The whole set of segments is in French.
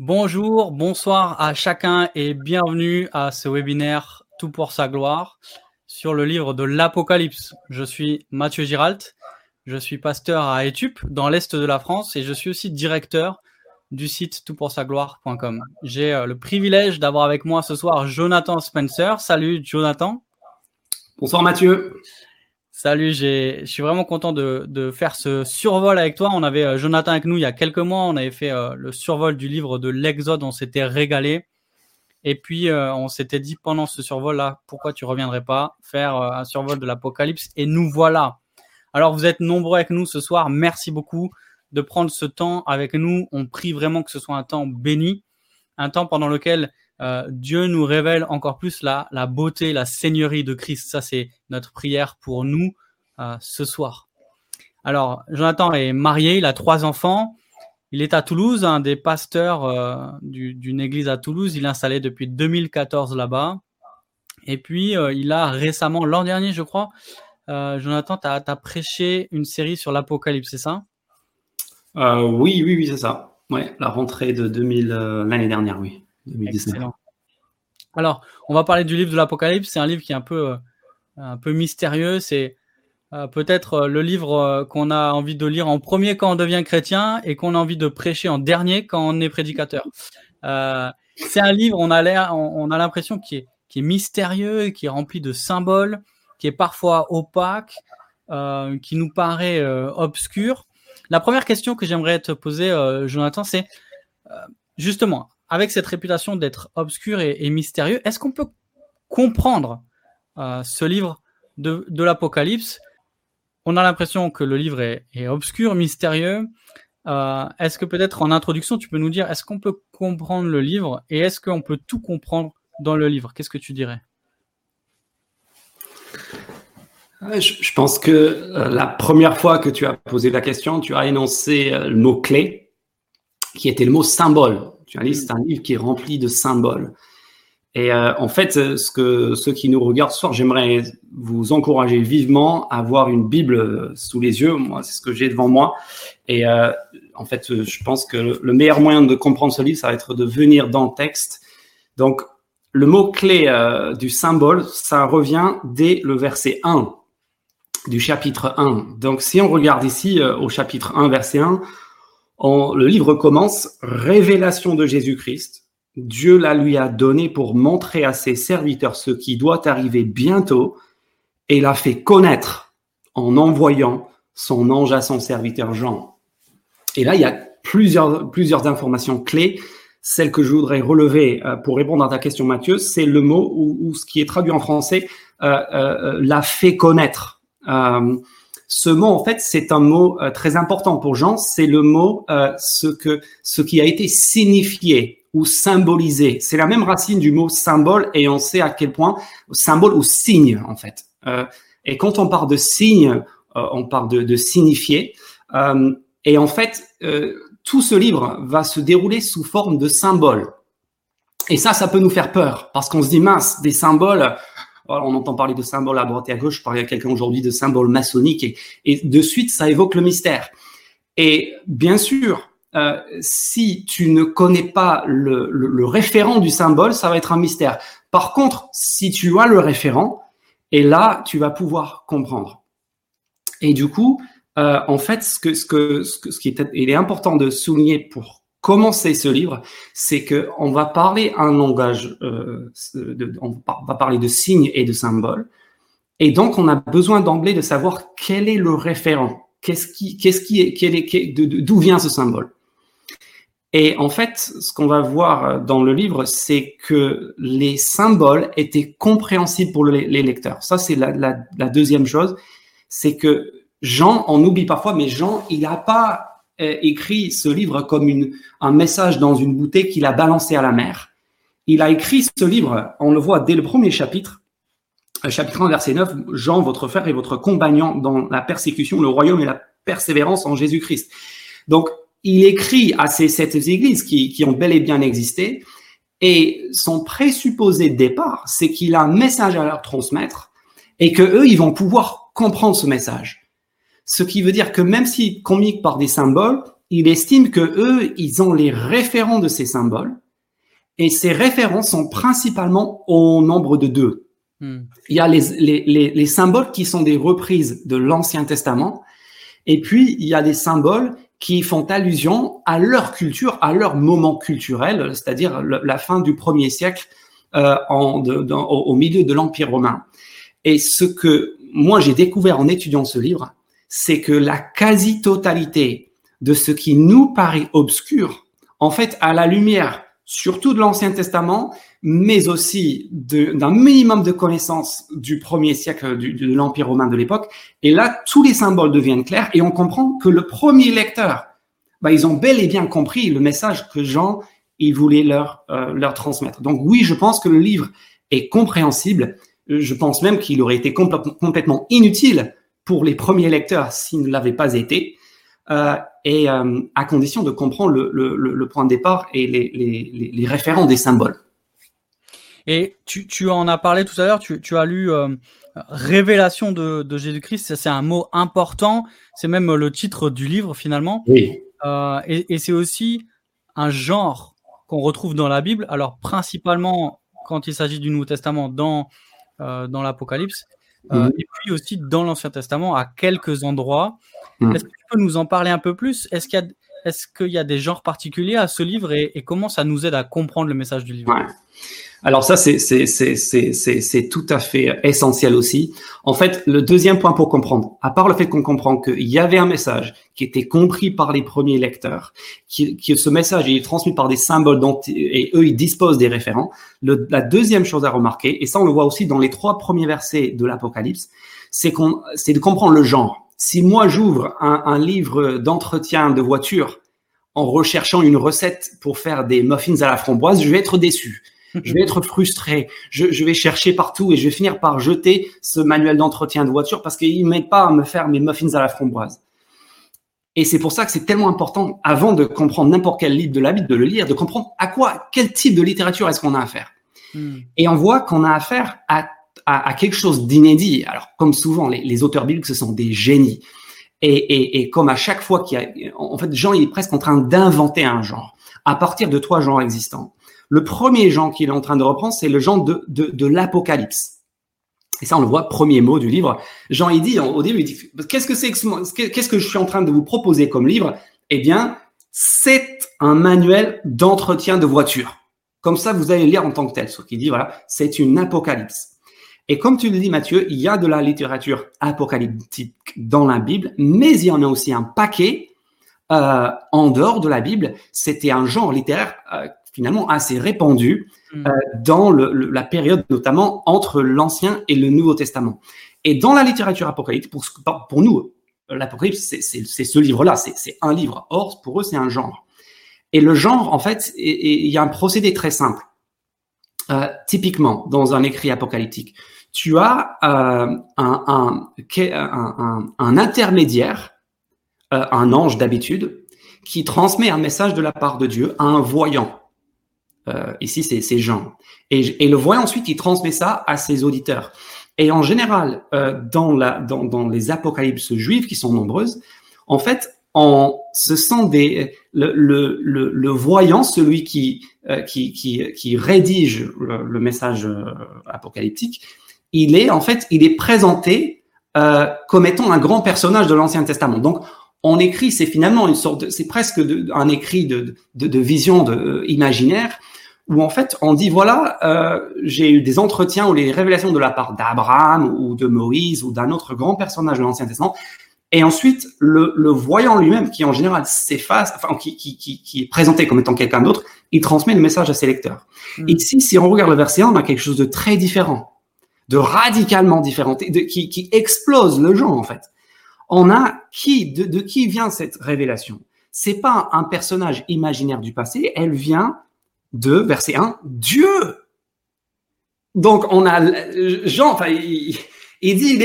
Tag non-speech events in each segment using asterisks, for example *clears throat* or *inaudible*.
Bonjour, bonsoir à chacun et bienvenue à ce webinaire Tout pour sa gloire sur le livre de l'Apocalypse. Je suis Mathieu Giralt, je suis pasteur à Etup dans l'Est de la France et je suis aussi directeur du site toutpoursagloire.com. J'ai euh, le privilège d'avoir avec moi ce soir Jonathan Spencer. Salut Jonathan. Bonsoir Mathieu. Salut, je suis vraiment content de, faire ce survol avec toi. On avait euh, Jonathan avec nous il y a quelques mois. On avait fait euh, le survol du livre de l'Exode. On s'était régalé. Et puis, euh, on s'était dit pendant ce survol-là, pourquoi tu reviendrais pas faire un survol de l'Apocalypse? Et nous voilà. Alors, vous êtes nombreux avec nous ce soir. Merci beaucoup de prendre ce temps avec nous. On prie vraiment que ce soit un temps béni, un temps pendant lequel euh, Dieu nous révèle encore plus la, la beauté, la seigneurie de Christ. Ça, c'est notre prière pour nous euh, ce soir. Alors, Jonathan est marié, il a trois enfants. Il est à Toulouse, un des pasteurs euh, d'une église à Toulouse. Il est installé depuis 2014 là-bas. Et puis, il a récemment, l'an dernier, je crois, Jonathan, tu as, prêché une série sur l'Apocalypse, c'est ça? Oui, oui, oui, c'est ça. Ouais, la rentrée de 2000, l'année dernière, oui. Alors, on va parler du livre de l'Apocalypse. C'est un livre qui est un peu, euh, mystérieux. C'est euh, peut-être euh, le livre qu'on a envie de lire en premier quand on devient chrétien et qu'on a envie de prêcher en dernier quand on est prédicateur. c'est un livre, on a l'air, on, a l'impression qui est, qui est mystérieux, qui est rempli de symboles, qui est parfois opaque, qui nous paraît obscur. La première question que j'aimerais te poser, Jonathan, c'est justement, avec cette réputation d'être obscur et, mystérieux, est-ce qu'on peut comprendre euh, ce livre de, l'Apocalypse? On a l'impression que le livre est, obscur, mystérieux. Euh, est-ce que peut-être en introduction, tu peux nous dire, est-ce qu'on peut comprendre le livre et est-ce qu'on peut tout comprendre dans le livre? Qu'est-ce que tu dirais? Je, pense que euh, la première fois que tu as posé la question, tu as énoncé le mot clé, qui était le mot symbole. Tu c'est un livre qui est rempli de symboles. Et euh, en fait, ce que ceux qui nous regardent ce soir, j'aimerais vous encourager vivement à avoir une Bible sous les yeux. Moi, c'est ce que j'ai devant moi. Et euh, en fait, je pense que le meilleur moyen de comprendre ce livre, ça va être de venir dans le texte. Donc, le mot clé euh, du symbole, ça revient dès le verset 1 du chapitre 1. Donc, si on regarde ici au chapitre 1, verset 1, le livre commence Révélation de Jésus-Christ. Dieu la lui a donné pour montrer à ses serviteurs ce qui doit arriver bientôt et l'a fait connaître en envoyant son ange à son serviteur Jean. Et là, il y a plusieurs, plusieurs informations clés. Celle que je voudrais relever euh, pour répondre à ta question, Mathieu, c'est le mot ou, ce qui est traduit en français, euh, euh, l'a fait connaître. Ce mot, en fait, c'est un mot euh, très important pour Jean. C'est le mot euh, ce que ce qui a été signifié ou symbolisé. C'est la même racine du mot symbole et on sait à quel point symbole ou signe en fait. Euh, et quand on parle de signe, on parle de, de signifier. et en fait, tout ce livre va se dérouler sous forme de symboles. Et ça, ça peut nous faire peur parce qu'on se dit mince, des symboles on entend parler de symboles à droite et à gauche. Je parlais à quelqu'un aujourd'hui de symboles maçonniques et, de suite, ça évoque le mystère. Et bien sûr, euh, si tu ne connais pas le, référent du symbole, ça va être un mystère. Par contre, si tu as le référent, et là, tu vas pouvoir comprendre. Et du coup, euh, en fait, ce que, ce que, ce, qui est, important de souligner pour commencer ce livre, c'est que on va parler un langage, euh, de, on va parler de signes et de symboles, et donc on a besoin d'emblée de savoir quel est le référent, qu'est-ce qui, qu'est-ce qui est, d'où vient ce symbole? Et en fait, ce qu'on va voir dans le livre, c'est que les symboles étaient compréhensibles pour les, lecteurs. Ça, c'est la, la deuxième chose, c'est que Jean, on oublie parfois, mais Jean, il n'a pas écrit ce livre comme une, un message dans une bouteille qu'il a balancé à la mer. Il a écrit ce livre, on le voit dès le premier chapitre, euh, chapitre 1, verset 9, Jean, votre frère et votre compagnon dans la persécution, le royaume et la persévérance en Jésus-Christ. Donc, il écrit à ces sept églises qui, qui ont bel et bien existé, et son présupposé départ, c'est qu'il a un message à leur transmettre et que eux, ils vont pouvoir comprendre ce message. Ce qui veut dire que même s'il communique par des symboles, il estime que eux, ils ont les référents de ces symboles et ces référents sont principalement au nombre de deux. Hmm. Il y a les, les, les, les, symboles qui sont des reprises de l'Ancien Testament, et puis il y a des symboles qui font allusion à leur culture, à leur moment culturel, c'est-à-dire la fin du premier siècle euh, en, de, au, milieu de l'Empire romain. Et ce que moi j'ai découvert en étudiant ce livre, c'est que la quasi-totalité de ce qui nous paraît obscur, en fait, à la lumière surtout de l'Ancien Testament, mais aussi d'un minimum de connaissances du premier siècle de l'Empire romain de l'époque. Et là, tous les symboles deviennent clairs et on comprend que le premier lecteur, bah, ils ont bel et bien compris le message que Jean il voulait leur, euh, leur transmettre. Donc oui, je pense que le livre est compréhensible. Je pense même qu'il aurait été complètement inutile pour les premiers lecteurs s'il ne l'avait pas été. Euh, et euh, à condition de comprendre le, le, le, point de départ et les, les, les, référents des symboles. Et tu, tu, en as parlé tout à l'heure, tu, tu, as lu euh, Révélation de, de Jésus-Christ, c'est un mot important, c'est même le titre du livre finalement. Oui. Euh, et, et c'est aussi un genre qu'on retrouve dans la Bible, alors principalement quand il s'agit du Nouveau Testament dans, euh, dans l'Apocalypse, euh, et puis aussi dans l'Ancien Testament à quelques endroits. Mm. Est-ce que tu peux nous en parler un peu plus? Est-ce qu'il y a est-ce qu'il y a des genres particuliers à ce livre et, et, comment ça nous aide à comprendre le message du livre? Ouais. Alors ça, c'est, tout à fait essentiel aussi. En fait, le deuxième point pour comprendre, à part le fait qu'on comprend qu'il y avait un message qui était compris par les premiers lecteurs, qui, qui ce message est transmis par des symboles dont et eux ils disposent des référents. La deuxième chose à remarquer, et ça on le voit aussi dans les trois premiers versets de l'Apocalypse, c'est qu'on, c'est de comprendre le genre si moi j'ouvre un, un, livre d'entretien de voiture en recherchant une recette pour faire des muffins à la framboise, je vais être déçu. Je vais être frustré. Je, je, vais chercher partout et je vais finir par jeter ce manuel d'entretien de voiture parce qu'il ne m'aide pas à me faire mes muffins à la framboise. Et c'est pour ça que c'est tellement important, avant de comprendre n'importe quel livre de la Bible, de le lire, de comprendre à quoi, quel type de littérature est-ce qu'on a affaire. Hmm. Et on voit qu'on a affaire à à, quelque chose d'inédit. Alors, comme souvent, les, auteurs bibliques, ce sont des génies. Et, et, et comme à chaque fois qu'il y a, en fait, Jean il est presque en train d'inventer un genre à partir de trois genres existants. Le premier genre qu'il est en train de reprendre, c'est le genre de, l'Apocalypse. Et ça, on le voit, premier mot du livre. Jean, il dit, au début, il qu'est-ce que c'est qu'est-ce que je suis en train de vous proposer comme livre? Eh bien, c'est un manuel d'entretien de voiture. Comme ça, vous allez lire en tant que tel. Ce qui dit, voilà, c'est une apocalypse. Et comme tu le dis, Mathieu, il y a de la littérature apocalyptique dans la Bible, mais il y en a aussi un paquet euh, en dehors de la Bible. C'était un genre littéraire euh, finalement assez répandu hmm. euh, dans le, la période notamment entre l'Ancien et le Nouveau Testament. Et dans la littérature apocalyptique, pour, pour nous, l'Apocalypse, c'est ce livre-là, c'est un livre. Or, pour eux, c'est un genre. Et le genre, en fait, il y a un procédé très simple. Euh, typiquement, dans un écrit apocalyptique, tu as euh, un, un, un, un, intermédiaire, euh, un ange d'habitude, qui transmet un message de la part de Dieu à un voyant. Euh, ici, c'est Jean. Et, et, le voyant ensuite, il transmet ça à ses auditeurs. Et en général, euh, dans, la, dans, dans les apocalypses juives, qui sont nombreuses, en fait, en, ce sont des, le, le, le, voyant, celui qui, euh, qui, qui, qui, rédige le, message euh, apocalyptique, il est en fait, il est présenté euh, comme étant un grand personnage de l'Ancien Testament. Donc, on écrit, c'est finalement une sorte, c'est presque de, un écrit de, de, vision euh, imaginaire où en fait on dit voilà, euh, j'ai eu des entretiens ou les révélations de la part d'Abraham ou de Moïse ou d'un autre grand personnage de l'Ancien Testament. Et ensuite, le, le voyant lui-même, qui en général s'efface, enfin qui, qui, qui, qui, est présenté comme étant quelqu'un d'autre, il transmet le message à ses lecteurs. Hmm. Ici, si on regarde le verset 1, on a quelque chose de très différent de radicalement différentes, de, qui, qui explose le genre en fait. On a qui, de, de qui vient cette révélation? C'est pas un personnage imaginaire du passé, elle vient de verset 1, Dieu. Donc on a Jean, enfin il, dit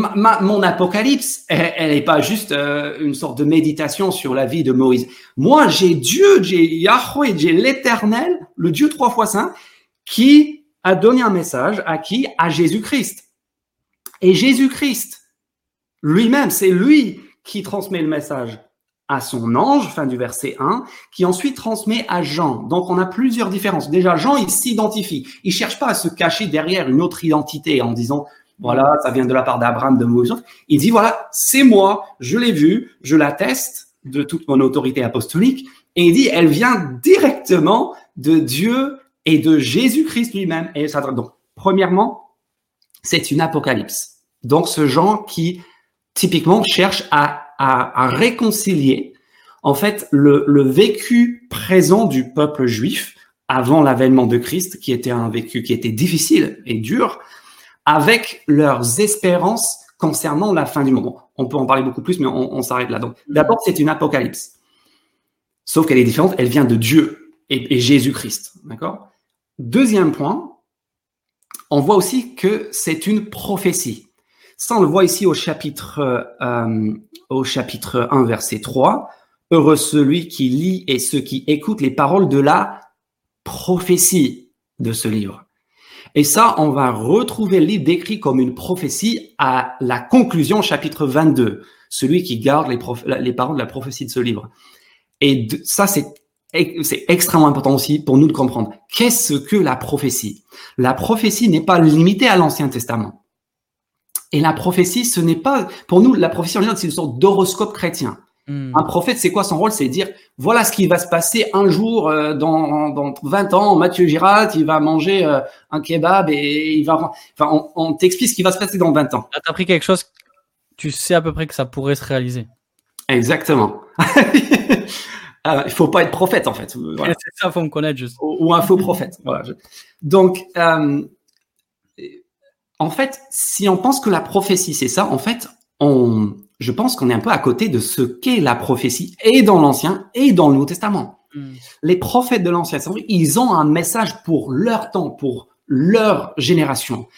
mon apocalypse, elle n'est pas juste euh, une sorte de méditation sur la vie de Moïse. Moi j'ai Dieu, j'ai Yahweh, j'ai l'Éternel, le Dieu trois fois saint, qui a donné un message à qui? À Jésus-Christ. Et Jésus-Christ lui-même, c'est lui qui transmet le message à son ange, fin du verset 1, qui ensuite transmet à Jean. Donc on a plusieurs différences. Déjà, Jean, il s'identifie. Il cherche pas à se cacher derrière une autre identité en disant, voilà, ça vient de la part d'Abraham, de Moïse. Il dit, voilà, c'est moi, je l'ai vu, je l'atteste de toute mon autorité apostolique. Et il dit, elle vient directement de Dieu et de Jésus-Christ lui-même. Et ça, donc, premièrement, c'est une apocalypse. Donc, ce Jean qui, typiquement, cherche à à, réconcilier en fait le, le, vécu présent du peuple juif avant l'avènement de Christ, qui était un vécu qui était difficile et dur, avec leurs espérances concernant la fin du monde. On peut en parler beaucoup plus, mais on, on s'arrête là. Donc, d'abord, c'est une apocalypse. Sauf qu'elle est différente, elle vient de Dieu et, et Jésus-Christ. D'accord? Deuxième point, on voit aussi que c'est une prophétie. Ça, on le voit ici au chapitre euh, au chapitre 1, verset 3. Heureux celui qui lit et ceux qui écoutent les paroles de la prophétie de ce livre. Et ça, on va retrouver le livre décrit comme une prophétie à la conclusion, chapitre 22. Celui qui garde les, les paroles de la prophétie de ce livre. Et ça, c'est extrêmement important aussi pour nous de comprendre. Qu'est-ce que la prophétie? La prophétie n'est pas limitée à l'Ancien Testament. Et la prophétie, ce n'est pas, pour nous, la prophétie en général, c'est une sorte d'horoscope chrétien. Hmm. Un prophète, c'est quoi son rôle? C'est dire, voilà ce qui va se passer un jour euh, dans, dans 20 ans. Mathieu Girard, il va manger euh, un kebab et il va, enfin, on, t'explique ce qui va se passer dans 20 ans. Tu as appris quelque chose, tu sais à peu près que ça pourrait se réaliser. Exactement. Ah, *laughs* il faut pas être prophète en fait. *laughs* C'est ça, faut me connaître juste. Ou, un faux prophète. Voilà. Donc, euh, en fait, si on pense que la prophétie, c'est ça, en fait, on, je pense qu'on est un peu à côté de ce qu'est la prophétie, et dans l'Ancien et dans le Nouveau Testament. Hmm. Les prophètes de l'Ancien Testament, ils ont un message pour leur temps, pour leur génération.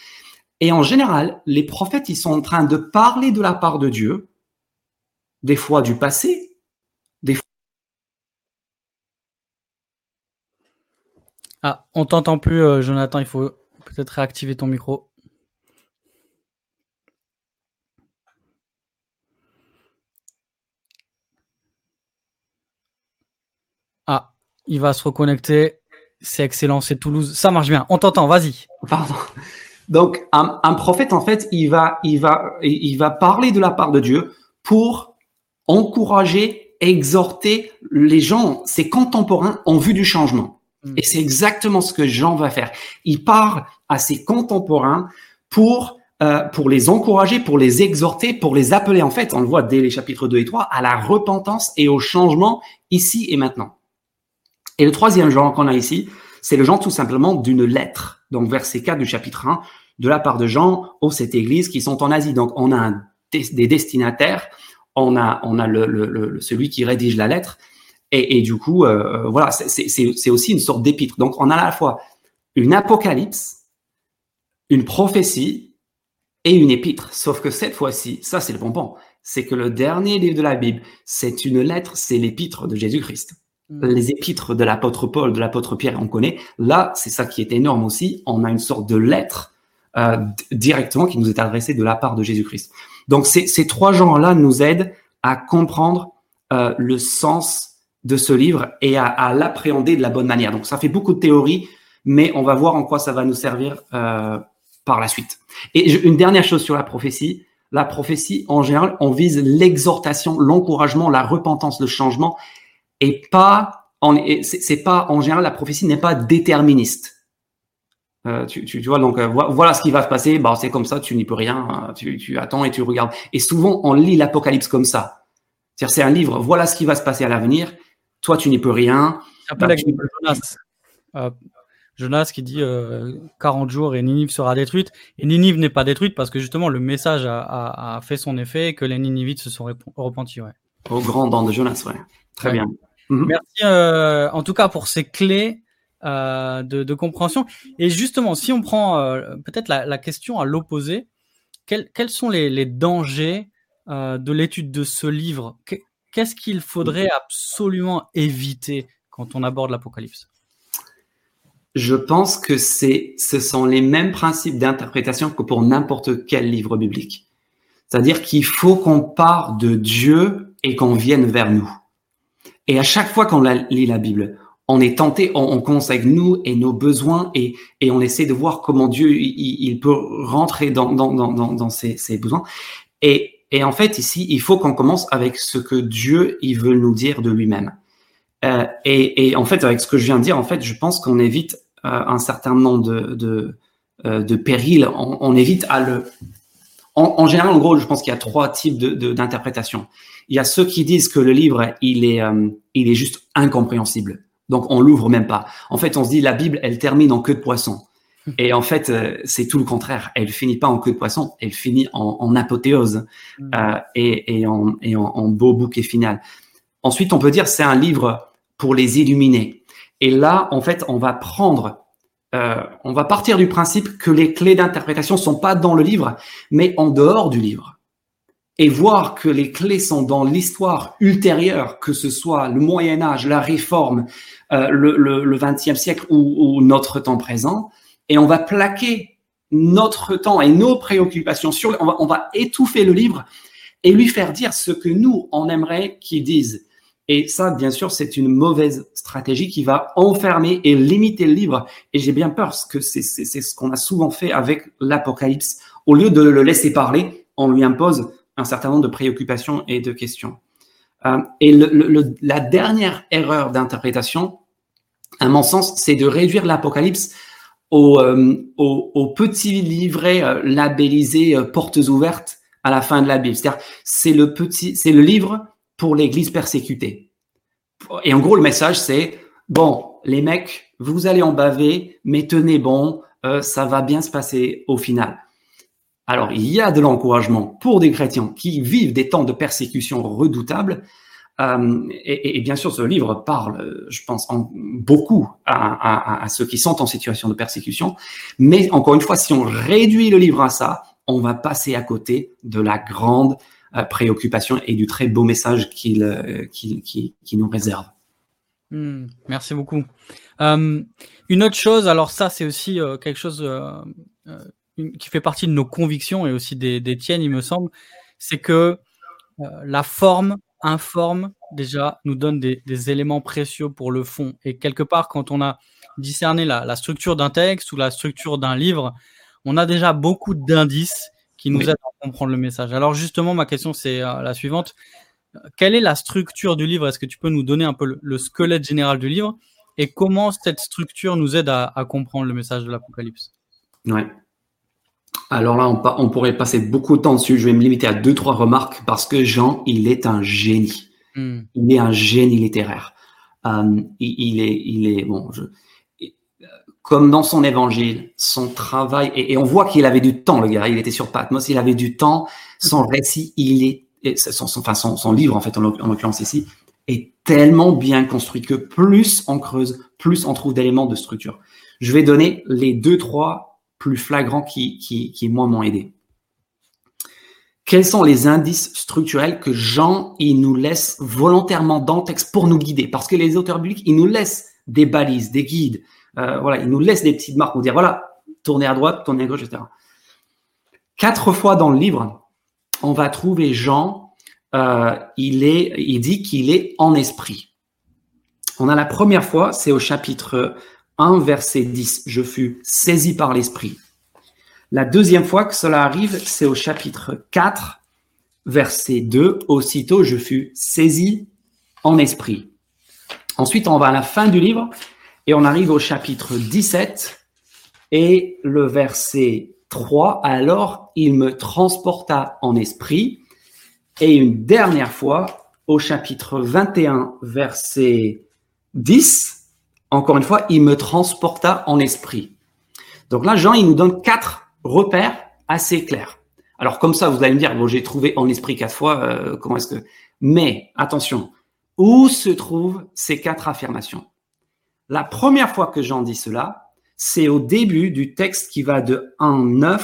Et en général, les prophètes, ils sont en train de parler de la part de Dieu, des fois du passé, des fois. Ah, on t'entend plus, euh, Jonathan, il faut peut-être réactiver ton micro. Ah, il va se reconnecter. C'est excellent, c'est Toulouse. Ça marche bien. On t'entend, vas-y. Pardon. Donc, un, prophète, en fait, il va, il, va, il va parler de la part de Dieu pour encourager, exhorter les gens, ses contemporains, en vue du changement. Hmm. Et c'est exactement ce que Jean va faire. Il parle à ses contemporains pour euh, pour les encourager, pour les exhorter, pour les appeler, en fait, on le voit dès les chapitres 2 et 3, à la repentance et au changement ici et maintenant. Et le troisième genre qu'on a ici, c'est le genre tout simplement d'une lettre. Donc verset 4 du chapitre 1, de la part de Jean aux cette église qui sont en Asie. Donc on a des destinataires, on a, on a celui qui rédige la lettre. Et, et du coup, euh, euh voilà, c'est aussi une sorte d'épître. Donc on a à la fois une apocalypse, une prophétie et une épître. Sauf que cette fois-ci, ça c'est le bonbon, c'est que le dernier livre de la Bible, c'est une lettre, c'est l'épître de Jésus-Christ. Mm. les épîtres de l'apôtre Paul, de l'apôtre Pierre, on connaît. Là, c'est ça qui est énorme aussi. On a une sorte de lettre euh, directement qui nous est adressée de la part de Jésus-Christ. Donc ces, trois genres-là nous aident à comprendre euh, le sens de ce livre et à, à l'appréhender de la bonne manière. Donc ça fait beaucoup de théorie, mais on va voir en quoi ça va nous servir euh, par la suite. Et une dernière chose sur la prophétie. La prophétie, en général, on vise l'exhortation, l'encouragement, la repentance, le changement et pas en c'est pas en général la prophétie n'est pas déterministe. Euh, tu, tu, tu, vois donc euh, voilà ce qui va se passer. Bah c'est comme ça, tu n'y peux rien. Hein. tu, tu, attends et tu regardes. Et souvent on lit l'Apocalypse comme ça. C'est-à-dire c'est un livre. Voilà ce qui va se passer à l'avenir. Toi tu n'y peux rien. Bah, Jonas. Euh, Jonas qui dit 40 jours et Ninive sera détruite. Et Ninive n'est pas détruite parce que justement le message a, a, a fait son effet et que les Ninivites se sont repentis. Ouais. Au grand don de Jonas, ouais. Très bien. Mhm. Merci euh, en tout cas pour ces clés euh, de, compréhension. Et justement, si on prend euh, peut-être la, question à l'opposé, quels, sont les, dangers de l'étude de ce livre? Qu'est-ce qu'il faudrait absolument éviter quand on aborde l'Apocalypse? Je pense que c'est, ce sont les mêmes principes d'interprétation que pour n'importe quel livre biblique. C'est-à-dire qu'il faut qu'on part de Dieu et qu'on vienne vers nous. Et à chaque fois qu'on lit la Bible, on est tenté, on, commence avec nous et nos besoins et, et on essaie de voir comment Dieu il, peut rentrer dans, dans, dans, dans ses, ses, besoins. Et, et en fait, ici, il faut qu'on commence avec ce que Dieu il veut nous dire de lui-même. Euh, et, et, en fait, avec ce que je viens de dire, en fait, je pense qu'on évite euh, un certain nombre de, de, euh, de périls. On, évite à le. En, en, général, en gros, je pense qu'il y a trois types d'interprétations. De, il y a ceux qui disent que le livre, il est, euh, il est juste incompréhensible. Donc, on l'ouvre même pas. En fait, on se dit, la Bible, elle termine en queue de poisson. *laughs* Et en fait, euh, c'est tout le contraire. Elle finit pas en queue de poisson, elle finit en, en apothéose mm. euh, et, et, en, et en, en, beau bouquet final. Ensuite, on peut dire c'est un livre pour les illuminés. Et là, en fait, on va prendre, euh, on va partir du principe que les clés d'interprétation sont pas dans le livre, mais en dehors du livre et voir que les clés sont dans l'histoire ultérieure, que ce soit le Moyen Âge, la Réforme, euh, le, 20e siècle ou, notre temps présent, et on va plaquer notre temps et nos préoccupations sur, on va, on va étouffer le livre et lui faire dire ce que nous, on aimerait qu'il dise. Et ça, bien sûr, c'est une mauvaise stratégie qui va enfermer et limiter le livre. Et j'ai bien peur parce que c'est ce qu'on a souvent fait avec l'Apocalypse. Au lieu de le laisser parler, on lui impose un certain nombre de préoccupations et de questions. Euh, et la dernière erreur d'interprétation, à mon sens, c'est de réduire l'Apocalypse au, euh, petit livret euh, labellisé portes ouvertes à la fin de la Bible. C'est-à-dire, c'est le petit, c'est le livre pour l'Église persécutée. Et en gros, le message, c'est bon, les mecs, vous allez en baver, mais tenez bon, ça va bien se passer au final. Alors, il y a de l'encouragement pour des chrétiens qui vivent des temps de persécution redoutables. Euh, et, bien sûr, ce livre parle, je pense, en, beaucoup à, ceux qui sont en situation de persécution. Mais encore une fois, si on réduit le livre à ça, on va passer à côté de la grande euh, préoccupation et du très beau message qu'il euh, nous réserve. Hmm, merci beaucoup. une autre chose, alors ça, c'est aussi quelque chose qui fait partie de nos convictions et aussi des, des tiennes, il me semble, c'est que euh, la forme informe déjà, nous donne des, des, éléments précieux pour le fond. Et quelque part, quand on a discerné la, la structure d'un texte ou la structure d'un livre, on a déjà beaucoup d'indices qui nous aident à comprendre le message. Alors justement, ma question, c'est euh, la suivante. Quelle est la structure du livre? Est-ce que tu peux nous donner un peu le, squelette général du livre? Et comment cette structure nous aide à, à comprendre le message de l'Apocalypse? Ouais. Alors là, on, pourrait passer beaucoup de temps dessus. Je vais me limiter à deux, trois remarques parce que Jean, il est un génie. Hmm. Il est un génie littéraire. Euh, il, est, il est bon. Je, comme dans son évangile, son travail et, on voit qu'il avait du temps, le gars. Il était sur Patmos, il avait du temps. Son récit, il est, son, enfin son, son livre en fait, en l'occurrence ici, est tellement bien construit que plus on creuse, plus on trouve d'éléments de structure. Je vais donner les deux, trois plus flagrants qui, moi, m'ont aidé. Quels sont les indices structurels que Jean, il nous laisse volontairement dans le texte pour nous guider? Parce que les auteurs bibliques, ils nous laissent des balises, des guides. Euh, voilà, ils nous laissent des petites marques pour dire, voilà, tournez à droite, tournez à gauche, etc. Quatre fois dans le livre, on va trouver Jean, euh, il, est, il dit qu'il est en esprit. On a la première fois, c'est au chapitre 1, verset 10, je fus saisi par l'Esprit. La deuxième fois que cela arrive, c'est au chapitre 4, verset 2, aussitôt je fus saisi en esprit. Ensuite, on va à la fin du livre et on arrive au chapitre 17 et le verset 3, alors il me transporta en esprit. Et une dernière fois, au chapitre 21, verset 10, encore une fois, il me transporta en esprit. Donc là, Jean, il nous donne quatre repères assez clairs. Alors comme ça, vous allez me dire, bon, j'ai trouvé en esprit quatre fois, euh, comment est-ce que... Mais attention, où se trouvent ces quatre affirmations? La première fois que j'en dis cela, c'est au début du texte qui va de 1.9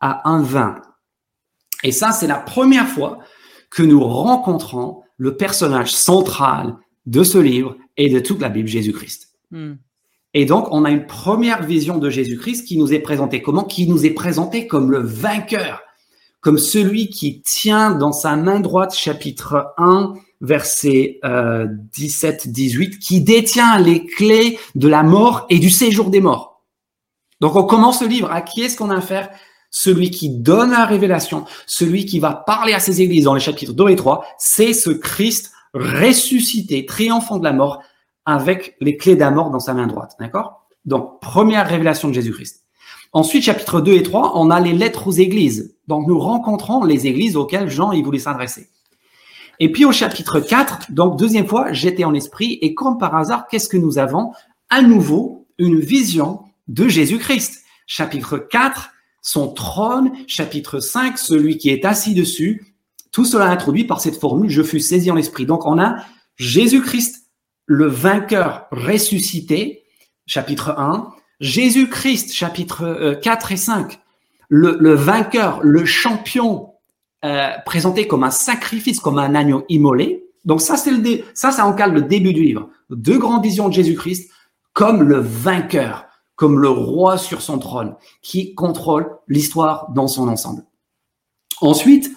à 1.20. Et ça, c'est la première fois que nous rencontrons le personnage central de ce livre et de toute la Bible, Jésus-Christ. Hmm. Et donc, on a une première vision de Jésus-Christ qui nous est présentée comment Qui nous est présentée comme le vainqueur, comme celui qui tient dans sa main droite, chapitre 1, verset 17-18, euh, qui détient les clés de la mort et du séjour des morts. Donc on commence le livre. À qui est-ce qu'on a affaire? Celui qui donne la révélation, celui qui va parler à ses églises dans les chapitres 2 et 3, c'est ce Christ ressuscité, triomphant de la mort, avec les clés mort dans sa main droite. D'accord? Donc, première révélation de Jésus-Christ. Ensuite, chapitre 2 et 3, on a les lettres aux églises. Donc, nous rencontrons les églises auxquelles Jean il voulait s'adresser. Et puis au chapitre 4, donc deuxième fois, j'étais en esprit et comme par hasard, qu'est-ce que nous avons? À nouveau, une vision de Jésus-Christ. Chapitre 4, son trône. Chapitre 5, celui qui est assis dessus. Tout cela introduit par cette formule, je fus saisi en esprit. Donc on a Jésus-Christ, le vainqueur ressuscité, chapitre 1. Jésus-Christ, chapitre 4 euh, et 5. Le, vainqueur, le champion euh, présenté comme un sacrifice, comme un agneau immolé. Donc ça, c'est le ça, ça le début du livre. Deux grandes visions de Jésus-Christ comme le vainqueur, comme le roi sur son trône, qui contrôle l'histoire dans son ensemble. Ensuite,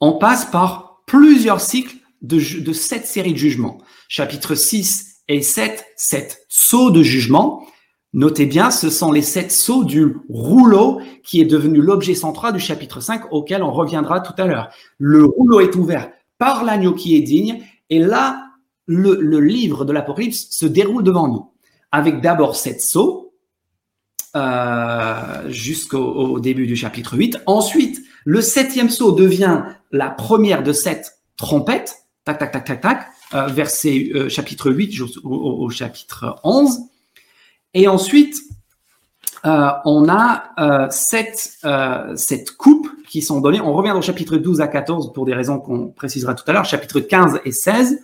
on passe par plusieurs cycles de, de sept séries de jugements. Chapitre 6 et 7, sept sauts de jugement Notez bien, ce sont les sept sceaux du rouleau qui est devenu l'objet central du chapitre 5 auquel on reviendra tout à l'heure. Le rouleau est ouvert par l'agneau qui est digne et là, le, livre de l'Apocalypse se déroule devant nous avec d'abord sept sceaux euh, jusqu'au début du chapitre 8. Ensuite, le septième sceau devient la première de sept trompettes, tac, tac, tac, euh, verset euh, chapitre 8 au, chapitre 11. Et ensuite, euh, on a sept, euh, coupes qui sont données. On revient au chapitre 12 à 14 pour des raisons qu'on précisera tout à l'heure, chapitre 15 et 16.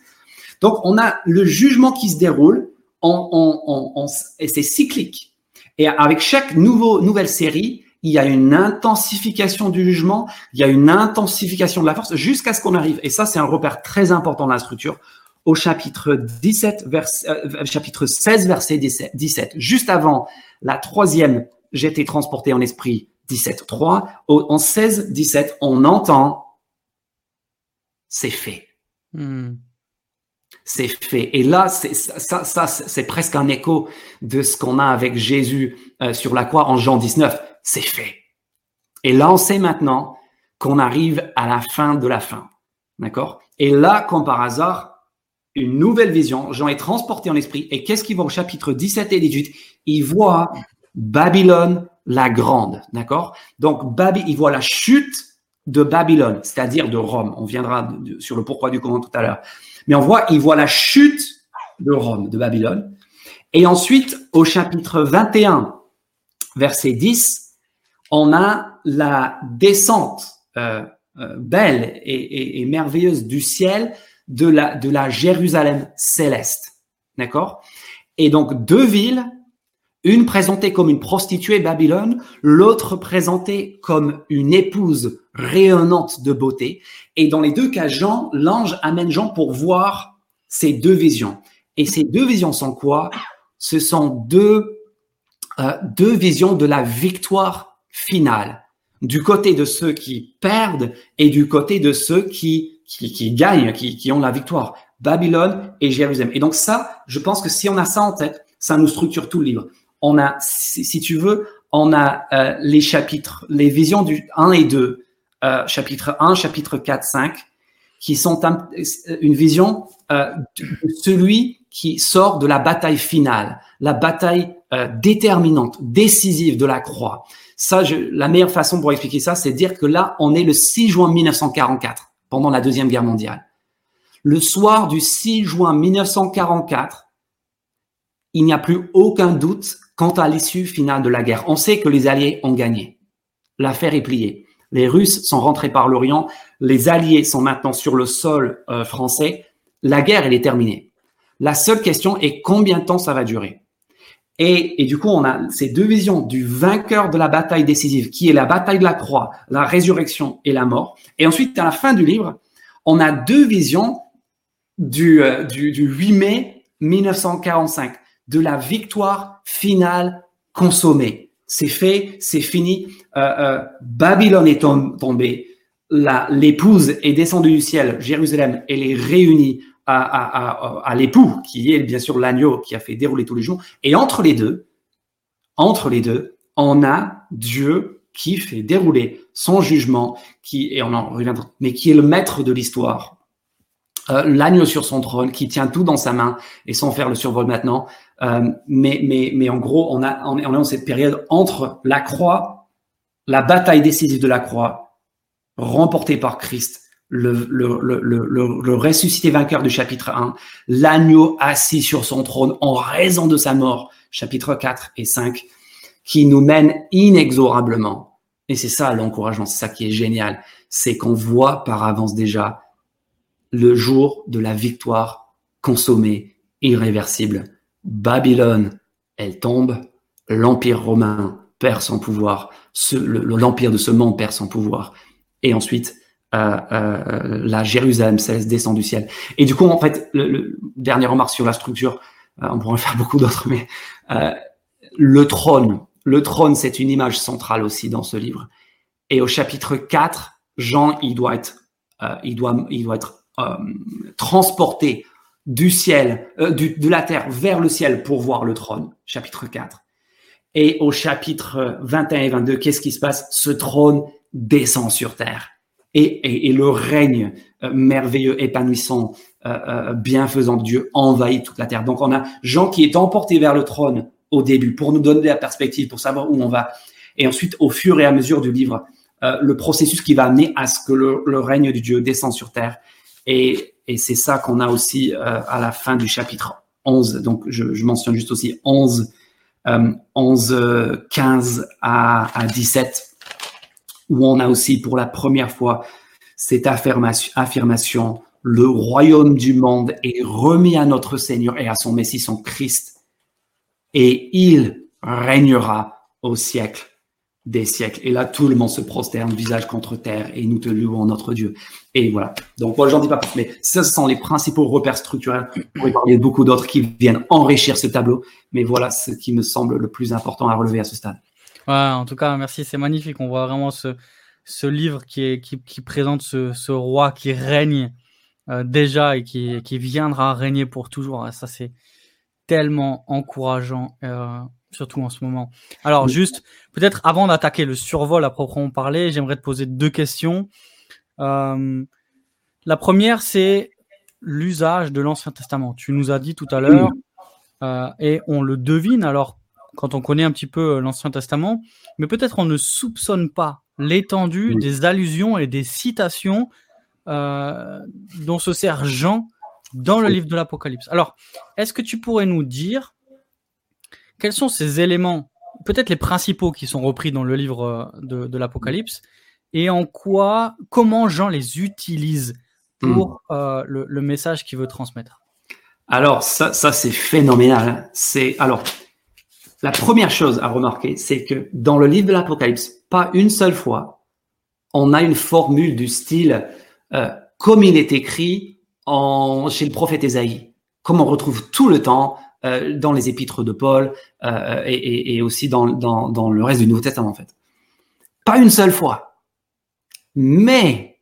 Donc, on a le jugement qui se déroule en, et c'est cyclique. Et avec chaque nouvelle série, il y a une intensification du jugement, il y a une intensification de la force jusqu'à ce qu'on arrive. Et ça, c'est un repère très important dans la structure au chapitre 17, euh, chapitre 16, verset 17, juste avant la troisième, j'étais transporté en esprit 17, 3. En 16, 17, on entend, c'est fait. Hmm. C'est fait. Et là, ça, ça c'est presque un écho de ce qu'on a avec Jésus euh, sur la croix en Jean 19. C'est fait. Et là, on sait maintenant qu'on arrive à la fin de la fin. D'accord? Et là, comme par hasard, une nouvelle vision. Jean est transporté en esprit. Et qu'est-ce qu'il voit au chapitre 17 et 18 Il voit Babylone la grande. D'accord? Donc, il voit la chute de Babylone, c'est-à-dire de Rome. On viendra sur le pourquoi du comment tout à l'heure. Mais on voit, il voit la chute de Rome, de Babylone. Et ensuite, au chapitre 21, verset 10, on a la descente euh, euh, belle et, merveilleuse du ciel de la, de la Jérusalem céleste. D'accord? Et donc, deux villes, une présentée comme une prostituée Babylone, l'autre présentée comme une épouse rayonnante de beauté. Et dans les deux cas, Jean, l'ange amène Jean pour voir ces deux visions. Et ces deux visions sont quoi? Ce sont deux, euh, deux visions de la victoire finale, du côté de ceux qui perdent et du côté de ceux qui qui, gagnent, qui, ont la victoire. Babylone et Jérusalem. Et donc ça, je pense que si on a ça en tête, ça nous structure tout le livre. On a, si, tu veux, on a euh, les chapitres, les visions du 1 et 2, euh, chapitre 1, chapitre 4, 5, qui sont une vision euh, de celui qui sort de la bataille finale, la bataille déterminante, décisive de la croix. Ça, je, la meilleure façon pour expliquer ça, c'est dire que là, on est le 6 juin 1944 pendant la Deuxième Guerre mondiale. Le soir du 6 juin 1944, il n'y a plus aucun doute quant à l'issue finale de la guerre. On sait que les Alliés ont gagné. L'affaire est pliée. Les Russes sont rentrés par l'Orient. Les Alliés sont maintenant sur le sol euh, français. La guerre, elle est terminée. La seule question est combien de temps ça va durer. Et, du coup, on a ces deux visions du vainqueur de la bataille décisive, qui est la bataille de la croix, la résurrection et la mort. Et ensuite, à la fin du livre, on a deux visions du, euh, du, du 8 mai 1945, de la victoire finale consommée. C'est fait, c'est fini. Euh, euh, Babylone est tombée. L'épouse est descendue du ciel. Jérusalem, elle est réunie à, à, à, à l'époux, qui est bien sûr l'agneau qui a fait dérouler tous les jours. Et entre les deux, entre les deux, on a Dieu qui fait dérouler son jugement, qui et on en reviendra, mais qui est le maître de l'histoire. Euh, l'agneau sur son trône, qui tient tout dans sa main, et sans faire le survol maintenant. Euh, mais, mais, mais en gros, on, a, on est dans cette période entre la croix, la bataille décisive de la croix, remportée par Christ, le, le, le, le, ressuscité vainqueur du chapitre 1, l'agneau assis sur son trône en raison de sa mort, chapitre 4 et 5, qui nous mène inexorablement. Et c'est ça l'encouragement, c'est ça qui est génial, c'est qu'on voit par avance déjà le jour de la victoire consommée, irréversible. Babylone, elle tombe, l'Empire romain perd son pouvoir, l'Empire de ce monde perd son pouvoir. Et ensuite, euh, euh, la Jérusalem cesse, descend du ciel. Et du coup, en fait, le, dernière remarque sur la structure, euh, on pourrait en faire beaucoup d'autres, mais le trône, le trône, c'est une image centrale aussi dans ce livre. Et au chapitre 4, Jean, il doit être, il doit, il doit être transporté du ciel, de la terre vers le ciel pour voir le trône. Chapitre 4. Et au chapitre 21 et 22, qu'est-ce qui se passe? Ce trône descend sur terre et, le règne euh, merveilleux, épanouissant, euh, euh, bienfaisant de Dieu envahit toute la terre. Donc on a Jean qui est emporté vers le trône au début pour nous donner la perspective, pour savoir où on va. Et ensuite, au fur et à mesure du livre, le processus qui va amener à ce que le, règne de Dieu descend sur terre. Et, c'est ça qu'on a aussi à la fin du chapitre 11. Donc je, mentionne juste aussi 11, 11 15 à, à 17 où on a aussi pour la première fois cette affirmation, le royaume du monde est remis à notre Seigneur et à son Messie, son Christ, et il régnera au siècle des siècles. Et là, tout le monde se prosterne, visage contre terre, et nous te louons, notre Dieu. Et voilà. Donc, moi, j'en dis pas plus, mais ce sont les principaux repères structurels. On pourrait de beaucoup d'autres qui viennent enrichir ce tableau, mais voilà ce qui me semble le plus important à relever à ce stade. Ouais, en tout cas, merci, c'est magnifique. On voit vraiment ce, ce livre qui, est, qui, qui présente ce, ce, roi qui règne euh, déjà et qui, qui viendra régner pour toujours. Ah, ça, c'est tellement encourageant, euh, surtout en ce moment. Alors, juste, peut-être avant d'attaquer le survol à proprement parler, j'aimerais te poser deux questions. Euh, la première, c'est l'usage de l'Ancien Testament. Tu nous as dit tout à l'heure, euh, et on le devine. Alors, quand on connaît un petit peu euh, l'Ancien Testament, mais peut-être on ne soupçonne pas l'étendue des allusions et des citations euh, dont se sert Jean dans le livre de l'Apocalypse. Alors, est-ce que tu pourrais nous dire quels sont ces éléments, peut-être les principaux qui sont repris dans le livre euh, de, de l'Apocalypse, et en quoi, comment Jean les utilise pour hmm. euh, le, le, message qu'il veut transmettre? Alors, ça, ça c'est phénoménal. C'est alors la première chose à remarquer, c'est que dans le livre de l'Apocalypse, pas une seule fois, on a une formule du style euh, comme il est écrit chez le prophète Ésaïe, comme on retrouve tout le temps euh, dans les épîtres de Paul euh, et, aussi dans le reste du Nouveau Testament en fait. Pas une seule fois. Mais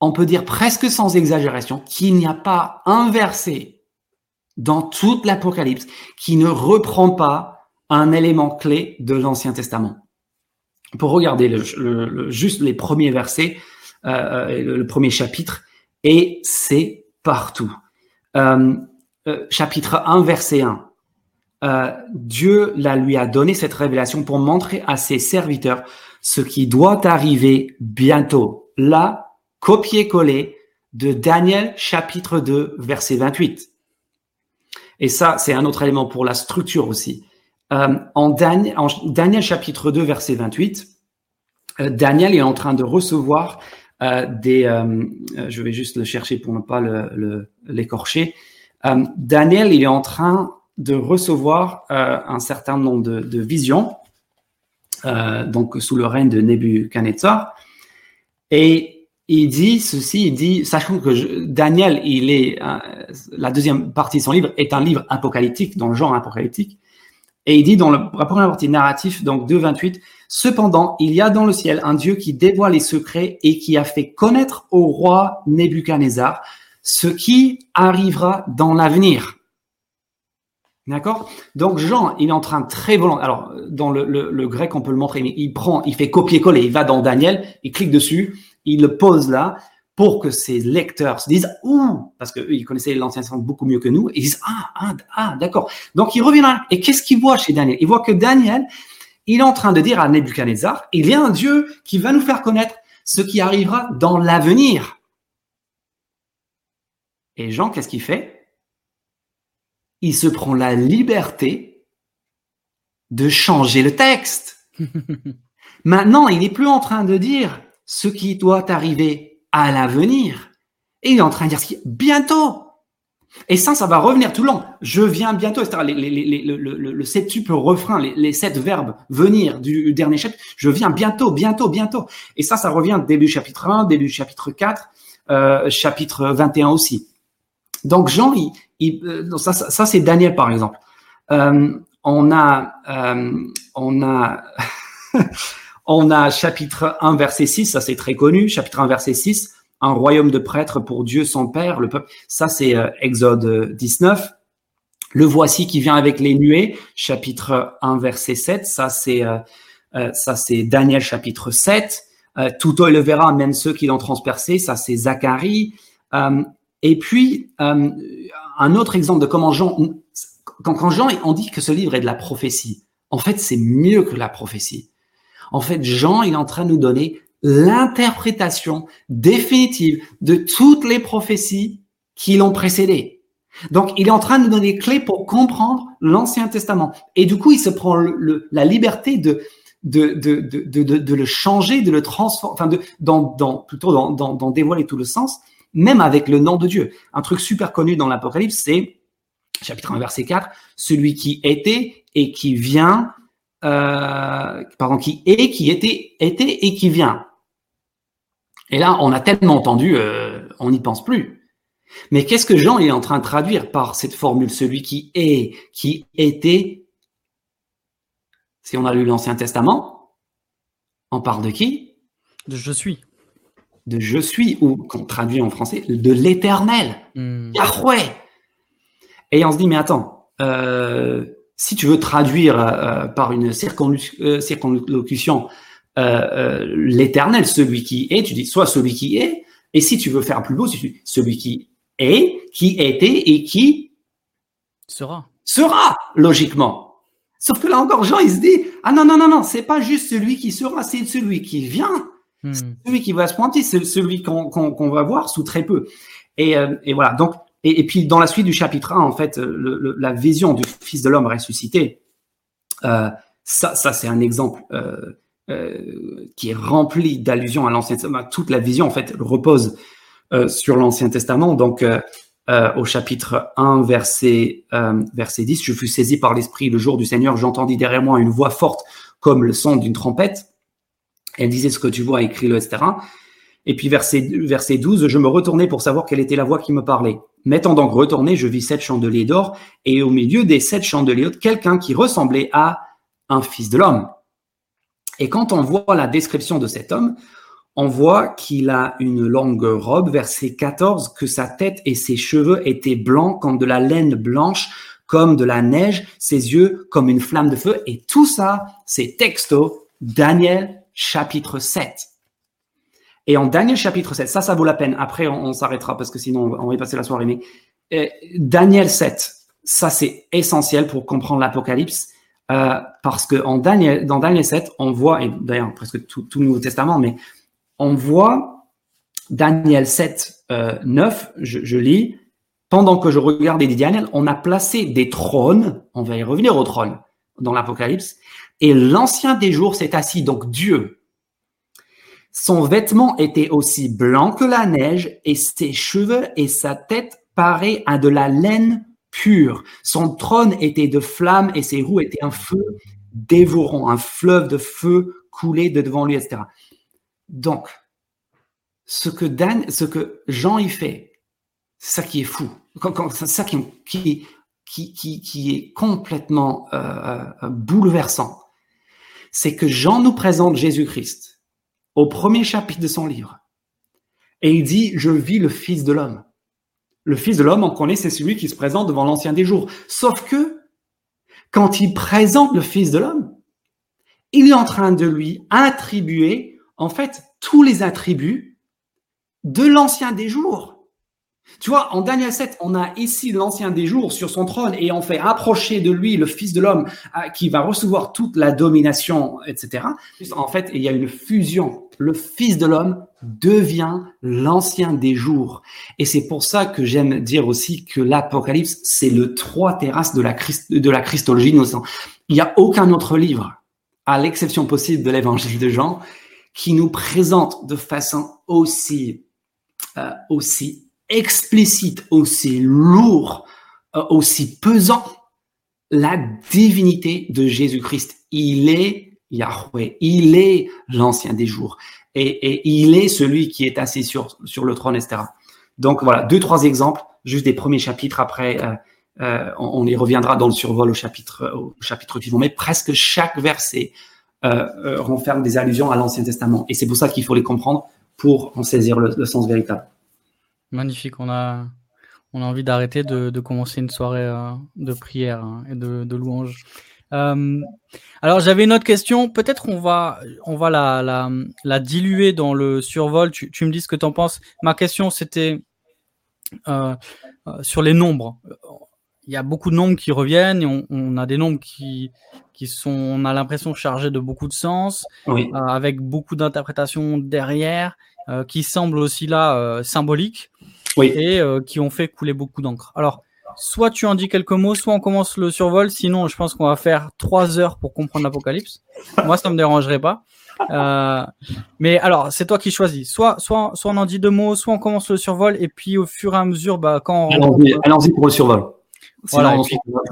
on peut dire presque sans exagération qu'il n'y a pas un verset dans toute l'Apocalypse qui ne reprend pas un élément clé de l'Ancien Testament. Pour regarder le, le, juste les premiers versets, euh, le, premier chapitre, et c'est partout. Euh, euh, chapitre 1, verset 1. Euh, Dieu la lui a donné cette révélation pour montrer à ses serviteurs ce qui doit arriver bientôt. Là, copier-coller de Daniel chapitre 2, verset 28. Et ça, c'est un autre élément pour la structure aussi. Euh, en, Daniel, en, Daniel, chapitre 2, verset 28, euh, Daniel est en train de recevoir euh, des. Euh, je vais juste le chercher pour ne pas l'écorcher. Le, Daniel, il est en train de recevoir un certain nombre de, de visions, donc sous le règne de Nebuchadnezzar. Et il dit ceci, il dit, sachant que Daniel, il est, la deuxième partie de son livre est un livre apocalyptique, dans le genre apocalyptique. Et il dit dans la première partie narrative, donc 2.28, Cependant, il y a dans le ciel un Dieu qui dévoile les secrets et qui a fait connaître au roi Nebuchadnezzar ce qui arrivera dans l'avenir. D'accord? Donc Jean, il est en train très volontaire. Alors, dans le, grec, on peut le montrer, mais il prend, il fait copier-coller, il va dans Daniel, il clique dessus, il le pose là, pour que ses lecteurs se disent ouh parce qu'eux ils connaissaient l'ancien testament beaucoup mieux que nous et ils disent ah ah, ah d'accord donc il revient là et qu'est-ce qu'il voit chez Daniel? Il voit que Daniel il est en train de dire à Nebuchadnezzar, il y a un Dieu qui va nous faire connaître ce qui arrivera dans l'avenir. Et Jean, qu'est-ce qu'il fait? Il se prend la liberté de changer le texte. *laughs* Maintenant, il n'est plus en train de dire ce qui doit arriver à l'avenir. Et il est en train de dire bientôt. Et ça, ça va revenir tout le long. Je viens bientôt, etc. Le, le, le septuple refrain, les, sept verbes venir du dernier chapitre. Je viens bientôt, bientôt, bientôt. Et ça, ça revient début chapitre 1, début chapitre 4, euh, chapitre 21 aussi. Donc Jean, euh, ça, ça, c'est Daniel par exemple. Euh, on a, on a, *laughs* on a chapitre 1 verset 6, ça c'est très connu. Chapitre 1 verset 6 un royaume de prêtres pour Dieu son Père, le peuple. Ça, c'est euh, Exode 19. Le voici qui vient avec les nuées, chapitre 1, verset 7. Ça, c'est euh, euh, ça, c'est Daniel, chapitre 7. tout œil le verra, même ceux qui l'ont transpercé. Ça, c'est Zacharie. et puis, un autre exemple de comment Jean, quand, quand Jean, on dit que ce livre est de la prophétie. En fait, c'est mieux que la prophétie. En fait, Jean, il est en train de nous donner l'interprétation définitive de toutes les prophéties qui l'ont précédé. Donc, il est en train de nous donner clés pour comprendre l'Ancien Testament. Et du coup, il se prend la liberté de, le changer, de le transformer, enfin, de, dans, dans, plutôt dans, dans, dans dévoiler tout le sens, même avec le nom de Dieu. Un truc super connu dans l'Apocalypse, c'est, chapitre 1, verset 4, celui qui était et qui vient, euh, pardon, qui est, qui était, était et qui vient. Et là, on a tellement entendu, euh, on n'y pense plus. Mais qu'est-ce que Jean est en train de traduire par cette formule Celui qui est, qui était? Si on a lu l'Ancien Testament, on parle de qui? De je suis. De je suis, ou qu'on traduit en français, de l'éternel. Hmm. Yahweh. Et on se dit, mais attends, euh, si tu veux traduire euh, par une circonlocution euh, euh, l'éternel, celui qui est, tu dis soit celui qui est, et si tu veux faire plus beau, tu dis celui qui est, qui était et qui sera. Sera, logiquement. Sauf que là encore, Jean, il se dit, ah non, non, non, non, c'est pas juste celui qui sera, c'est celui qui vient. Hmm. Celui qui va se pointer, c'est celui qu'on va voir sous très peu. Et, euh, et voilà. Donc, et, puis dans la suite du chapitre 1, en fait, le, la vision du Fils de l'homme ressuscité, euh, ça, ça c'est un exemple euh, euh, qui est rempli d'allusions à l'Ancien Testament. Toute la vision, en fait, repose euh, sur l'Ancien Testament. Donc, euh, au chapitre 1, verset, verset 10, je fus saisi par l'Esprit le jour du Seigneur, j'entendis derrière moi une voix forte comme le son d'une trompette. Elle disait ce que tu vois, écris-le, etc. Et puis verset, verset 12, je me retournais pour savoir quelle était la voix qui me parlait. M'étant donc retourné, je vis sept chandeliers d'or, et au milieu des sept chandeliers, quelqu'un qui ressemblait à un fils de l'homme. Et quand on voit la description de cet homme, on voit qu'il a une longue robe, verset 14, que sa tête et ses cheveux étaient blancs comme de la laine blanche, comme de la neige, ses yeux comme une flamme de feu. Et tout ça, c'est texto Daniel chapitre 7. Et en Daniel chapitre 7, ça, ça vaut la peine. Après, on, s'arrêtera parce que sinon, on va y passer la soirée. Mais euh, Daniel 7, ça, c'est essentiel pour comprendre l'Apocalypse. Euh, parce que en Daniel, dans Daniel 7, on voit, et d'ailleurs presque tout, tout, le Nouveau Testament, mais on voit Daniel 7, euh, 9, je, je, lis, pendant que je regardais Daniel, on a placé des trônes, on va y revenir au trône dans l'Apocalypse, et l'ancien des jours s'est assis, donc Dieu, Son vêtement était aussi blanc que la neige et ses cheveux et sa tête paraient à de la laine pure. Son trône était de flammes et ses roues étaient un feu dévorant, un fleuve de feu coulait de devant lui, etc. Donc, ce que Dan, ce que Jean y fait, c'est ça qui est fou. C'est ça qui, est complètement euh, euh, bouleversant. C'est que Jean nous présente Jésus-Christ au premier chapitre de son livre. Et il dit, je vis le Fils de l'homme. Le Fils de l'homme, on connaît, c'est celui qui se présente devant l'Ancien des jours. Sauf que, quand il présente le Fils de l'homme, il est en train de lui attribuer, en fait, tous les attributs de l'Ancien des jours. Tu vois, en Daniel 7, on a ici l'ancien des jours sur son trône et on fait approcher de lui le Fils de l'homme euh, qui va recevoir toute la domination, etc. En fait, il y a une fusion. Le Fils de l'homme devient l'ancien des jours. Et c'est pour ça que j'aime dire aussi que l'Apocalypse, c'est le trois terrasses de la, de la Christologie. Il n'y a aucun autre livre, à l'exception possible de l'Évangile de Jean, qui nous présente de façon aussi, euh, aussi explicite, aussi lourd, euh, aussi pesant la divinité de Jésus-Christ. Il est Yahweh, il est l'ancien des jours et, il est celui qui est assis sur, sur le trône, etc. Donc voilà, deux, trois exemples, juste des premiers chapitres. Après, euh, euh, on, y reviendra dans le survol au chapitre, au chapitre suivant. Mais presque chaque verset renferme des allusions à l'Ancien Testament. Et c'est pour ça qu'il faut les comprendre pour en saisir le sens véritable. Magnifique. On a, on a envie d'arrêter de, commencer une soirée euh, de prière hein, et de, de louange. Euh, alors j'avais une autre question. Peut-être on va, on va la, la, la, diluer dans le survol. Tu, tu me dis ce que tu en penses. Ma question c'était euh, sur les nombres. Il y a beaucoup de nombres qui reviennent et on, on a des nombres qui, qui sont, on a l'impression chargés de beaucoup de sens, avec beaucoup d'interprétations derrière. Euh, qui semblent aussi là euh, symboliques et euh, qui ont fait couler beaucoup d'encre. Alors, soit tu en dis quelques mots, soit on commence le survol. Sinon, je pense qu'on va faire trois heures pour comprendre l'Apocalypse. Moi, ça me dérangerait pas. Euh, mais alors, c'est toi qui choisis. Soit, soit, soit on en dit deux mots, soit on commence le survol et puis au fur et à mesure, bah, quand allons-y pour le survol. Voilà,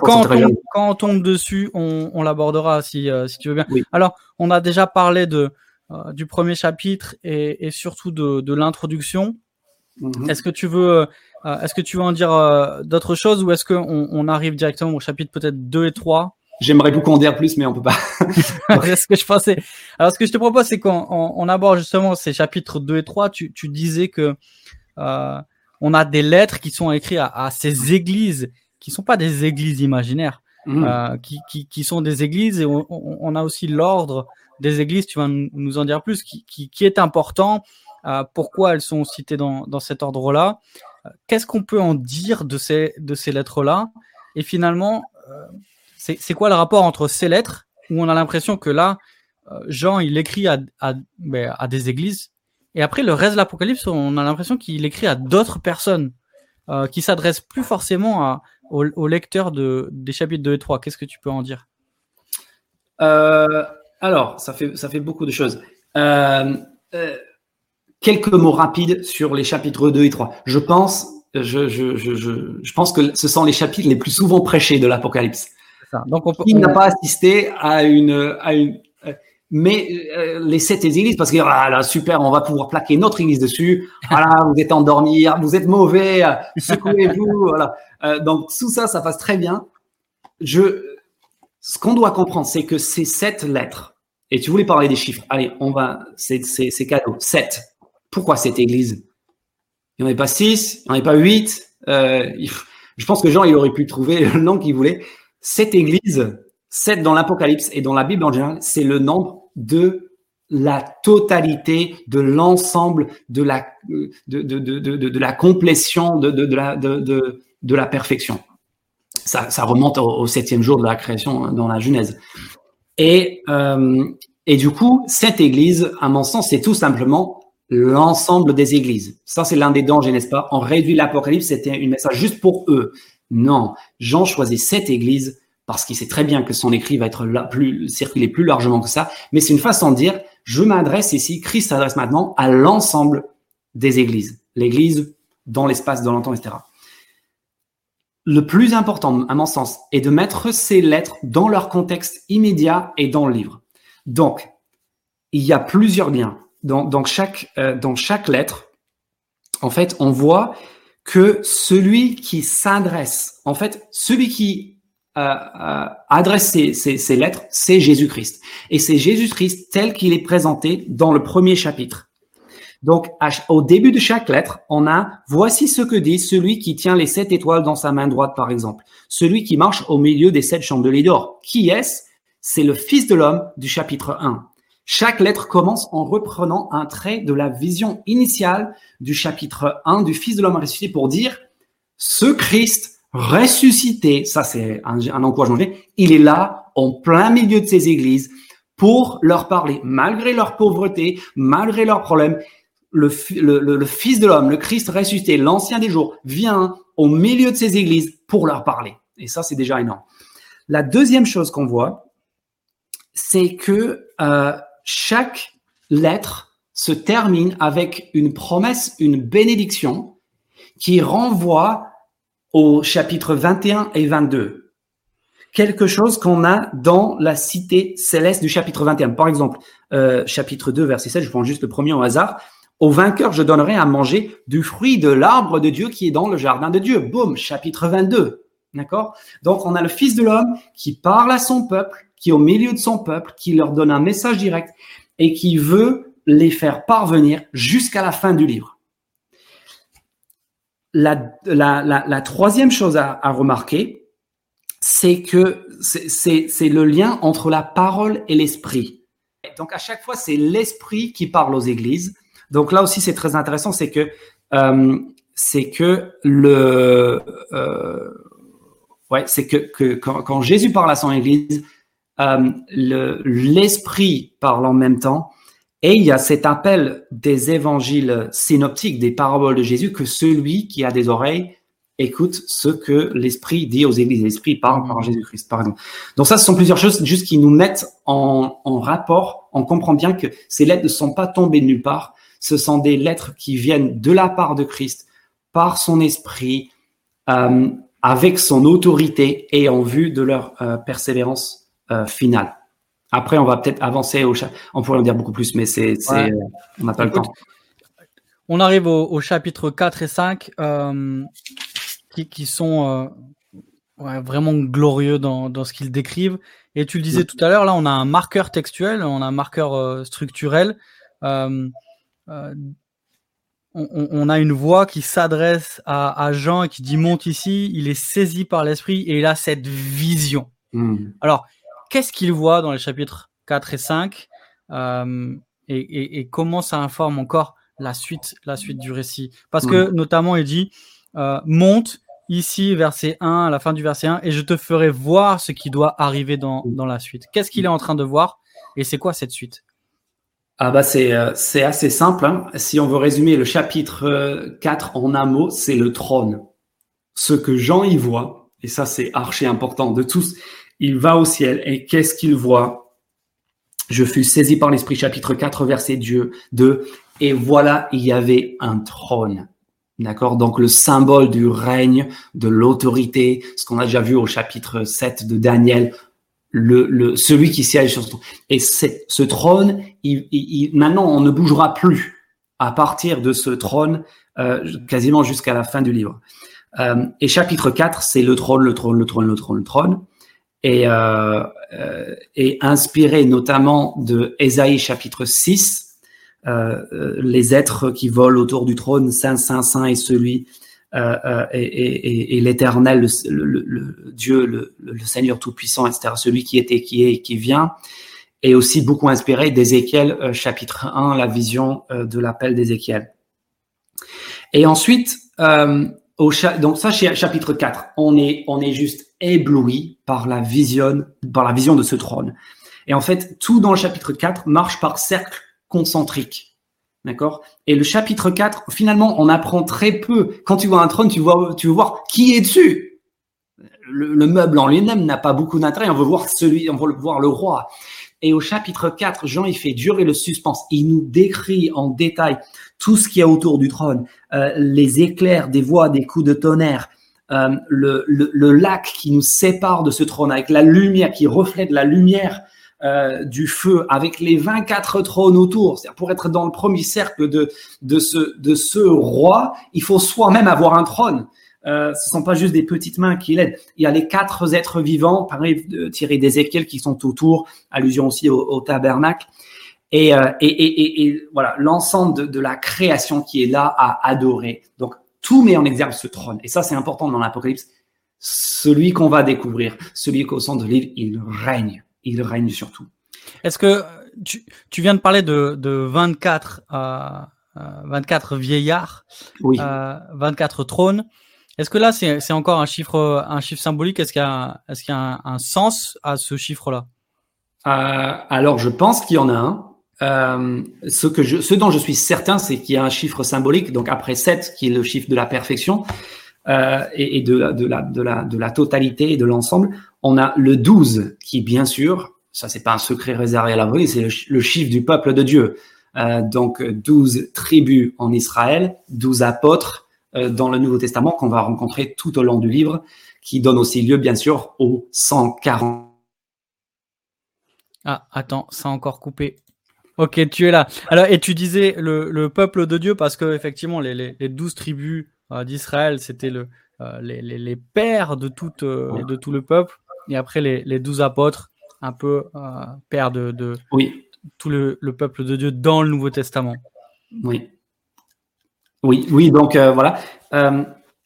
quand, on tombe, quand, on tombe, dessus, on, on l'abordera si, si tu veux bien. Alors, on a déjà parlé de euh, du premier chapitre et, surtout de, l'introduction. Mhm. Est-ce que tu veux, euh, est-ce que tu veux en dire euh, d'autres choses ou est-ce qu'on on arrive directement au chapitre peut-être 2 et 3 J'aimerais beaucoup en dire plus, mais on peut pas. *laughs* c'est ce que je pensais. Alors, ce que je te propose, c'est qu'on on, aborde justement ces chapitres 2 et 3. Tu, tu disais que on a des lettres qui sont écrites à, ces églises qui sont pas des églises imaginaires, mhm. qui, qui, qui, sont des églises et on, on a aussi l'ordre des églises, tu vas nous en dire plus, qui, qui, est important, euh, pourquoi elles sont citées dans, dans cet ordre-là, euh, qu'est-ce qu'on peut en dire de ces, de ces lettres-là, et finalement, euh, c'est quoi le rapport entre ces lettres, où on a l'impression que là, Jean, il écrit à, à, ben, à, des églises, et après le reste de l'Apocalypse, on a l'impression qu'il écrit à d'autres personnes, qui s'adressent plus forcément à, aux, lecteurs de, des chapitres 2 et 3. Qu'est-ce que tu peux en dire? Euh, alors, ça fait, ça fait beaucoup de choses. Euh, euh, quelques mots rapides sur les chapitres 2 et 3. Je pense, je, je, je, je, pense que ce sont les chapitres les plus souvent prêchés de l'Apocalypse. Donc, on Qui n'a pas assisté à une, à une euh, mais les sept églises, parce que ah là, super, on va pouvoir plaquer notre église dessus. Voilà, vous êtes endormis, vous êtes mauvais, secouez-vous. voilà. Donc tout ça, ça passe très bien. Je, ce qu'on doit comprendre, c'est que ces sept lettres, et tu voulais parler des chiffres, allez, on va, c'est cadeau, sept. Pourquoi cette église Il n'y en avait pas six, il n'y en avait pas huit. Euh, je pense que Jean, il aurait pu trouver le nom qu'il voulait. Cette église, sept dans l'Apocalypse et dans la Bible en général, c'est le nombre de la totalité de l'ensemble de la, de, de, de, de, la complétion de, de, de, de, la perfection ça, remonte au, septième jour de la création hein, dans la Genèse. Et, euh, et du coup, cette église, à mon sens, c'est tout simplement l'ensemble des églises. Ça, c'est l'un des dangers, n'est-ce pas? On réduit l'Apocalypse, c'était une message juste pour eux. Non, Jean choisit cette église parce qu'il sait très bien que son écrit va être là, plus circuler plus largement que ça. Mais c'est une façon de dire, je m'adresse ici, Christ s'adresse maintenant à l'ensemble des églises. L'église dans l'espace, dans l'entend, etc. Le plus important, à mon sens, est de mettre ces lettres dans leur contexte immédiat et dans le livre. Donc, il y a plusieurs liens. Dans, chaque, euh, dans chaque lettre, en fait, on voit que celui qui s'adresse, en fait, celui qui euh, euh, adresse ces, lettres, c'est Jésus-Christ. Et c'est Jésus-Christ tel qu'il est présenté dans le premier chapitre. Donc, au début de chaque lettre, on a voici ce que dit celui qui tient les sept étoiles dans sa main droite, par exemple. Celui qui marche au milieu des sept chandeliers d'or. Qui est-ce? C'est le Fils de l'homme du chapitre 1. Chaque lettre commence en reprenant un trait de la vision initiale du chapitre 1 du Fils de l'homme ressuscité pour dire ce Christ ressuscité, ça c'est un, un encouragement, il est là en plein milieu de ces églises pour leur parler, malgré leur pauvreté, malgré leurs problèmes. Le, Fils de l'homme, le Christ ressuscité, l'ancien des jours, vient au milieu de ces églises pour leur parler. Et ça, c'est déjà énorme. La deuxième chose qu'on voit, c'est que euh, chaque lettre se termine avec une promesse, une bénédiction qui renvoie au chapitre 21 et 22. Quelque chose qu'on a dans la cité céleste du chapitre 21. Par exemple, euh, chapitre 2, verset 7, je prends juste le premier au hasard. Au vainqueur, je donnerai à manger du fruit de l'arbre de Dieu qui est dans le jardin de Dieu. Boum, chapitre 22. D'accord? Donc, on a le Fils de l'homme qui parle à son peuple, qui est au milieu de son peuple, qui leur donne un message direct et qui veut les faire parvenir jusqu'à la fin du livre. La, la, la, troisième chose à, remarquer, c'est que c'est le lien entre la parole et l'esprit. Donc à chaque fois, c'est l'esprit qui parle aux églises. Donc là aussi, c'est très intéressant, c'est que euh, c'est que le euh, ouais, c'est que, que quand, Jésus parle à son église, euh, l'esprit parle en même temps et il y a cet appel des évangiles synoptiques, des paraboles de Jésus, que celui qui a des oreilles écoute ce que l'Esprit dit aux églises. L'Esprit parle par Jésus-Christ, par exemple. Donc ça, ce sont plusieurs choses juste qui nous mettent en, en rapport. On comprend bien que ces lettres ne sont pas tombées de nulle part. Ce sont des lettres qui viennent de la part de Christ, par son Esprit, euh, avec son autorité et en vue de leur euh, persévérance euh, finale. Après, on va peut-être avancer au On pourrait en dire beaucoup plus, mais c'est, on n'a pas le temps. On arrive au, chapitre 4 et 5 euh, qui, sont vraiment glorieux dans, ce qu'ils décrivent. Et tu le disais tout à l'heure, là, on a un marqueur textuel, on a un marqueur euh. On, a une voix qui s'adresse à, Jean et qui dit monte ici. Il est saisi par l'esprit et il a cette vision. Hmm. Alors, qu'est-ce qu'il voit dans les chapitres 4 et 5 euh, et, comment ça informe encore la suite, la suite du récit? Parce que notamment, il dit euh, monte ici, verset 1, à la fin du verset 1, et je te ferai voir ce qui doit arriver dans, la suite. Qu'est-ce qu'il est en train de voir? Et c'est quoi cette suite? Ah bah c'est euh, c'est assez simple. Hein. Si on veut résumer le chapitre 4 en un mot, c'est le trône. Ce que Jean y voit, et ça c'est archi important de tous, il va au ciel et qu'est-ce qu'il voit? Je fus saisi par l'Esprit, chapitre 4, verset Dieu 2, et voilà, il y avait un trône. D'accord? Donc le symbole du règne, de l'autorité, ce qu'on a déjà vu au chapitre 7 de Daniel, le, le, celui qui siège sur ce trône. Et ce trône, il, maintenant, on ne bougera plus à partir de ce trône, euh, quasiment jusqu'à la fin du livre. Euh, et chapitre 4, c'est le trône, le trône, le trône, le trône, le trône et, euh, euh, et inspiré notamment de Ésaïe chapitre 6, euh, euh, les êtres qui volent autour du trône, Saint, Saint, Saint et celui euh, euh et, et, et l'Éternel, le, le, le, Dieu, le, le Seigneur Tout-Puissant, etc., celui qui était, qui est et qui vient, et aussi beaucoup inspiré d'Ézéchiel chapitre 1, la vision de l'appel d'Ézéchiel. Et ensuite, au donc ça, chapitre 4, on est, on est juste ébloui par la vision, par la vision de ce trône. Et en fait, tout dans le chapitre 4 marche par cercle concentrique. D'accord? Et le chapitre 4, finalement, on apprend très peu. Quand tu vois un trône, tu, vois, tu veux voir qui est dessus. Le, meuble en lui-même n'a pas beaucoup d'intérêt. On veut voir celui, on veut voir le roi. Et au chapitre 4, Jean, il fait durer le suspense. Il nous décrit en détail tout ce qu'il y a autour du trône, euh, les éclairs, des voix, des coups de tonnerre, euh, le, lac qui nous sépare de ce trône, avec la lumière qui reflète la lumière euh, du feu, avec les 24 trônes autour. C'est-à-dire pour être dans le premier cercle de, de, ce, de ce roi, il faut soi-même avoir un trône. Euh, ce sont pas juste des petites mains qui l'aident. Il y a les quatre êtres vivants, pareil, tirés d'Ézéchiel, qui sont autour, allusion aussi au, tabernacle. Et, euh, et, et, et, voilà, l'ensemble de, de, la création qui est là à adorer. Donc, tout met en exergue ce trône. Et ça, c'est important dans l'Apocalypse. Celui qu'on va découvrir, celui qu'au centre de livre, il règne. Il règne surtout. Est-ce que tu, tu, viens de parler de, de 24, euh, 24 vieillards, oui. 24 trônes est-ce que là, c'est encore un chiffre, un chiffre symbolique? Est-ce qu'il y a, est-ce qu'il y a un, un, sens à ce chiffre-là? Euh, Alors, je pense qu'il y en a un. Euh, ce, que je, ce dont je suis certain, c'est qu'il y a un chiffre symbolique, donc après 7, qui est le chiffre de la perfection euh, et, de, la, totalité et de l'ensemble. On a le 12, qui, bien sûr, ça, c'est pas un secret réservé à la c'est le, chiffre du peuple de Dieu. Euh, donc, 12 tribus en Israël, 12 apôtres, euh, dans le Nouveau Testament qu'on va rencontrer tout au long du livre, qui donne aussi lieu, bien sûr, aux 140. Ah, attends, ça a encore coupé. Ok, tu es là. Alors, et tu disais le, le peuple de Dieu parce que effectivement, les, les, les douze tribus d'Israël, c'était le, euh, les, les, les, pères de tout, euh, de tout le peuple. Et après, les, les douze apôtres, un peu euh, pères de, de oui. tout le, le peuple de Dieu dans le Nouveau Testament. Oui. Oui, oui, donc euh, voilà. Euh,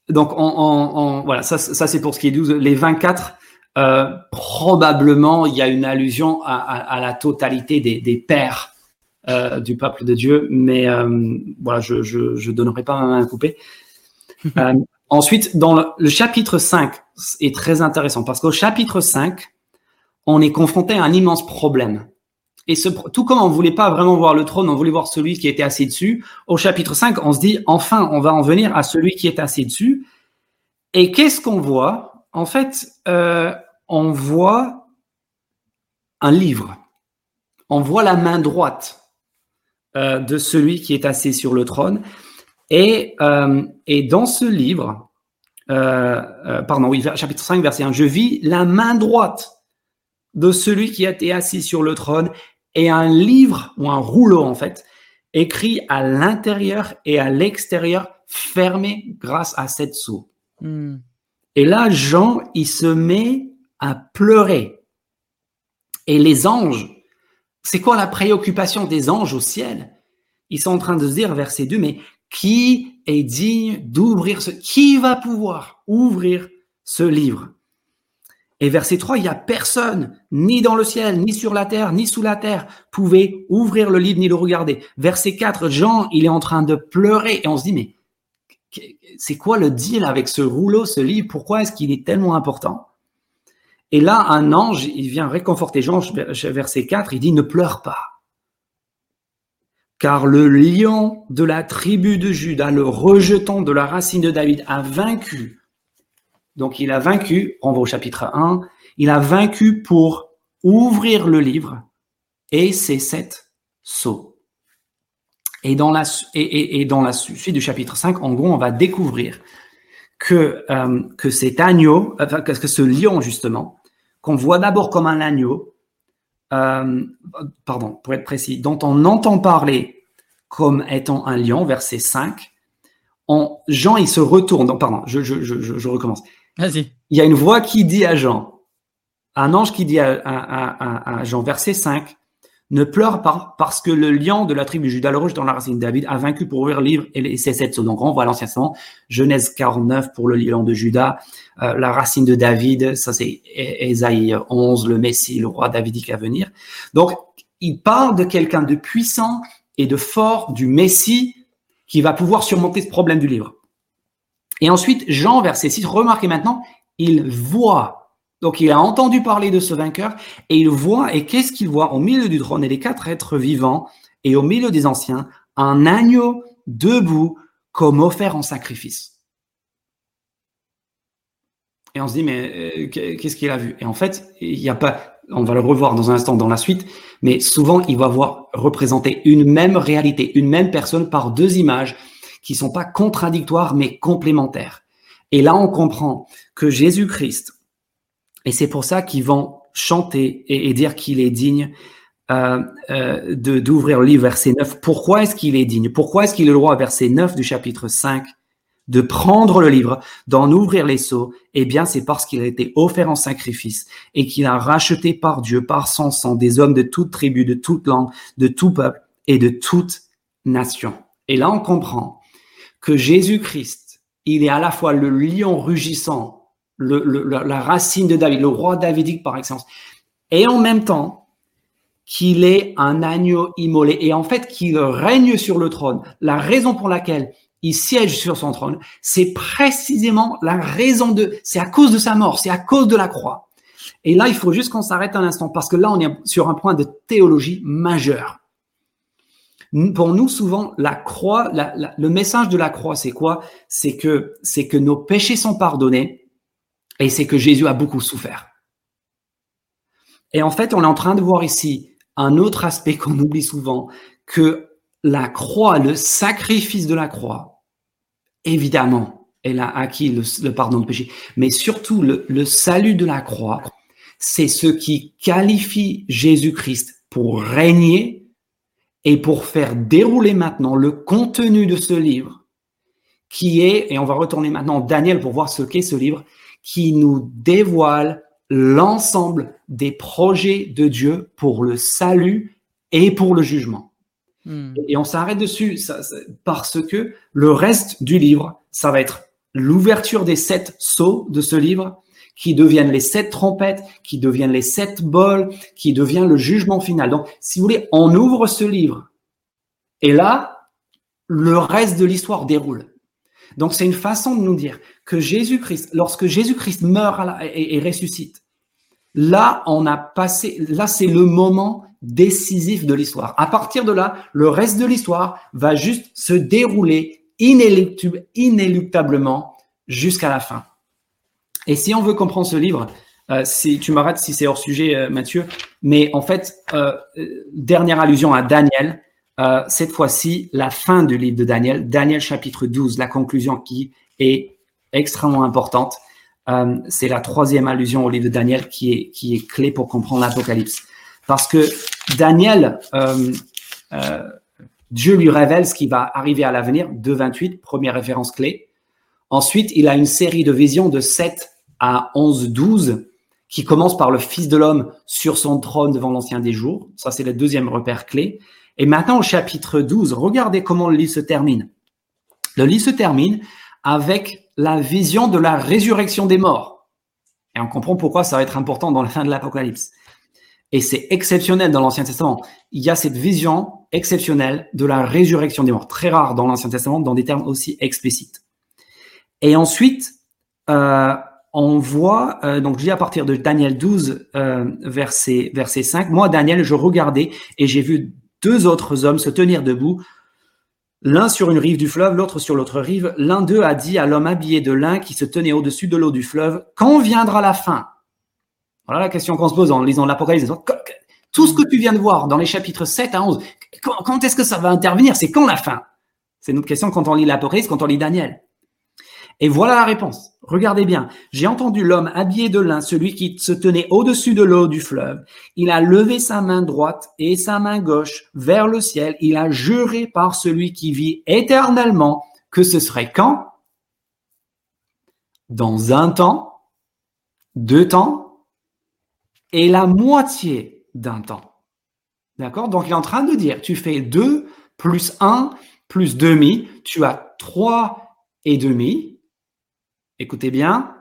donc on, on, on, voilà, ça, ça c'est pour ce qui est 12. Les 24, euh, probablement il y a une allusion à, à, à la totalité des, des pères euh, du peuple de Dieu, mais euh, voilà, je, je, je donnerai pas ma main à couper. Ensuite, dans le, le, chapitre 5 est très intéressant parce qu'au chapitre 5, on est confronté à un immense problème. Et ce, tout comme on voulait pas vraiment voir le trône, on voulait voir celui qui était assis dessus. Au chapitre 5, on se dit, enfin, on va en venir à celui qui est assis dessus. Et qu'est-ce qu'on voit? En fait, euh, on voit un livre. On voit la main droite euh, de celui qui est assis sur le trône. Et, euh, et dans ce livre, euh, euh, pardon, oui, chapitre 5, verset 1, je vis la main droite de celui qui a été assis sur le trône et un livre ou un rouleau en fait écrit à l'intérieur et à l'extérieur fermé grâce à cette sceau. Mm. Et là, Jean, il se met à pleurer. Et les anges, c'est quoi la préoccupation des anges au ciel? Ils sont en train de se dire, verset 2, mais qui est digne d'ouvrir ce... Qui va pouvoir ouvrir ce livre? Et verset 3, il n'y a personne, ni dans le ciel, ni sur la terre, ni sous la terre, pouvait ouvrir le livre ni le regarder. Verset 4, Jean, il est en train de pleurer et on se dit, mais c'est quoi le deal avec ce rouleau, ce livre? Pourquoi est-ce qu'il est tellement important? Et là, un ange, il vient réconforter Jean, verset 4, il dit, ne pleure pas. Car le lion de la tribu de Judas, le rejeton de la racine de David, a vaincu donc il a vaincu, on va au chapitre 1, il a vaincu pour ouvrir le livre et ses sept sceaux. Et dans la, suite du chapitre 5, en gros, on va découvrir que, euh, cet agneau, enfin, que ce lion justement, qu'on voit d'abord comme un agneau, euh, pardon, pour être précis, dont on entend parler comme étant un lion, verset 5, on, Jean, il se retourne, pardon, je, je, je, je recommence. Vas-y. Il y a une voix qui dit à Jean, un ange qui dit à, à, à, à Jean, verset 5, ne pleure pas parce que le lion de la tribu Judas, le rouge dans la racine de David, a vaincu pour ouvrir le livre et ses sept sceaux. Donc on voit l'Ancien Testament, Genèse 49 pour le lion de Judas, euh, la racine de David, ça c'est Ésaïe 11, le Messie, le roi davidique à venir. Donc il parle de quelqu'un de puissant et de fort, du Messie, qui va pouvoir surmonter ce problème du livre. Et ensuite, Jean, verset 6, remarquez maintenant, il voit. Donc, il a entendu parler de ce vainqueur et il voit, et qu'est-ce qu'il voit au milieu du trône? Et des quatre êtres vivants et au milieu des anciens, un agneau debout comme offert en sacrifice. Et on se dit, mais euh, qu'est-ce qu'il a vu? Et en fait, il n'y a pas, on va le revoir dans un instant dans la suite, mais souvent il va voir représenter une même réalité, une même personne par deux images qui sont pas contradictoires mais complémentaires. Et là, on comprend que Jésus-Christ, et c'est pour ça qu'ils vont chanter et, dire qu'il est digne euh, euh, d'ouvrir le livre verset 9. Pourquoi est-ce qu'il est digne? Pourquoi est-ce qu'il est le droit, verset 9 du chapitre 5, de prendre le livre, d'en ouvrir les seaux? Eh bien, c'est parce qu'il a été offert en sacrifice et qu'il a racheté par Dieu, par son sang, des hommes de toute tribu, de toute langue, de tout peuple et de toute nation. Et là, on comprend que Jésus-Christ, il est à la fois le lion rugissant, le, la racine de David, le roi davidique par excellence, et en même temps qu'il est un agneau immolé, et en fait qu'il règne sur le trône. La raison pour laquelle il siège sur son trône, c'est précisément la raison de, c'est à cause de sa mort, c'est à cause de la croix. Et là, il faut juste qu'on s'arrête un instant, parce que là, on est sur un point de théologie majeur. Pour nous, souvent, la croix, le message de la croix, c'est quoi? C'est que c'est que nos péchés sont pardonnés et c'est que Jésus a beaucoup souffert. Et en fait, on est en train de voir ici un autre aspect qu'on oublie souvent, que la croix, le sacrifice de la croix, évidemment, elle a acquis le, pardon de péché, mais surtout le, le salut de la croix, c'est ce qui qualifie Jésus-Christ pour régner et pour faire dérouler maintenant le contenu de ce livre, qui est, et on va retourner maintenant Daniel pour voir ce qu'est ce livre, qui nous dévoile l'ensemble des projets de Dieu pour le salut et pour le jugement. Hmm. Et on s'arrête dessus parce que le reste du livre, ça va être l'ouverture des sept sceaux de ce livre, qui deviennent les sept trompettes, qui deviennent les sept bols, qui devient le jugement final. Donc, si vous voulez, on ouvre ce livre. Et là, le reste de l'histoire déroule. Donc, c'est une façon de nous dire que Jésus-Christ, lorsque Jésus-Christ meurt et, ressuscite, là, on a passé, là, c'est le moment décisif de l'histoire. À partir de là, le reste de l'histoire va juste se dérouler inéluctablement jusqu'à la fin. Et si on veut comprendre ce livre, euh, si tu m'arrêtes si c'est hors sujet, euh, Mathieu, mais en fait, euh, dernière allusion à Daniel, cette fois-ci, la fin du livre de Daniel, Daniel chapitre 12, la conclusion qui est extrêmement importante. c'est la troisième allusion au livre de Daniel qui est, qui est clé pour comprendre l'Apocalypse. Parce que Daniel, Dieu lui révèle ce qui va arriver à l'avenir, 2.28, première référence clé. Ensuite, il a une série de visions de 7 à 11, 12, qui commence par le Fils de l'homme sur son trône devant l'Ancien des jours. Ça, c'est le deuxième repère clé. Et maintenant, au chapitre 12, regardez comment le livre se termine. Le livre se termine avec la vision de la résurrection des morts. Et on comprend pourquoi ça va être important dans la fin de l'Apocalypse. Et c'est exceptionnel dans l'Ancien Testament. Il y a cette vision exceptionnelle de la résurrection des morts, très rare dans l'Ancien Testament, dans des termes aussi explicites. Et ensuite, euh, on voit, euh, donc je lis à partir de Daniel 12, euh, verset, verset 5, Moi, Daniel, je regardais et j'ai vu deux autres hommes se tenir debout, l'un sur une rive du fleuve, l'autre sur l'autre rive. L'un d'eux a dit à l'homme habillé de lin qui se tenait au-dessus de l'eau du fleuve, Quand viendra la fin? Voilà la question qu'on se pose en lisant l'Apocalypse. Tout ce que tu viens de voir dans les chapitres 7 à 11, quand, est-ce que ça va intervenir? C'est quand la fin? C'est notre question quand on lit l'Apocalypse, quand on lit Daniel. Et voilà la réponse. Regardez bien. J'ai entendu l'homme habillé de lin, celui qui se tenait au-dessus de l'eau du fleuve. Il a levé sa main droite et sa main gauche vers le ciel. Il a juré par celui qui vit éternellement que ce serait quand? Dans un temps, deux temps et la moitié d'un temps. D'accord? Donc il est en train de dire, tu fais deux plus un plus demi, tu as trois et demi, Écoutez bien,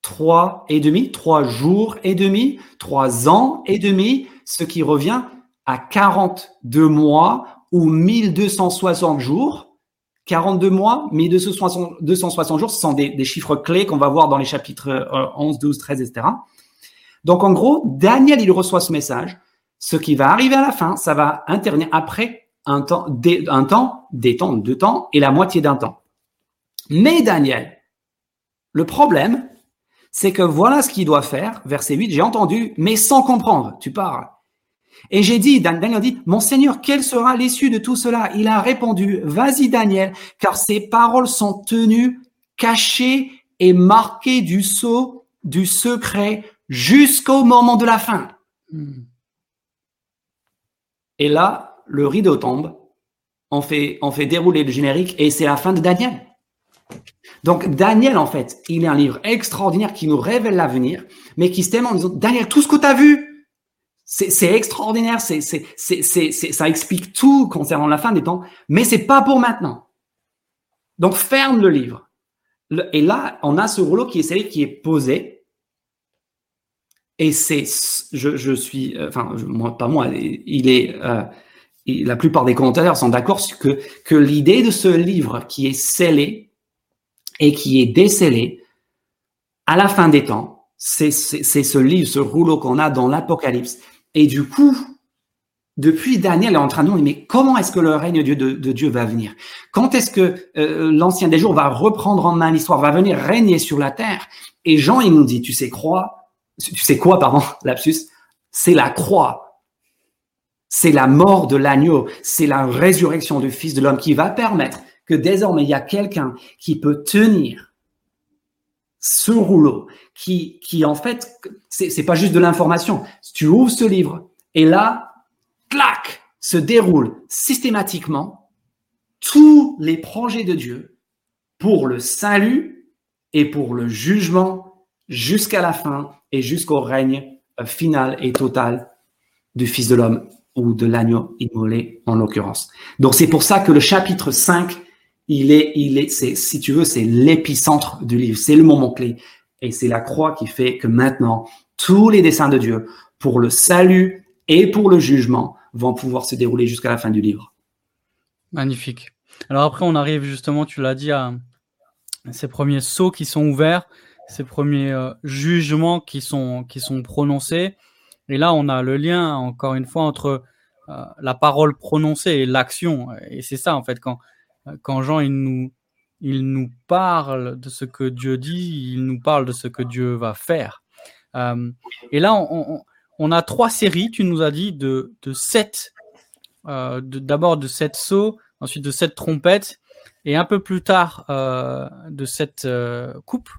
trois et demi, trois jours et demi, trois ans et demi, ce qui revient à 42 mois ou 1260 jours. 42 mois, 1260 jours, ce sont des, chiffres clés qu'on va voir dans les chapitres 11, 12, 13, etc. Donc en gros, Daniel, il reçoit ce message. Ce qui va arriver à la fin, ça va intervenir après un temps, des, un temps, des temps, deux temps et la moitié d'un temps. Mais Daniel, le problème, c'est que voilà ce qu'il doit faire. Verset 8, j'ai entendu, mais sans comprendre. Tu parles. Et j'ai dit, Daniel dit, mon Seigneur, quelle sera l'issue de tout cela? Il a répondu, vas-y Daniel, car ces paroles sont tenues, cachées et marquées du sceau du secret jusqu'au moment de la fin. Et là, le rideau tombe, on fait, on fait dérouler le générique et c'est la fin de Daniel. Donc Daniel, en fait, il est un livre extraordinaire qui nous révèle l'avenir, mais qui se termine en disant, Daniel, tout ce que tu as vu, c'est extraordinaire, c'est ça explique tout concernant la fin des temps, mais c'est pas pour maintenant. Donc ferme le livre. et là, on a ce rouleau qui est qui est posé. Et c'est, je, suis, euh, enfin, pas moi, il est, euh, la plupart des commentateurs sont d'accord que, que l'idée de ce livre qui est scellé et qui est décellé à la fin des temps, c'est ce livre, ce rouleau qu'on a dans l'Apocalypse. Et du coup, depuis Daniel est en train de nous dire, mais comment est-ce que le règne de, Dieu va venir? Quand est-ce que euh, l'ancien des jours va reprendre en main l'histoire, va venir régner sur la terre? Et Jean, il nous dit, tu sais crois, tu sais quoi, pardon, *laughs* lapsus, c'est la croix. C'est la mort de l'agneau, c'est la résurrection du Fils de l'homme qui va permettre que désormais il y a quelqu'un qui peut tenir ce rouleau, qui, qui en fait, c'est pas juste de l'information. Tu ouvres ce livre et là, clac, se déroule systématiquement tous les projets de Dieu pour le salut et pour le jugement jusqu'à la fin et jusqu'au règne final et total du Fils de l'homme ou de l'agneau immolé en l'occurrence. Donc c'est pour ça que le chapitre 5, il est, il est, c'est, si tu veux, c'est l'épicentre du livre, c'est le moment clé. Et c'est la croix qui fait que maintenant, tous les desseins de Dieu pour le salut et pour le jugement vont pouvoir se dérouler jusqu'à la fin du livre. Magnifique. Alors après, on arrive justement, tu l'as dit, à ces premiers sauts qui sont ouverts, ces premiers euh, jugements qui sont, qui sont prononcés. Et là, on a le lien, encore une fois, entre euh, la parole prononcée et l'action. Et c'est ça, en fait, quand, quand Jean il nous, il nous parle de ce que Dieu dit, il nous parle de ce que Dieu va faire. Euh, et là, on, a trois séries, tu nous as dit, de, de sept, euh, d'abord de sept sauts, ensuite de sept trompettes, et un peu plus tard de sept coupes.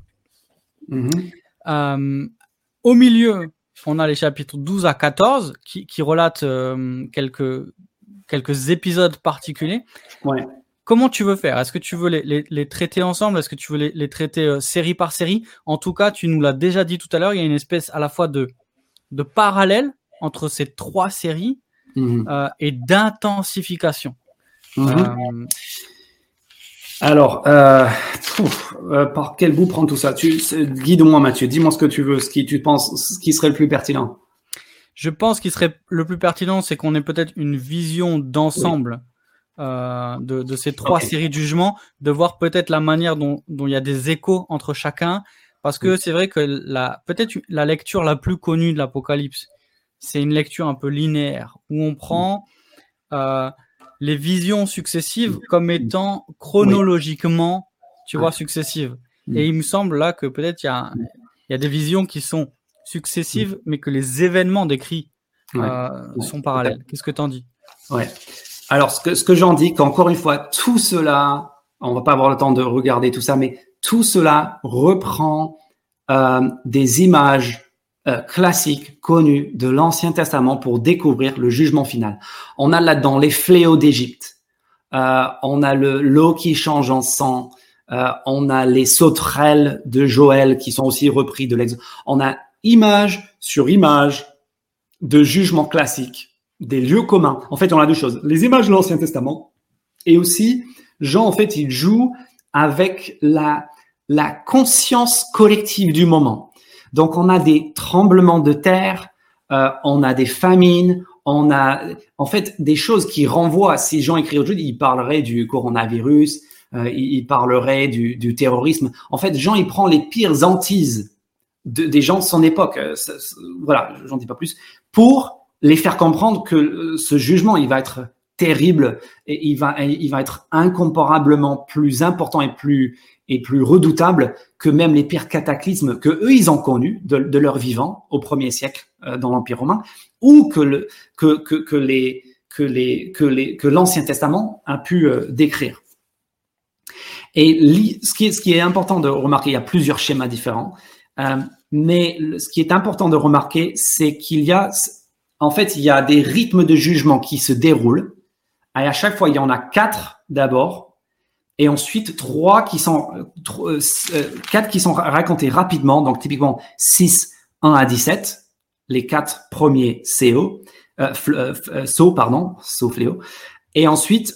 Mm-hmm. au milieu, on a les chapitres 12 à 14 qui, relatent euh, quelques, quelques épisodes particuliers. Comment tu veux faire? Est-ce que tu veux les, traiter ensemble? Est-ce que tu veux les, traiter euh, série par série? En tout cas, tu nous l'as déjà dit tout à l'heure, il y a une espèce à la fois de, de parallèle entre ces trois séries mhm. euh, et d'intensification. Mhm. Alors, euh, euh, par quel bout prendre tout ça? Guide-moi, Mathieu. Dis-moi ce que tu veux, ce qui tu penses, ce qui serait le plus pertinent. Je pense qu'il serait le plus pertinent, c'est qu'on ait peut-être une vision d'ensemble euh, de, ces trois séries de jugements, de voir peut-être la manière dont, il y a des échos entre chacun, parce que c'est vrai que la peut-être la lecture la plus connue de l'Apocalypse, c'est une lecture un peu linéaire où on prend les visions successives comme étant chronologiquement, tu vois, successives. Mm. Et il me semble là que peut-être il y a, y a des visions qui sont successives, mm. mais que les événements décrits euh, sont parallèles. Qu'est-ce que tu en dis? Ouais. Alors, ce que, j'en dis, qu'encore une fois, tout cela, on va pas avoir le temps de regarder tout ça, mais tout cela reprend euh, des images euh, classique, connu de l'Ancien Testament pour découvrir le jugement final. On a là-dedans les fléaux d'Égypte, euh, on a le l'eau qui change en sang, on a les sauterelles de Joël qui sont aussi repris de l'exode. On a image sur image de jugement classique, des lieux communs. En fait, on a deux choses. Les images de l'Ancien Testament et aussi Jean, en fait, il joue avec la, la conscience collective du moment. Donc, on a des tremblements de terre, euh, on a des famines, on a en fait des choses qui renvoient. Si Jean écrit aujourd'hui, il parlerait du coronavirus, euh, il, parlerait du, du, terrorisme. En fait, Jean, il prend les pires antises de, des gens de son époque. Euh, voilà, j'en dis pas plus, pour les faire comprendre que euh, ce jugement, il va être terrible et il va, il va être incomparablement plus important et plus et plus redoutable que même les pires cataclysmes que eux ils ont connus de, leur vivant au premier siècle euh, dans l'Empire romain, ou que, le, que, que, que les que les que les que l'Ancien Testament a pu euh, décrire. Et ce qui, est, ce qui est important de remarquer, il y a plusieurs schémas différents, mais ce qui est important de remarquer, c'est qu'il y a, en fait, il y a des rythmes de jugement qui se déroulent. Et à chaque fois, il y en a quatre d'abord, et ensuite trois qui sont, euh, euh, quatre qui sont racontés rapidement. Donc typiquement 6, 1 à 17, les quatre premiers CO, euh, so, pardon, so fléau. Et ensuite,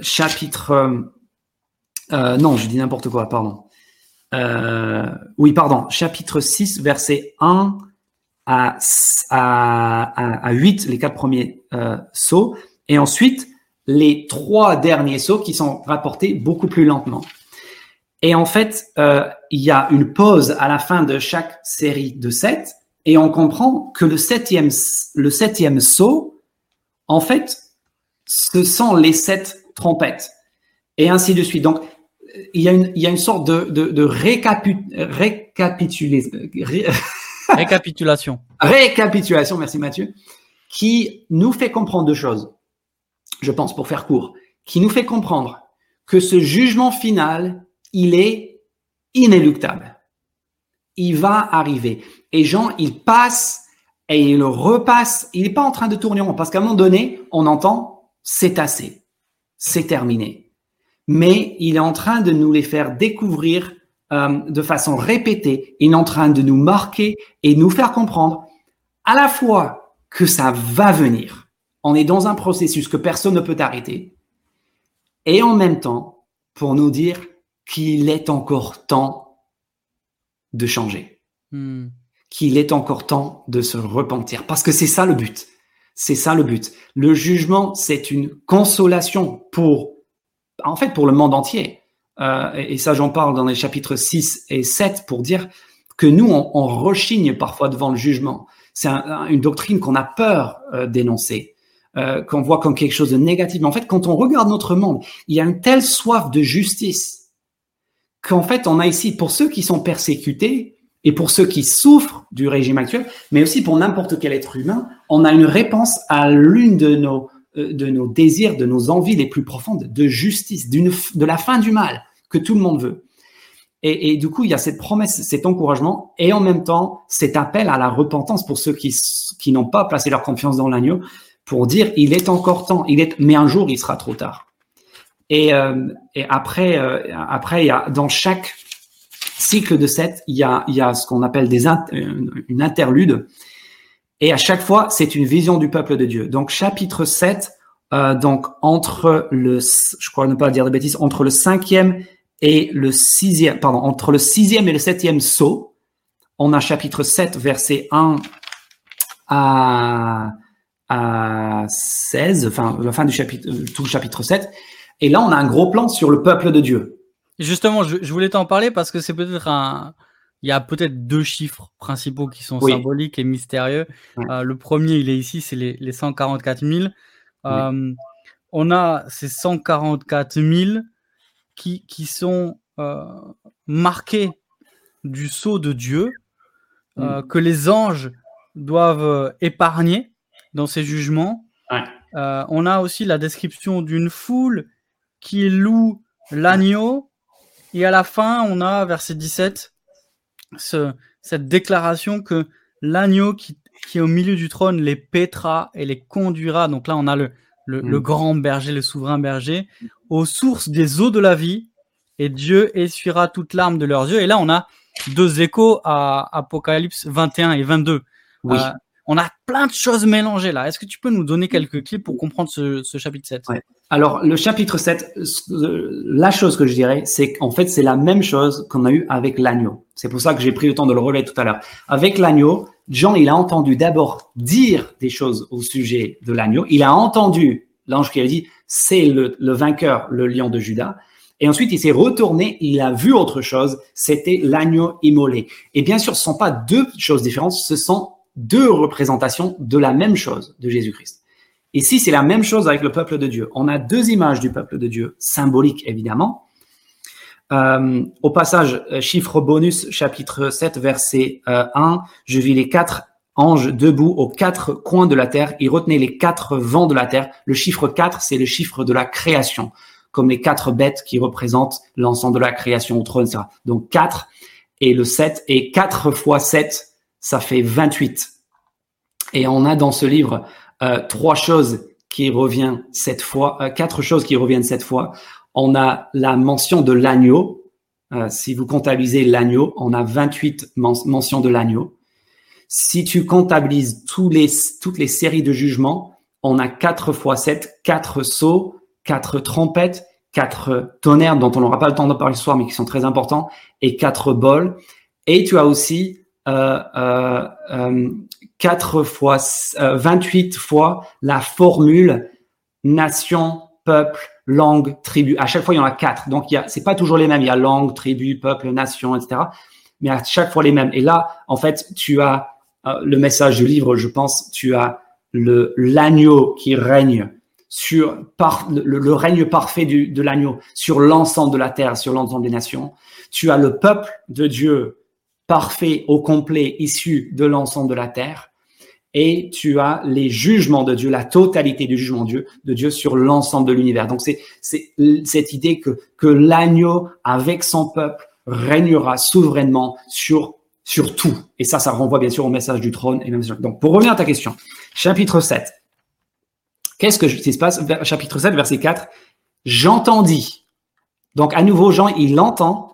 chapitre non, je dis n'importe quoi, pardon. Oui, pardon. Chapitre 6, verset 1 à, à, à, 8, les quatre premiers euh, sauts. Et ensuite, les trois derniers sauts qui sont rapportés beaucoup plus lentement. Et en fait, euh, il y a une pause à la fin de chaque série de sept, et on comprend que le septième, le septième saut, en fait, ce sont les sept trompettes, et ainsi de suite. Donc, il y a une, il y a une sorte de, de, de récapitulation. Récapitulation, merci Mathieu, qui nous fait comprendre deux choses, je pense, pour faire court, qui nous fait comprendre que ce jugement final, il est inéluctable. Il va arriver. Et Jean, il passe et il repasse. Il n'est pas en train de tourner rond parce qu'à un moment donné, on entend c'est assez, c'est terminé mais il est en train de nous les faire découvrir euh, de façon répétée. Il est en train de nous marquer et nous faire comprendre à la fois que ça va venir. On est dans un processus que personne ne peut arrêter. Et en même temps, pour nous dire qu'il est encore temps de changer. Hmm. Qu'il est encore temps de se repentir. Parce que c'est ça le but. C'est ça le but. Le jugement, c'est une consolation pour en fait pour le monde entier. Euh, et, ça, j'en parle dans les chapitres 6 et 7 pour dire que nous, on, rechigne parfois devant le jugement. C'est une doctrine qu'on a peur euh, d'énoncer, euh, qu'on voit comme quelque chose de négatif. Mais en fait, quand on regarde notre monde, il y a une telle soif de justice qu'en fait, on a ici, pour ceux qui sont persécutés et pour ceux qui souffrent du régime actuel, mais aussi pour n'importe quel être humain, on a une réponse à l'une de nos de nos désirs, de nos envies les plus profondes, de justice, de la fin du mal que tout le monde veut. Et, du coup, il y a cette promesse, cet encouragement, et en même temps, cet appel à la repentance pour ceux qui, n'ont pas placé leur confiance dans l'agneau, pour dire, il est encore temps, il est, mais un jour, il sera trop tard. Et, euh, après, euh, après, il y a, dans chaque cycle de sept, il y a, y a ce qu'on appelle des une interlude et à chaque fois, c'est une vision du peuple de Dieu. Donc, chapitre 7, euh, donc entre le, je crois ne pas dire de bêtises, entre le cinquième et le sixième, pardon, entre le sixième et le septième saut, on a chapitre 7, verset 1 à, à 16, enfin, la fin du chapitre, euh, tout le chapitre 7. Et là, on a un gros plan sur le peuple de Dieu. Justement, je, je voulais t'en parler parce que c'est peut-être un, il y a peut-être deux chiffres principaux qui sont symboliques et mystérieux. Euh, le premier, il est ici, c'est les, les 144 000. Euh, on a ces 144 000 qui, qui sont euh, marqués du sceau de Dieu, que les anges doivent épargner dans ces jugements. on a aussi la description d'une foule qui loue l'agneau. Et à la fin, on a, verset 17, cette déclaration que l'agneau qui, est au milieu du trône les pètera et les conduira. Donc là, on a le, le, mm. grand berger, le souverain berger, aux sources des eaux de la vie, et Dieu essuiera toute larme de leurs yeux. Et là, on a deux échos à Apocalypse 21 et 22. Oui. Euh, on a plein de choses mélangées là. Est-ce que tu peux nous donner quelques clés pour comprendre ce, chapitre 7 Alors, le chapitre 7, la chose que je dirais, c'est qu'en fait, c'est la même chose qu'on a eu avec l'agneau. C'est pour ça que j'ai pris le temps de le relever tout à l'heure. Avec l'agneau, Jean, il a entendu d'abord dire des choses au sujet de l'agneau. Il a entendu l'ange qui a dit, c'est le, le vainqueur, le lion de Judas. Et ensuite, il s'est retourné, il a vu autre chose, c'était l'agneau immolé. Et bien sûr, ce sont pas deux choses différentes, ce sont deux représentations de la même chose de Jésus-Christ. Ici, c'est la même chose avec le peuple de Dieu. On a deux images du peuple de Dieu, symboliques évidemment. Euh, au passage, euh, chiffre bonus, chapitre 7, verset 1, je vis les quatre anges debout aux quatre coins de la terre. Ils retenaient les quatre vents de la terre. Le chiffre 4, c'est le chiffre de la création, comme les quatre bêtes qui représentent l'ensemble de la création au trône, etc. Donc 4 et le 7, et 4 fois 7, ça fait 28. Et on a dans ce livre euh, trois choses qui reviennent cette fois, euh, quatre choses qui reviennent cette fois. On a la mention de l'agneau. Euh, si vous comptabilisez l'agneau, on a 28 mentions de l'agneau. Si tu comptabilises tous les, toutes les séries de jugements, on a 4 fois 7, 4 sauts, 4 trompettes, 4 tonnerres dont on n'aura pas le temps de parler ce soir, mais qui sont très importants, et 4 bols. Et tu as aussi 4 fois, 28 euh, fois la formule nation, peuple, langue, tribu. À chaque fois, il y en a quatre. Donc, il y c'est pas toujours les mêmes. Il y a langue, tribu, peuple, nation, etc. Mais à chaque fois les mêmes. Et là, en fait, tu as euh, le message du livre, je pense, tu as le l'agneau qui règne sur par, le, règne parfait du, de l'agneau sur l'ensemble de la terre, sur l'ensemble des nations. Tu as le peuple de Dieu parfait au complet issu de l'ensemble de la terre. Et tu as les jugements de Dieu, la totalité du jugement de Dieu, de Dieu sur l'ensemble de l'univers. Donc c'est cette idée que l'agneau avec son peuple régnera souverainement sur tout. Et ça, ça renvoie bien sûr au message du trône. Et même Donc, pour revenir à ta question, chapitre 7. Qu'est-ce que qui se passe? Chapitre 7, verset 4. J'entendis. Donc, à nouveau, Jean, il entend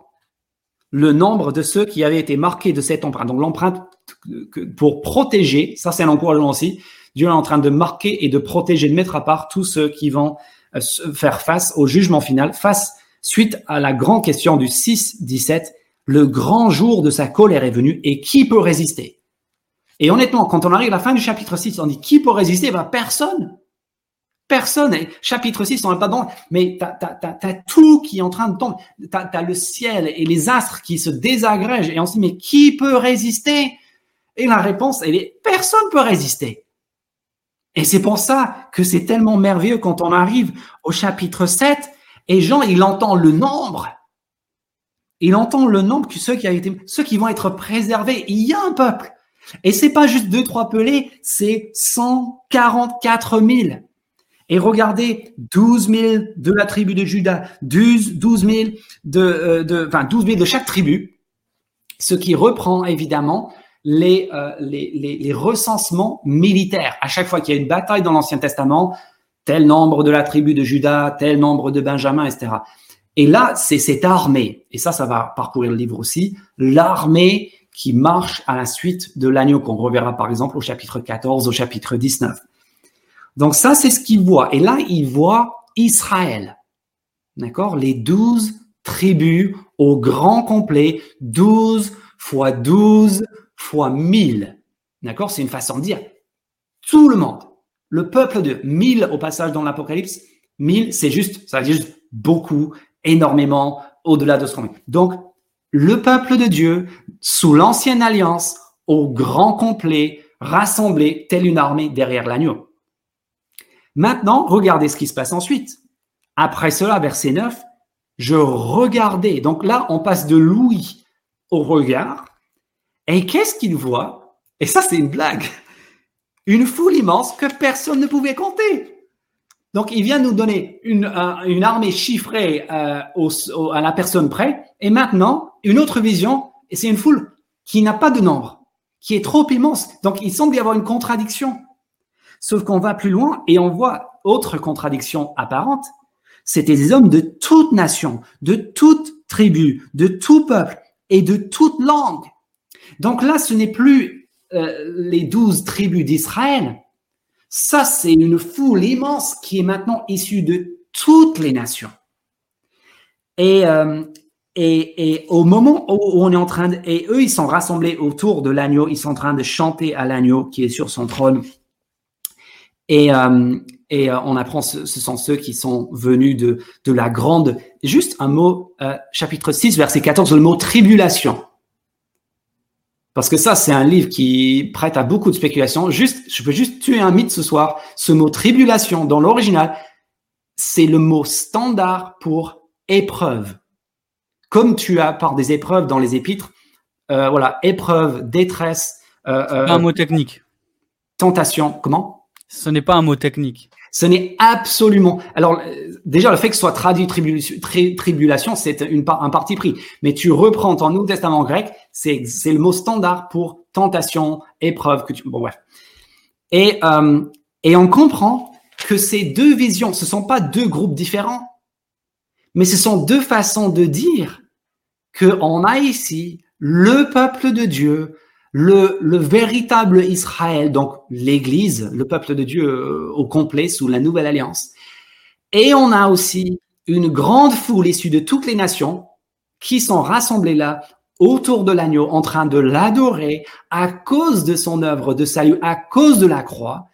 le nombre de ceux qui avaient été marqués de cette empreinte. Donc, l'empreinte pour protéger, ça c'est un encouragement aussi. Dieu est en train de marquer et de protéger, de mettre à part tous ceux qui vont euh, faire face au jugement final, face suite à la grande question du 6, 17 le grand jour de sa colère est venu et qui peut résister? Et honnêtement, quand on arrive à la fin du chapitre 6, on dit qui peut résister? Ben personne. Personne. Chapitre 6, on n'est pas dans, mais tu as, tout qui est en train de tomber. Tu as, le ciel et les astres qui se désagrègent et on se dit mais qui peut résister? Et la réponse, elle est personne peut résister. Et c'est pour ça que c'est tellement merveilleux quand on arrive au chapitre 7 et Jean, il entend le nombre il entend le nombre que ceux qui été, ceux qui vont être préservés. Il y a un peuple. Et c'est pas juste deux, trois pelés, c'est 144 000. Et regardez, 12 000 de la tribu de Judas, 12, 12 000 de, euh, de, enfin, 12 000 de chaque tribu. Ce qui reprend évidemment les, euh, les, les, les recensements militaires. À chaque fois qu'il y a une bataille dans l'Ancien Testament, tel nombre de la tribu de Judas, tel nombre de Benjamin, etc. Et là, c'est cette armée, et ça, ça va parcourir le livre aussi, l'armée qui marche à la suite de l'agneau qu'on reverra par exemple au chapitre 14, au chapitre 19. Donc ça, c'est ce qu'il voit. Et là, il voit Israël. D'accord? Les douze tribus au grand complet, 12 fois 12 fois 1000. D'accord? C'est une façon de dire tout le monde. Le peuple de 1000 au passage dans l'Apocalypse, 1000, c'est juste, ça veut dire juste beaucoup, énormément au-delà de ce qu'on Donc, le peuple de Dieu, sous l'ancienne alliance, au grand complet, rassemblé, telle une armée derrière l'agneau. Maintenant, regardez ce qui se passe ensuite. Après cela, verset 9, je regardais. Donc là, on passe de Louis au regard. Et qu'est-ce qu'il voit? Et ça, c'est une blague. Une foule immense que personne ne pouvait compter. Donc, il vient nous donner une, une armée chiffrée euh, à la personne près. Et maintenant, une autre vision, et c'est une foule qui n'a pas de nombre, qui est trop immense. Donc, il semble y avoir une contradiction. Sauf qu'on va plus loin et on voit autre contradiction apparente. C'était des hommes de toute nation, de toute tribu, de tout peuple et de toute langue. Donc là, ce n'est plus euh, les douze tribus d'Israël, ça, c'est une foule immense qui est maintenant issue de toutes les nations. Et, euh, et, et, au moment où on est en train de, et eux, ils sont rassemblés autour de l'agneau, ils sont en train de chanter à l'agneau qui est sur son trône. Et, euh, et euh, on apprend, ce, ce, sont ceux qui sont venus de, de la grande, juste un mot, euh, chapitre 6, verset 14, le mot tribulation. Parce que ça, c'est un livre qui prête à beaucoup de spéculation. Juste, je peux juste tuer un mythe ce soir. Ce mot tribulation, dans l'original, c'est le mot standard pour épreuve. comme tu as par des épreuves dans les épîtres, euh, voilà, épreuve, détresse, euh, un mot technique. Tentation, comment? Ce n'est pas un mot technique. Ce n'est absolument. Alors déjà le fait que ce soit traduit tribulation, c'est une un parti pris. Mais tu reprends ton Nouveau Testament grec, c'est le mot standard pour tentation, épreuve que tu. Bon bref. Et et on comprend que ces deux visions, ce sont pas deux groupes différents, mais ce sont deux façons de dire qu'on a ici le peuple de Dieu, le, le véritable Israël, donc l'Église, le peuple de Dieu euh, au complet sous la nouvelle alliance. Et on a aussi une grande foule issue de toutes les nations qui sont rassemblées là autour de l'agneau en train de l'adorer à cause de son œuvre de salut, à cause de la croix.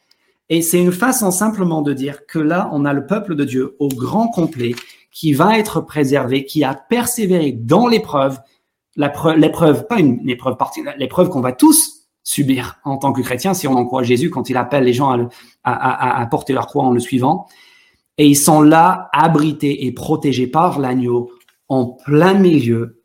Et c'est une façon simplement de dire que là, on a le peuple de Dieu au grand complet qui va être préservé, qui a persévéré dans l'épreuve, l'épreuve, pas une épreuve particulière, l'épreuve qu'on va tous subir en tant que chrétiens si on en croit Jésus quand il appelle les gens à, à, à, porter leur croix en le suivant. Et ils sont là, abrités et protégés par l'agneau en plein milieu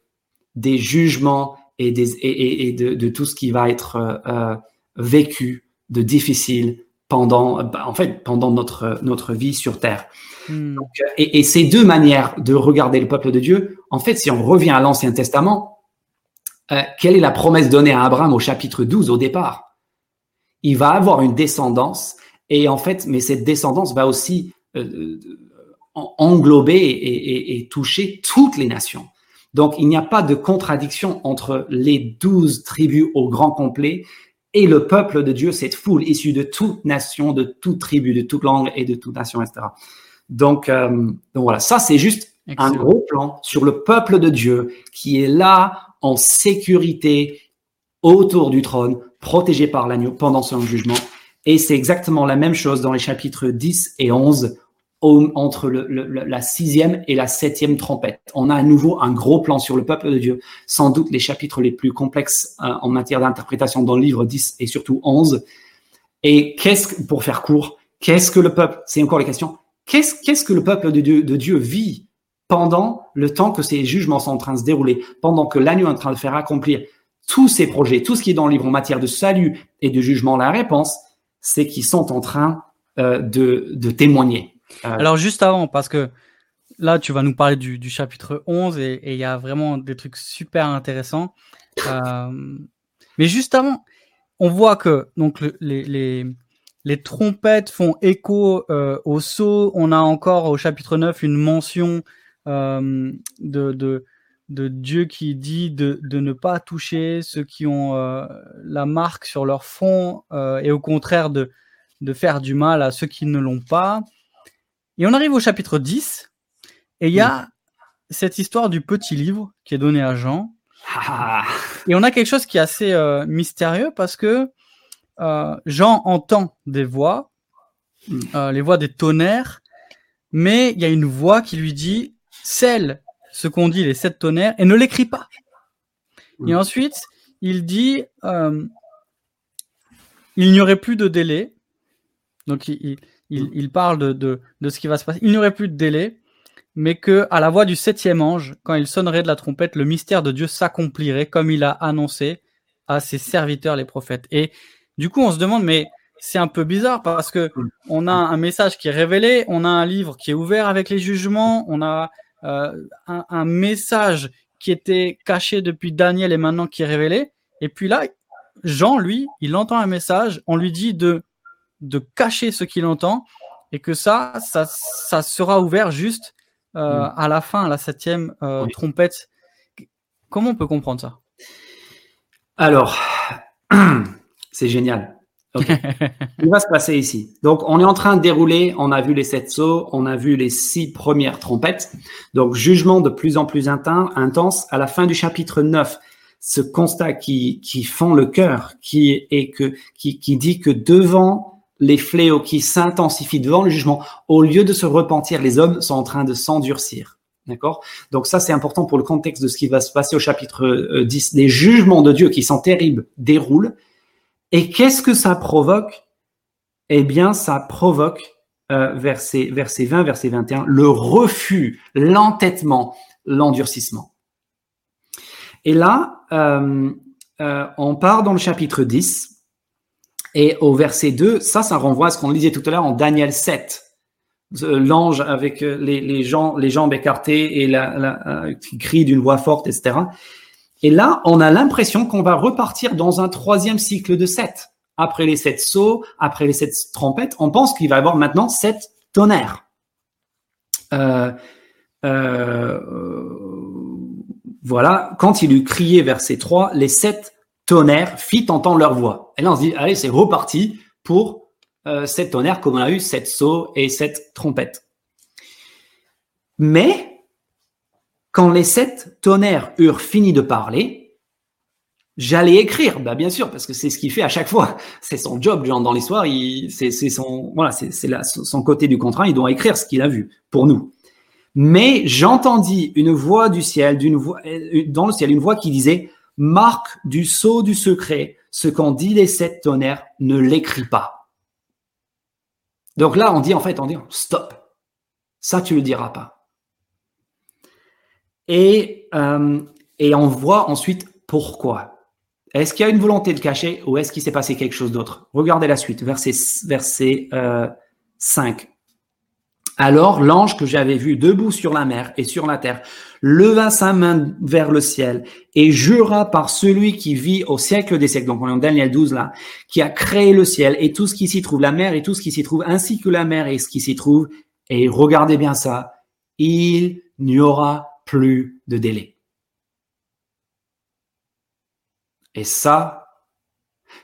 des jugements et, des, et, et de, de, tout ce qui va être euh, euh vécu de difficile pendant, bah, en fait, pendant notre, notre vie sur Terre. Hmm. et, et, ces deux manières de regarder le peuple de Dieu, en fait, si on revient à l'Ancien Testament, euh, quelle est la promesse donnée à Abraham au chapitre 12 au départ? Il va avoir une descendance, et en fait, mais cette descendance va aussi euh, englober et, et, toucher toutes les nations. Donc, il n'y a pas de contradiction entre les douze tribus au grand complet et le peuple de Dieu, cette foule issue de toute nation, de toute tribu, de toute langue et de toute nation, etc. Donc, euh, donc voilà, ça c'est juste un gros plan sur le peuple de Dieu qui est là en sécurité autour du trône, protégé par l'agneau pendant son jugement. Et c'est exactement la même chose dans les chapitres 10 et 11 entre la sixième et la septième trompette. On a à nouveau un gros plan sur le peuple de Dieu, sans doute les chapitres les plus complexes euh, en matière d'interprétation dans le livre 10 et surtout 11. Et qu'est-ce que, pour faire court, qu'est-ce que le peuple, c'est encore la question, qu'est-ce, que le peuple de Dieu vit pendant le temps que ces jugements sont en train de se dérouler, pendant que l'agneau est en train de faire accomplir tous ces projets, tout ce qui est dans le livre en matière de salut et de jugement, la réponse, c'est qu'ils sont en train euh, de, témoigner ah Alors juste avant, parce que là, tu vas nous parler du, chapitre 11 et il y a vraiment des trucs super intéressants. Euh, mais juste avant, on voit que donc les, les, trompettes font écho euh, au saut. On a encore au chapitre 9 une mention euh, de, de, de, Dieu qui dit de, de, ne pas toucher ceux qui ont la marque sur leur front et au contraire de, de faire du mal à ceux qui ne l'ont pas. Et on arrive au chapitre 10, et il y a cette histoire du petit livre qui est donné à Jean. Ah. Et on a quelque chose qui est assez euh, mystérieux parce que euh, Jean entend des voix, hmm. euh, les voix des tonnerres, mais il y a une voix qui lui dit celle ce qu'on dit les sept tonnerres et ne l'écrit pas. Et ensuite, il dit il n'y aurait plus de délai. Donc il, il, parle de, ce qui va se passer. Il n'y aurait plus de délai, mais que à la voix du septième ange, quand il sonnerait de la trompette, le mystère de Dieu s'accomplirait comme il a annoncé à ses serviteurs les prophètes. Et du coup, on se demande, mais c'est un peu bizarre parce que on a un message qui est révélé, on a un livre qui est ouvert avec les jugements, on a euh, un, un, message qui était caché depuis Daniel et maintenant qui est révélé. Et puis là, Jean, lui, il entend un message, on lui dit de de cacher ce qu'il entend et que ça, ça, ça sera ouvert juste euh, mm. à la fin, à la septième euh, trompette. Comment on peut comprendre ça? Alors, *clears throat* c'est génial. *laughs* Il va se passer ici. Donc, on est en train de dérouler. On a vu les sept sauts, on a vu les six premières trompettes. Donc, jugement de plus en plus intense. À la fin du chapitre 9, ce constat qui, qui fend le cœur, qui est que, qui, qui dit que devant les fléaux qui s'intensifient devant le jugement, au lieu de se repentir, les hommes sont en train de s'endurcir. D'accord? Donc ça, c'est important pour le contexte de ce qui va se passer au chapitre 10. Euh, les jugements de Dieu qui sont terribles déroulent. Et qu'est-ce que ça provoque? Eh bien, ça provoque, euh, verset, verset 20, verset 21, le refus, l'entêtement, l'endurcissement. Et là, euh, euh, on part dans le chapitre 10 et au verset 2, ça, ça renvoie à ce qu'on disait tout à l'heure en Daniel 7. L'ange avec les, jambes écartées et qui crie d'une voix forte, etc. Et là, on a l'impression qu'on va repartir dans un troisième cycle de sept. Après les sept sauts, après les sept trompettes, on pense qu'il va y avoir maintenant sept tonnerres. Euh, euh, voilà, quand il eut crié verset 3, les sept tonnerres fit entendre leur voix. Et là, on se dit, allez, c'est reparti pour euh, sept tonnerres, comme on a eu sept sauts et sept trompettes. Mais quand les sept tonnerres eurent fini de parler, j'allais écrire, bah bien sûr, parce que c'est ce qu'il fait à chaque fois. *laughs* C'est son job, genre dans l'histoire, c'est son voilà, c'est son côté du contrat. Il doit écrire ce qu'il a vu pour nous. Mais j'entendis une voix du ciel, d'une voix euh, dans le ciel, une voix qui disait marque du sceau du secret, ce qu'ont dit les sept tonnerres, ne l'écris pas. Donc là, on dit en fait, on dit stop. Ça, tu le diras pas. Et, euh, et on voit ensuite pourquoi. Est-ce qu'il y a une volonté de cacher ou est-ce qu'il s'est passé quelque chose d'autre? Regardez la suite, verset, verset euh, 5. Alors l'ange que j'avais vu debout sur la mer et sur la terre leva sa main vers le ciel et jura par celui qui vit au siècle des siècles, donc on est en Daniel 12 là, qui a créé le ciel et tout ce qui s'y trouve, la mer et tout ce qui s'y trouve, ainsi que la mer et ce qui s'y trouve, et regardez bien ça, il n'y aura plus de délai. Et ça,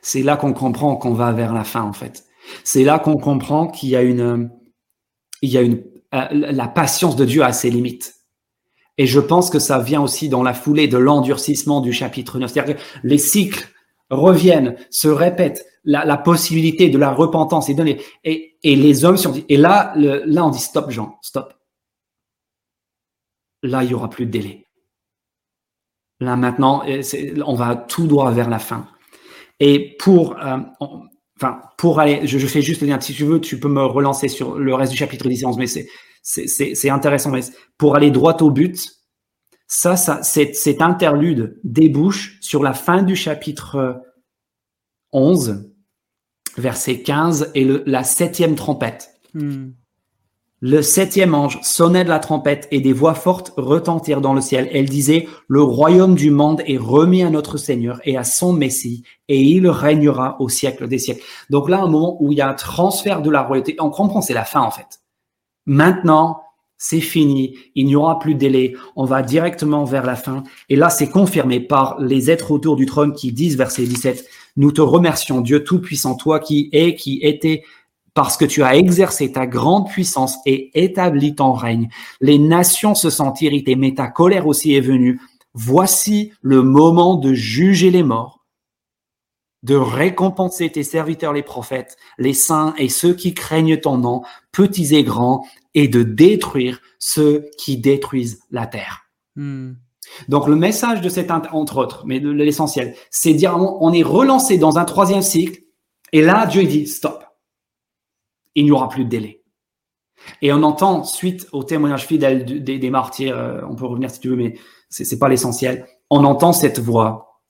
c'est là qu'on comprend qu'on va vers la fin, en fait. C'est là qu'on comprend qu'il y a une, il y a une, euh, la patience de Dieu a ses limites. Et je pense que ça vient aussi dans la foulée de l'endurcissement du chapitre 9. C'est-à-dire que les cycles reviennent, se répètent, la, possibilité de la repentance est donnée. Et, et les hommes sont dit, et là, là, on dit stop, Jean, stop là, il y aura plus de délai. Là, maintenant, on va tout droit vers la fin. Et pour, euh, enfin, pour aller, je, fais juste le lien. Si tu veux, tu peux me relancer sur le reste du chapitre 10 11, mais c'est, intéressant. Mais pour aller droit au but, ça, ça, cet interlude débouche sur la fin du chapitre 11, verset 15 et la septième trompette. Hmm. Le septième ange sonnait de la trompette et des voix fortes retentirent dans le ciel. Elle disait, le royaume du monde est remis à notre Seigneur et à son Messie et il régnera au siècle des siècles. Donc là, un moment où il y a un transfert de la royauté, on comprend, c'est la fin en fait. Maintenant, c'est fini, il n'y aura plus de délai, on va directement vers la fin. Et là, c'est confirmé par les êtres autour du trône qui disent, verset 17, nous te remercions, Dieu Tout-Puissant, toi qui es, qui étais, parce que tu as exercé ta grande puissance et établi ton règne. Les nations se sentent irritées, mais ta colère aussi est venue. Voici le moment de juger les morts, de récompenser tes serviteurs les prophètes, les saints et ceux qui craignent ton nom, petits et grands, et de détruire ceux qui détruisent la terre. Hmm. Donc le message de cet entre autres, mais l'essentiel, c'est dire on est relancé dans un troisième cycle, et là Dieu dit stop il n'y aura plus de délai. Et on entend, suite au témoignage fidèle des, martyrs, euh, on peut revenir si tu veux, mais c'est n'est pas l'essentiel, on entend cette voix,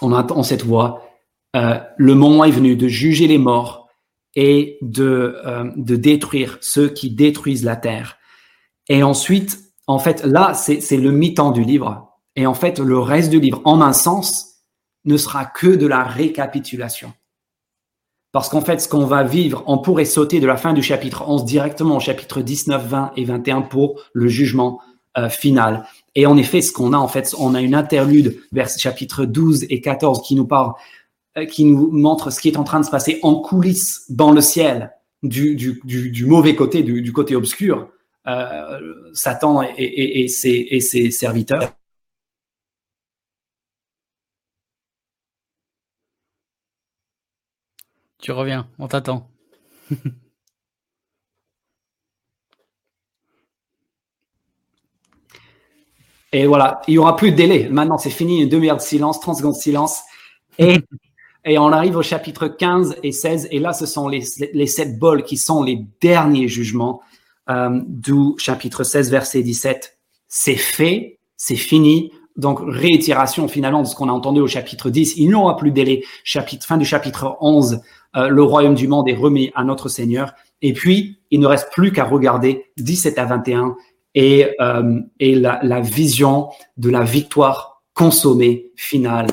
on entend cette voix, euh, le moment est venu de juger les morts et de, euh, de détruire ceux qui détruisent la terre. Et ensuite, en fait, là, c'est le mi-temps du livre. Et en fait, le reste du livre, en un sens, ne sera que de la récapitulation. Parce qu'en fait, ce qu'on va vivre, on pourrait sauter de la fin du chapitre 11 directement au chapitre 19, 20 et 21 pour le jugement euh, final. Et en effet, ce qu'on a, en fait, on a une interlude vers chapitre 12 et 14 qui nous parle, euh, qui nous montre ce qui est en train de se passer en coulisses dans le ciel du, du, mauvais côté, du, côté obscur, euh, Satan et, et, et ses serviteurs. Tu reviens, on t'attend. *laughs* Et voilà, il n'y aura plus de délai. Maintenant, c'est fini, une demi-heure de silence, 30 secondes de silence. Et, *laughs* et on arrive au chapitre 15 et 16. Et là, ce sont les, les sept bols qui sont les derniers jugements, euh, d'où chapitre 16, verset 17. C'est fait, c'est fini. Donc, réitération finalement de ce qu'on a entendu au chapitre 10. Il n'y aura plus de délai. Chapitre, fin du chapitre 11, euh, le royaume du monde est remis à notre Seigneur. Et puis, il ne reste plus qu'à regarder 17 à 21 et, euh, et la, la, vision de la victoire consommée finale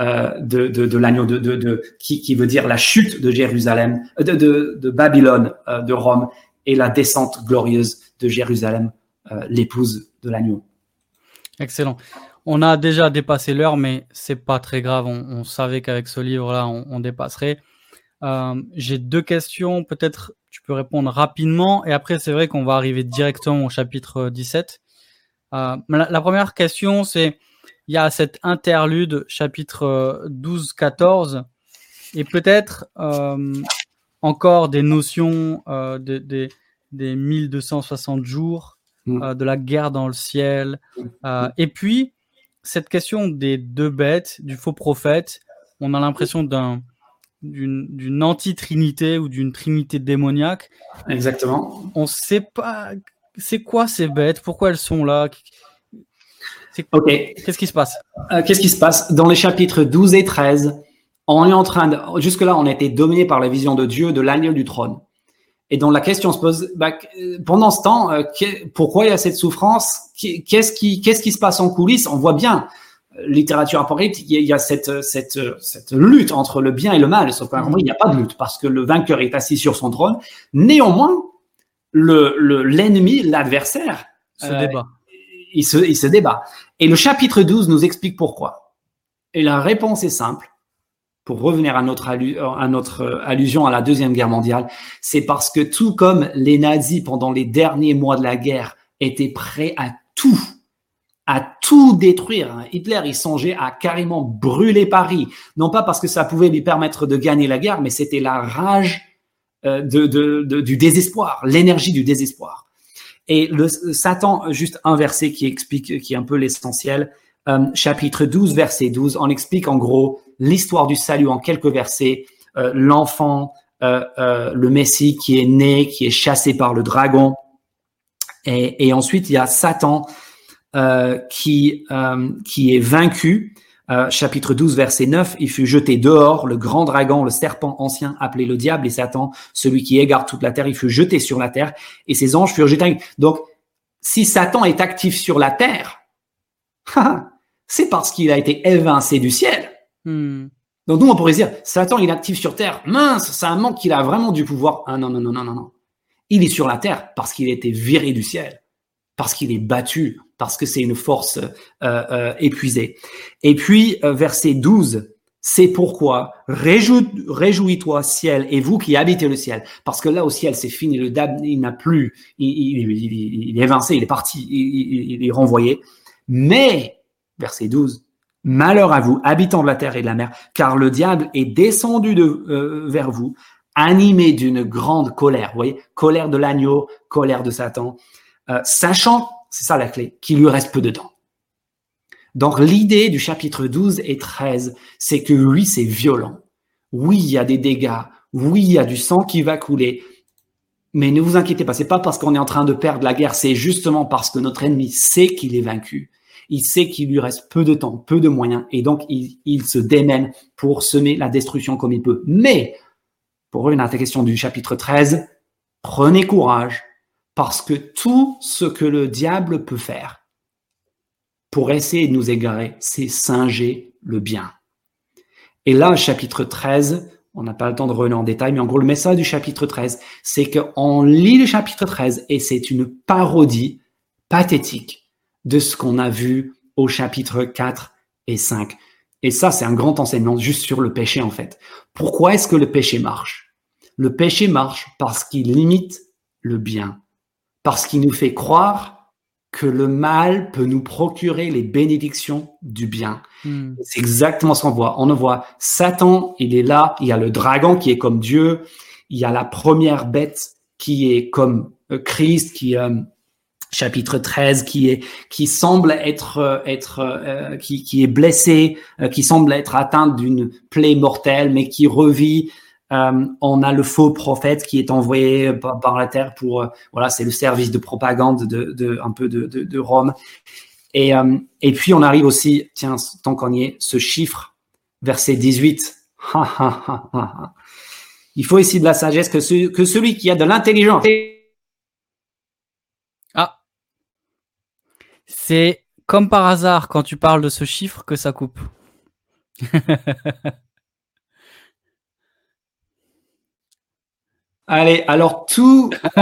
euh, de, de, de l'agneau de, de, de, qui, qui veut dire la chute de Jérusalem, euh, de, de, Babylone, euh, de Rome et la descente glorieuse de Jérusalem, l'épouse de l'agneau. Excellent. On a déjà dépassé l'heure, mais c'est pas très grave. On, on savait qu'avec ce livre-là, on, on, dépasserait. Euh, J'ai deux questions. Peut-être tu peux répondre rapidement. Et après, c'est vrai qu'on va arriver directement au chapitre 17. Euh, la, la, première question, c'est il y a cette interlude, chapitre 12-14, et peut-être euh, encore des notions euh, de, de, des 1260 jours, mm. euh, de la guerre dans le ciel, euh, et puis cette question des deux bêtes, du faux prophète, on a l'impression d'un d'une anti-trinité ou d'une trinité démoniaque. Exactement. On ne sait pas c'est quoi ces bêtes, pourquoi elles sont là, Ok. Qu'est-ce qui se passe? Euh, Qu'est-ce qui se passe? Dans les chapitres 12 et 13, on est en train de. Jusque-là, on a été dominé par la vision de Dieu, de l'agneau du trône. Et donc la question se pose bah, pendant ce temps, euh, pourquoi il y a cette souffrance? Qu'est-ce qui, qu'est-ce qui se passe en coulisses? On voit bien, littérature apocalyptique, il y a cette, cette, cette lutte entre le bien et le mal. Sauf qu'en il n'y a pas de lutte parce que le vainqueur est assis sur son trône. Néanmoins, le, le l'ennemi, l'adversaire, se euh, débat il se, il se débat. Et le chapitre 12 nous explique pourquoi. Et la réponse est simple. Pour revenir à notre, à notre allusion à la Deuxième Guerre mondiale, c'est parce que tout comme les nazis pendant les derniers mois de la guerre étaient prêts à tout, à tout détruire. Hein. Hitler, il songeait à carrément brûler Paris. Non pas parce que ça pouvait lui permettre de gagner la guerre, mais c'était la rage euh, de, de, de, du désespoir, l'énergie du désespoir. Et le Satan, juste un verset qui explique, qui est un peu l'essentiel, euh, chapitre 12, verset 12, on explique en gros l'histoire du salut en quelques versets, euh, l'enfant, euh, euh le Messie qui est né, qui est chassé par le dragon. Et, et ensuite, il y a Satan qui, euh, qui est vaincu euh, chapitre 12, verset 9, il fut jeté dehors, le grand dragon, le serpent ancien, appelé le diable et Satan, celui qui égare toute la terre, il fut jeté sur la terre, et ses anges furent jetés. Donc, si Satan est actif sur la terre, *laughs* c'est parce qu'il a été évincé du ciel. Hmm. Donc nous, on pourrait dire, Satan, il est actif sur terre. Mince, c'est un manque qu'il a vraiment du pouvoir. Ah non, non, non, non, non, non. Il est sur la terre parce qu'il a été viré du ciel, parce qu'il est battu, parce que c'est une force euh, euh, épuisée. Et puis, euh, verset 12, c'est pourquoi réjouis-toi ciel et vous qui habitez le ciel, parce que là au ciel c'est fini, le dab il n'a plus, il, il, il, il, est évincé, il est parti, il, est renvoyé. Mais, verset 12, malheur à vous, habitants de la terre et de la mer, car le diable est descendu de, vers vous, animé d'une grande colère, vous voyez, colère de l'agneau, colère de Satan, euh, sachant c'est ça la clé, qu'il lui reste peu de temps. Donc l'idée du chapitre 12 et 13, c'est que oui, c'est violent. Oui, il y a des dégâts. Oui, il y a du sang qui va couler. Mais ne vous inquiétez pas, c'est pas parce qu'on est en train de perdre la guerre, c'est justement parce que notre ennemi sait qu'il est vaincu. Il sait qu'il lui reste peu de temps, peu de moyens, et donc il, il se démène pour semer la destruction comme il peut. Mais, pour ta question du chapitre 13, prenez courage, parce que tout ce que le diable peut faire pour essayer de nous égarer, c'est singer le bien. Et là, chapitre 13, on n'a pas le temps de revenir en détail, mais en gros, le message du chapitre 13, c'est qu'on lit le chapitre 13 et c'est une parodie pathétique de ce qu'on a vu au chapitre 4 et 5. Et ça, c'est un grand enseignement juste sur le péché, en fait. Pourquoi est-ce que le péché marche? Le péché marche parce qu'il limite le bien parce qu'il nous fait croire que le mal peut nous procurer les bénédictions du bien. Hmm. C'est exactement ce qu'on voit. On voit Satan, il est là, il y a le dragon qui est comme Dieu, il y a la première bête qui est comme euh, Christ, qui euh, chapitre 13 qui est qui semble être euh, être euh, qui, qui est blessé, qui semble être atteint d'une plaie mortelle mais qui revit euh, on a le faux prophète qui est envoyé par, la terre pour euh, voilà, c'est le service de propagande de, un peu de, de, de, Rome. Et, euh, et puis on arrive aussi, tiens, tant qu'on y est, ce chiffre, verset 18. *laughs* Il faut ici de la sagesse que, que celui qui a de l'intelligence. Ah. C'est comme par hasard quand tu parles de ce chiffre que ça coupe. *laughs* Allez, alors tout. *laughs*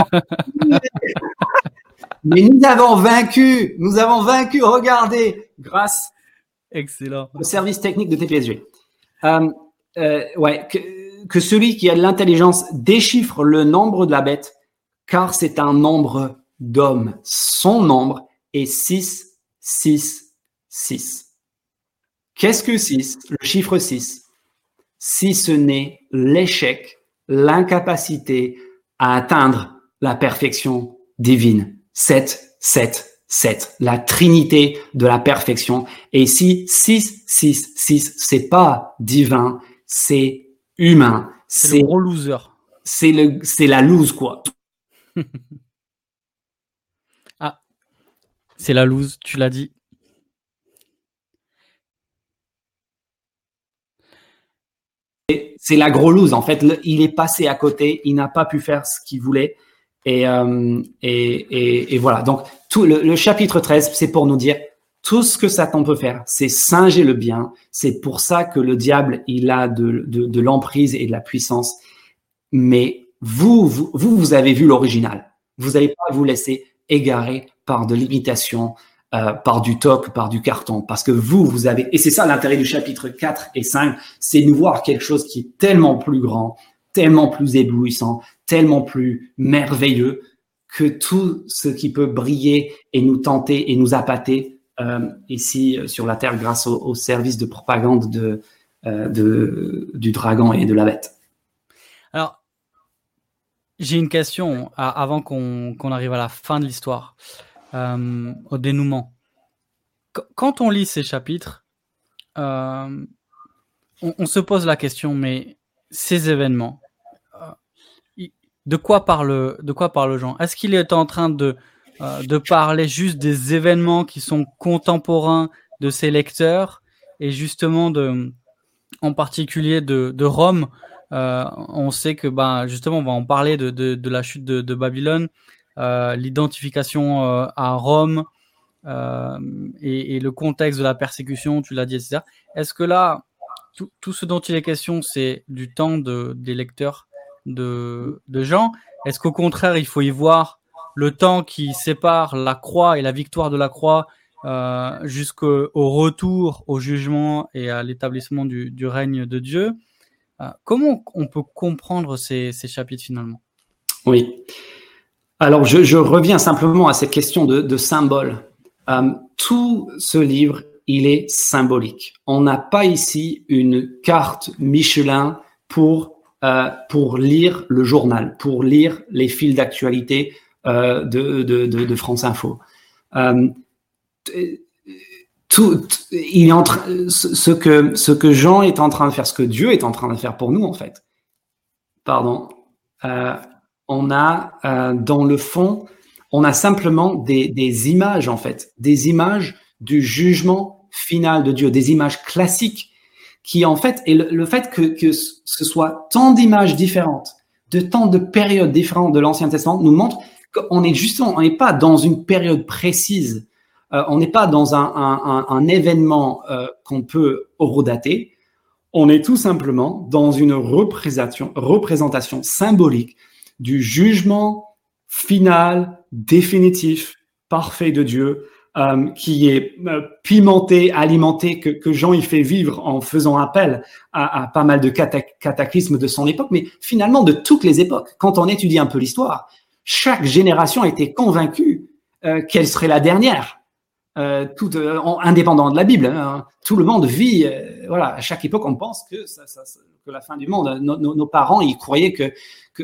Mais nous avons vaincu, nous avons vaincu, regardez, grâce Excellent. au service technique de TPSG. Euh, euh, ouais, que, que, celui qui a de l'intelligence déchiffre le nombre de la bête, car c'est un nombre d'hommes. Son nombre est 6, 6, 6. Qu'est-ce que 6 Le chiffre 6. Si ce n'est l'échec l'incapacité à atteindre la perfection divine. 7, 7, 7. La trinité de la perfection. Et si 6, 6, 6, c'est pas divin, c'est humain. C'est le gros loser. C'est le, c'est la lose, quoi. *laughs* ah. C'est la lose, tu l'as dit. C'est la gros lose. En fait, il est passé à côté, il n'a pas pu faire ce qu'il voulait. Et, euh, voilà. Donc, tout le, chapitre 13, c'est pour nous dire tout ce que Satan peut faire, c'est singer le bien. C'est pour ça que le diable, il a de l'emprise et de la puissance. Mais vous, vous, vous, avez vu l'original. Vous n'allez pas vous laisser égarer par de l'imitation, euh, par du toc, par du carton. Parce que vous, vous avez, et c'est ça l'intérêt du chapitre 4 et 5, c'est de voir quelque chose qui est tellement plus grand, tellement plus éblouissant, tellement plus merveilleux que tout ce qui peut briller et nous tenter et nous appâter euh, ici euh, sur la terre grâce au, service de propagande de, de, du dragon et de la bête. Alors, j'ai une question avant qu'on arrive à la fin de l'histoire. Euh, au dénouement. quand on lit ces chapitres, euh, on, se pose la question, mais ces événements, euh, de quoi parle, de quoi parle Jean? Est-ce qu'il est en train de, de parler juste des événements qui sont contemporains de ses lecteurs et justement de, en particulier de, de Rome? on sait que ben justement on va en parler de, de, de la chute de, de Babylone. Euh, l'identification euh, à Rome euh, et, le contexte de la persécution, tu l'as dit, etc. Est-ce que là, tout, ce dont il est question, c'est du temps de, des lecteurs de, de Jean Est-ce qu'au contraire, il faut y voir le temps qui sépare la croix et la victoire de la croix jusqu'au retour au jugement et à l'établissement du, règne de Dieu? comment on peut comprendre ces chapitres finalement? Oui. Alors, je, reviens simplement à cette question de, symbole. Euh, tout ce livre, il est symbolique. On n'a pas ici une carte Michelin pour euh, pour lire le journal, pour lire les fils d'actualité euh, de, de, France Info. tout, il est en ce que ce que Jean est en train de faire, ce que Dieu est en train de faire pour nous en fait. Pardon on a euh, dans le fond, on a simplement des, images en fait, des images du jugement final de Dieu, des images classiques qui en fait, et le, fait que, que, ce soit tant d'images différentes, de tant de périodes différentes de l'Ancien Testament, nous montre qu'on est justement, on n'est pas dans une période précise, euh, on n'est pas dans un, événement euh, qu'on peut horodater, on est tout simplement dans une représentation, représentation symbolique du jugement final, définitif, parfait de Dieu, euh, qui est euh, pimenté, alimenté, que, Jean y fait vivre en faisant appel à, pas mal de cataclysmes de son époque, mais finalement de toutes les époques. Quand on étudie un peu l'histoire, chaque génération était convaincue euh, qu'elle serait la dernière. tout indépendant de la Bible, hein. tout le monde vit. voilà, à chaque époque, on pense que, ça, ça, que la fin du monde. nos parents, ils croyaient que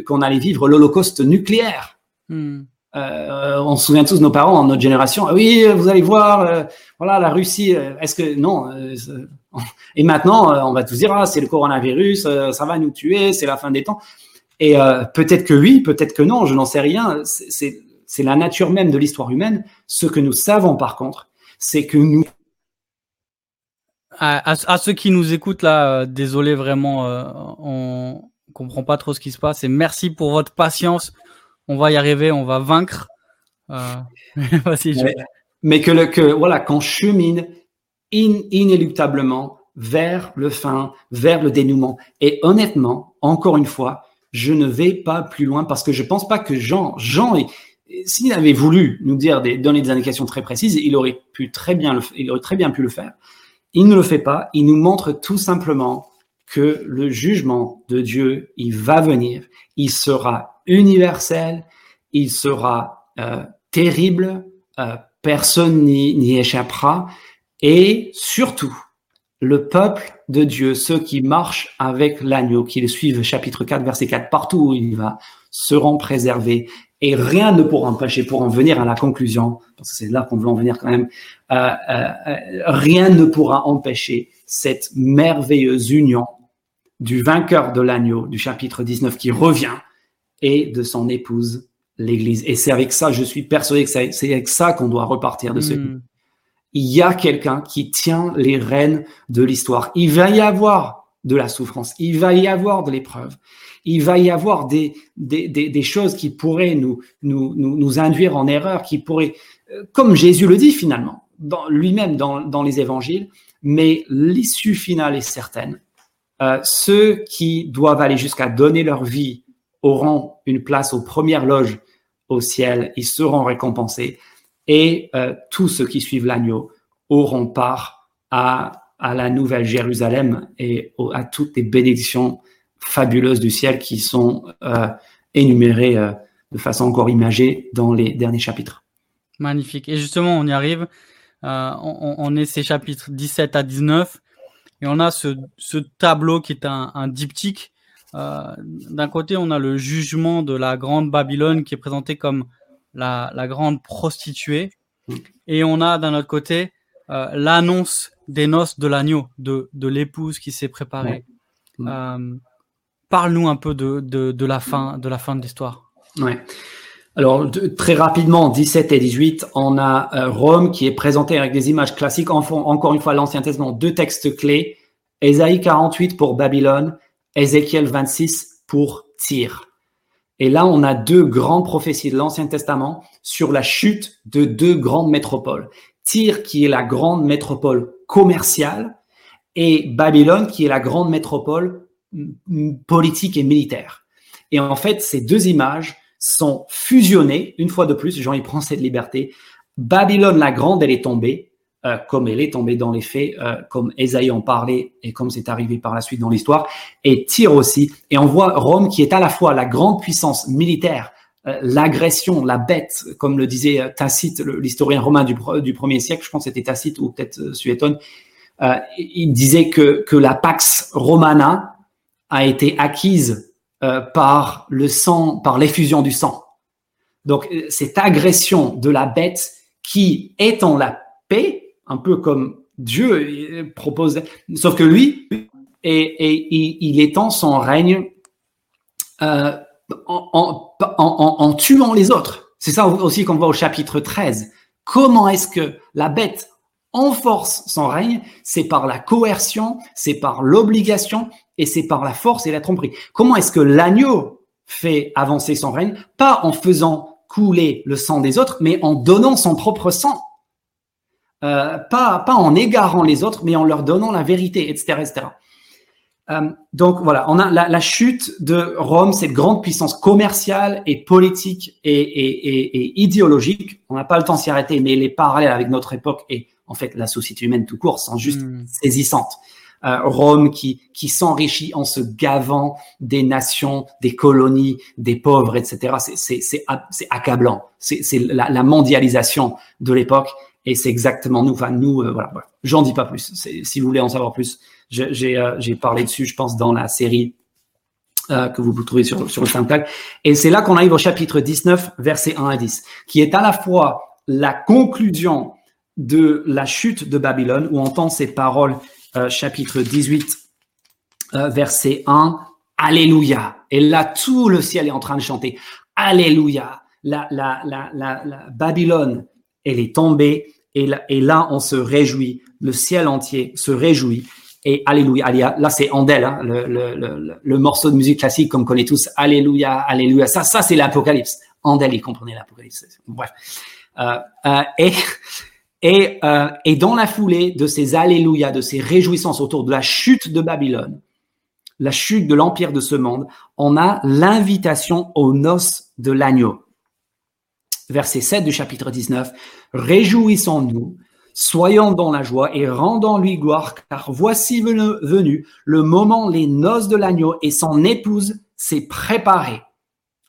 qu'on allait vivre l'Holocauste nucléaire. Hmm. Euh, on se souvient tous de nos parents dans notre génération. Ah oui, vous allez voir, euh, voilà la Russie. Euh, est-ce que non Et maintenant, on va tous dire ah c'est le coronavirus, ça va nous tuer, c'est la fin des temps. Et peut-être que oui, peut-être que non, je n'en sais rien. C'est la nature même de l'histoire humaine. Ce que nous savons par contre, c'est que nous à, ceux qui nous écoutent là, euh, désolé vraiment, euh, on comprend pas trop ce qui se passe. Et merci pour votre patience. On va y arriver, on va vaincre. Euh, *laughs* mais, que le que voilà, qu'on chemine inéluctablement vers le fin, vers le dénouement. Et honnêtement, encore une fois, je ne vais pas plus loin parce que je pense pas que Jean, Jean, s'il avait voulu nous dire des, donner des indications très précises, il aurait pu très bien, il aurait très bien pu le faire. Il ne le fait pas. Il nous montre tout simplement que le jugement de Dieu, il va venir. Il sera universel. Il sera euh, terrible. Euh, personne n'y échappera. Et surtout, le peuple de Dieu, ceux qui marchent avec l'agneau, qui le suivent, chapitre 4, verset 4, partout où il va, seront préservés et rien ne pourra empêcher, pour en venir à la conclusion, parce que c'est là qu'on veut en venir quand même, euh, euh, euh, rien ne pourra empêcher cette merveilleuse union du vainqueur de l'agneau du chapitre 19 qui revient et de son épouse, l'Église. Et c'est avec ça, je suis persuadé que c'est avec ça qu'on doit repartir de ce hmm. Il y a quelqu'un qui tient les rênes de l'histoire. Il va y avoir de la souffrance, il va y avoir de l'épreuve, il va y avoir des, des, des, choses qui pourraient nous, nous, nous, nous, induire en erreur, qui pourraient, euh, comme Jésus le dit finalement, lui-même dans, dans les évangiles, mais l'issue finale est certaine. Euh, ceux qui doivent aller jusqu'à donner leur vie auront une place aux premières loges au ciel, ils seront récompensés, et euh, tous ceux qui suivent l'agneau auront part à, à la nouvelle Jérusalem et à toutes les bénédictions fabuleuses du ciel qui sont euh, énumérées euh, de façon encore imagée dans les derniers chapitres. Magnifique. Et justement, on y arrive. Euh, on, est ces chapitres 17 à 19 et on a ce, ce tableau qui est un, un diptyque. D'un côté, on a le jugement de la grande Babylone qui est présenté comme la, la grande prostituée. Mm. Et on a d'un autre côté l'annonce des noces de l'agneau, de, de l'épouse qui s'est préparée. Mm. Parle-nous un peu de, de, la fin de la fin de l'histoire. Ouais. Alors très rapidement, 17 et 18, on a euh, Rome qui est présenté avec des images classiques. encore une fois, l'Ancien Testament, deux textes clés. Ésaïe 48 pour Babylone, Ézéchiel 26 pour Tyr. Et là, on a deux grandes prophéties de l'Ancien Testament sur la chute de deux grandes métropoles. Tyr, qui est la grande métropole commerciale, et Babylone, qui est la grande métropole politique et militaire. Et en fait, ces deux images sont fusionnées, une fois de plus, Jean y prend cette liberté. Babylone la Grande, elle est tombée, euh, comme elle est tombée dans les faits, euh, comme Esaïe en parlait et comme c'est arrivé par la suite dans l'histoire, et Tyr aussi. Et on voit Rome qui est à la fois la grande puissance militaire, l'agression, la bête, comme le disait Tacite, l'historien romain du, du premier siècle, je pense que c'était Tacite ou peut-être Suétone, il disait que, que la Pax Romana, a été acquise euh, par le sang, par l'effusion du sang. Donc euh, cette agression de la bête qui est en la paix, un peu comme Dieu euh, propose, sauf que lui, et, il étend son règne en, en, tuant les autres. C'est ça aussi qu'on voit au chapitre 13. Comment est-ce que la bête enforce son règne, c'est par la coercion, c'est par l'obligation et c'est par la force et la tromperie. Comment est-ce que l'agneau fait avancer son règne? Pas en faisant couler le sang des autres, mais en donnant son propre sang. Euh, pas, pas en égarant les autres, mais en leur donnant la vérité, etc. etc. Euh, donc voilà, on a la, la, chute de Rome, cette grande puissance commerciale et politique et, et, et, et idéologique. On n'a pas le temps s'y arrêter, mais les parallèles avec notre époque et en fait, la société humaine tout court sont juste hmm. saisissantes. Euh, Rome qui, qui s'enrichit en se gavant des nations, des colonies, des pauvres, etc. C'est accablant. C'est la, la, mondialisation de l'époque et c'est exactement nous. Enfin, nous, euh, voilà. J'en dis pas plus. Si vous voulez en savoir plus, j'ai euh, parlé dessus, je pense, dans la série euh, que vous trouver sur, sur le SoundCloud. Et c'est là qu'on arrive au chapitre 19, versets 1 à 10, qui est à la fois la conclusion de la chute de Babylone, où on entend ces paroles, euh, chapitre 18, euh, verset 1, Alléluia. Et là, tout le ciel est en train de chanter, Alléluia. La, Babylone, elle est tombée et là, on se réjouit. Le ciel entier se réjouit. Et Alléluia. Là, c'est Andel, hein, le, morceau de musique classique qu'on connaît tous. Alléluia, Alléluia. Ça, ça, c'est l'Apocalypse. Andel, il comprenait l'Apocalypse. Bref. Euh, euh, et et, euh, et dans la foulée de ces Alléluia, de ces réjouissances autour de la chute de Babylone, la chute de l'empire de ce monde, on a l'invitation aux noces de l'agneau. Verset 7 du chapitre 19. Réjouissons-nous, soyons dans la joie et rendons-lui gloire, car voici venu le moment, les noces de l'agneau et son épouse s'est préparée.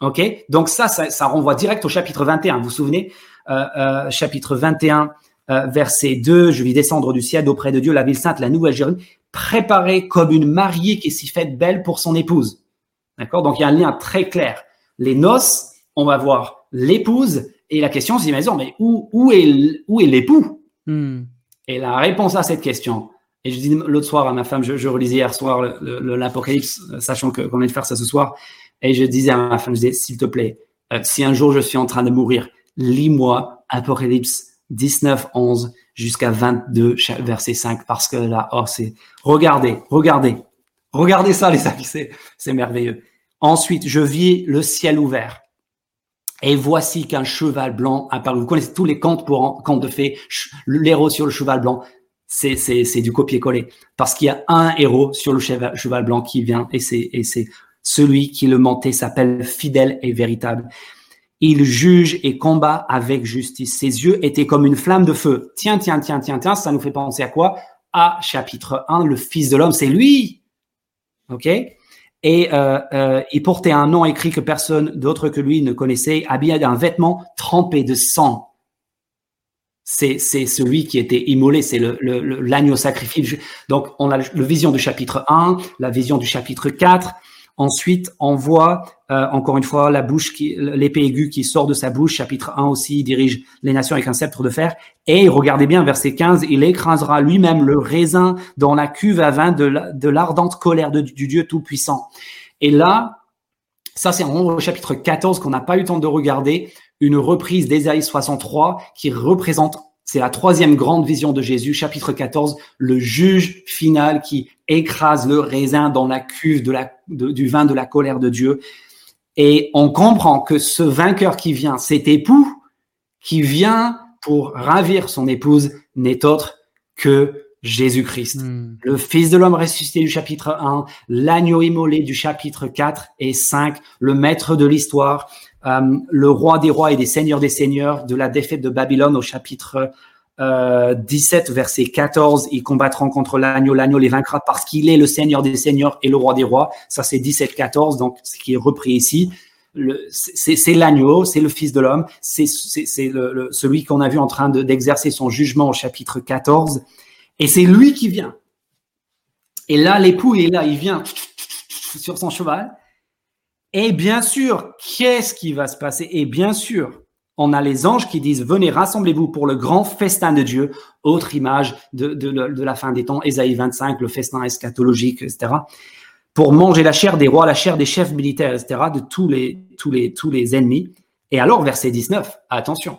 OK? Donc ça, ça, renvoie direct au chapitre 21. Vous vous souvenez? Euh, euh, Chapitre 21, euh, verset 2, je vis descendre du ciel auprès de Dieu la ville sainte, la nouvelle Jérusalem, préparée comme une mariée qui s'y fait belle pour son épouse. D'accord? Donc il y a un lien très clair. Les noces, on va voir l'épouse, et la question c'est, mais où, où où est l'époux? Hmm. Et la réponse à cette question, et je dis l'autre soir à ma femme, je, je relisais hier soir l'Apocalypse, sachant qu'on vient de faire ça ce soir, et je disais à ma femme, je disais, s'il te plaît, euh, si un jour je suis en train de mourir, lis-moi Apocalypse 19, 11 jusqu'à 22, verset 5, parce que là, oh, c'est, regardez, regardez, regardez ça, les amis, c'est merveilleux. Ensuite, je vis le ciel ouvert. Et voici qu'un cheval blanc apparut. Vous connaissez tous les contes pour contes de fées, l'héros sur le cheval blanc. C'est, c'est, c'est du copier-coller. Parce qu'il y a un héros sur le cheval, cheval blanc qui vient et c'est, et c'est celui qui le montait s'appelle fidèle et véritable. Il juge et combat avec justice. Ses yeux étaient comme une flamme de feu. Tiens, tiens, tiens, tiens, tiens, ça nous fait penser à quoi? À chapitre 1, le Fils de l'homme, c'est lui. OK? Et euh, euh, il portait un nom écrit que personne d'autre que lui ne connaissait, habillé d'un vêtement trempé de sang. C'est, c'est celui qui était immolé, c'est le, l'agneau sacrifié. Donc, on a le vision du chapitre 1, la vision du chapitre 4, Ensuite, on voit euh, encore une fois la bouche l'épée aiguë qui sort de sa bouche. Chapitre 1 aussi, il dirige les nations avec un sceptre de fer. Et regardez bien, verset 15, il écrasera lui-même le raisin dans la cuve à vin de l'ardente colère du Dieu Tout-Puissant. Et là, ça c'est en chapitre 14 qu'on n'a pas eu le temps de regarder, une reprise d'Ésaïe 63 qui représente c'est la troisième grande vision de Jésus, chapitre 14, le juge final qui écrase le raisin dans la cuve de la, du vin de la colère de Dieu. Et on comprend que ce vainqueur qui vient, cet époux qui vient pour ravir son épouse, n'est autre que Jésus-Christ, hmm. le Fils de l'homme ressuscité du chapitre 1, l'agneau immolé du chapitre 4 et 5, le maître de l'histoire, euh, le roi des rois et des seigneurs des seigneurs de la défaite de Babylone au chapitre euh, 17, verset 14. Ils combattront contre l'agneau, l'agneau les vaincra parce qu'il est le seigneur des seigneurs et le roi des rois. Ça, c'est 17, 14, donc ce qui est repris ici. C'est l'agneau, c'est le Fils de l'homme, c'est celui qu'on a vu en train d'exercer son jugement au chapitre 14. Et c'est lui qui vient. Et là, l'époux est là, il vient sur son cheval. Et bien sûr, qu'est-ce qui va se passer? Et bien sûr, on a les anges qui disent, venez, rassemblez-vous pour le grand festin de Dieu, autre image de, de, la fin des temps, Ésaïe 25, le festin eschatologique, etc., pour manger la chair des rois, la chair des chefs militaires, etc., de tous les, tous les, tous les ennemis. Et alors, verset 19, attention,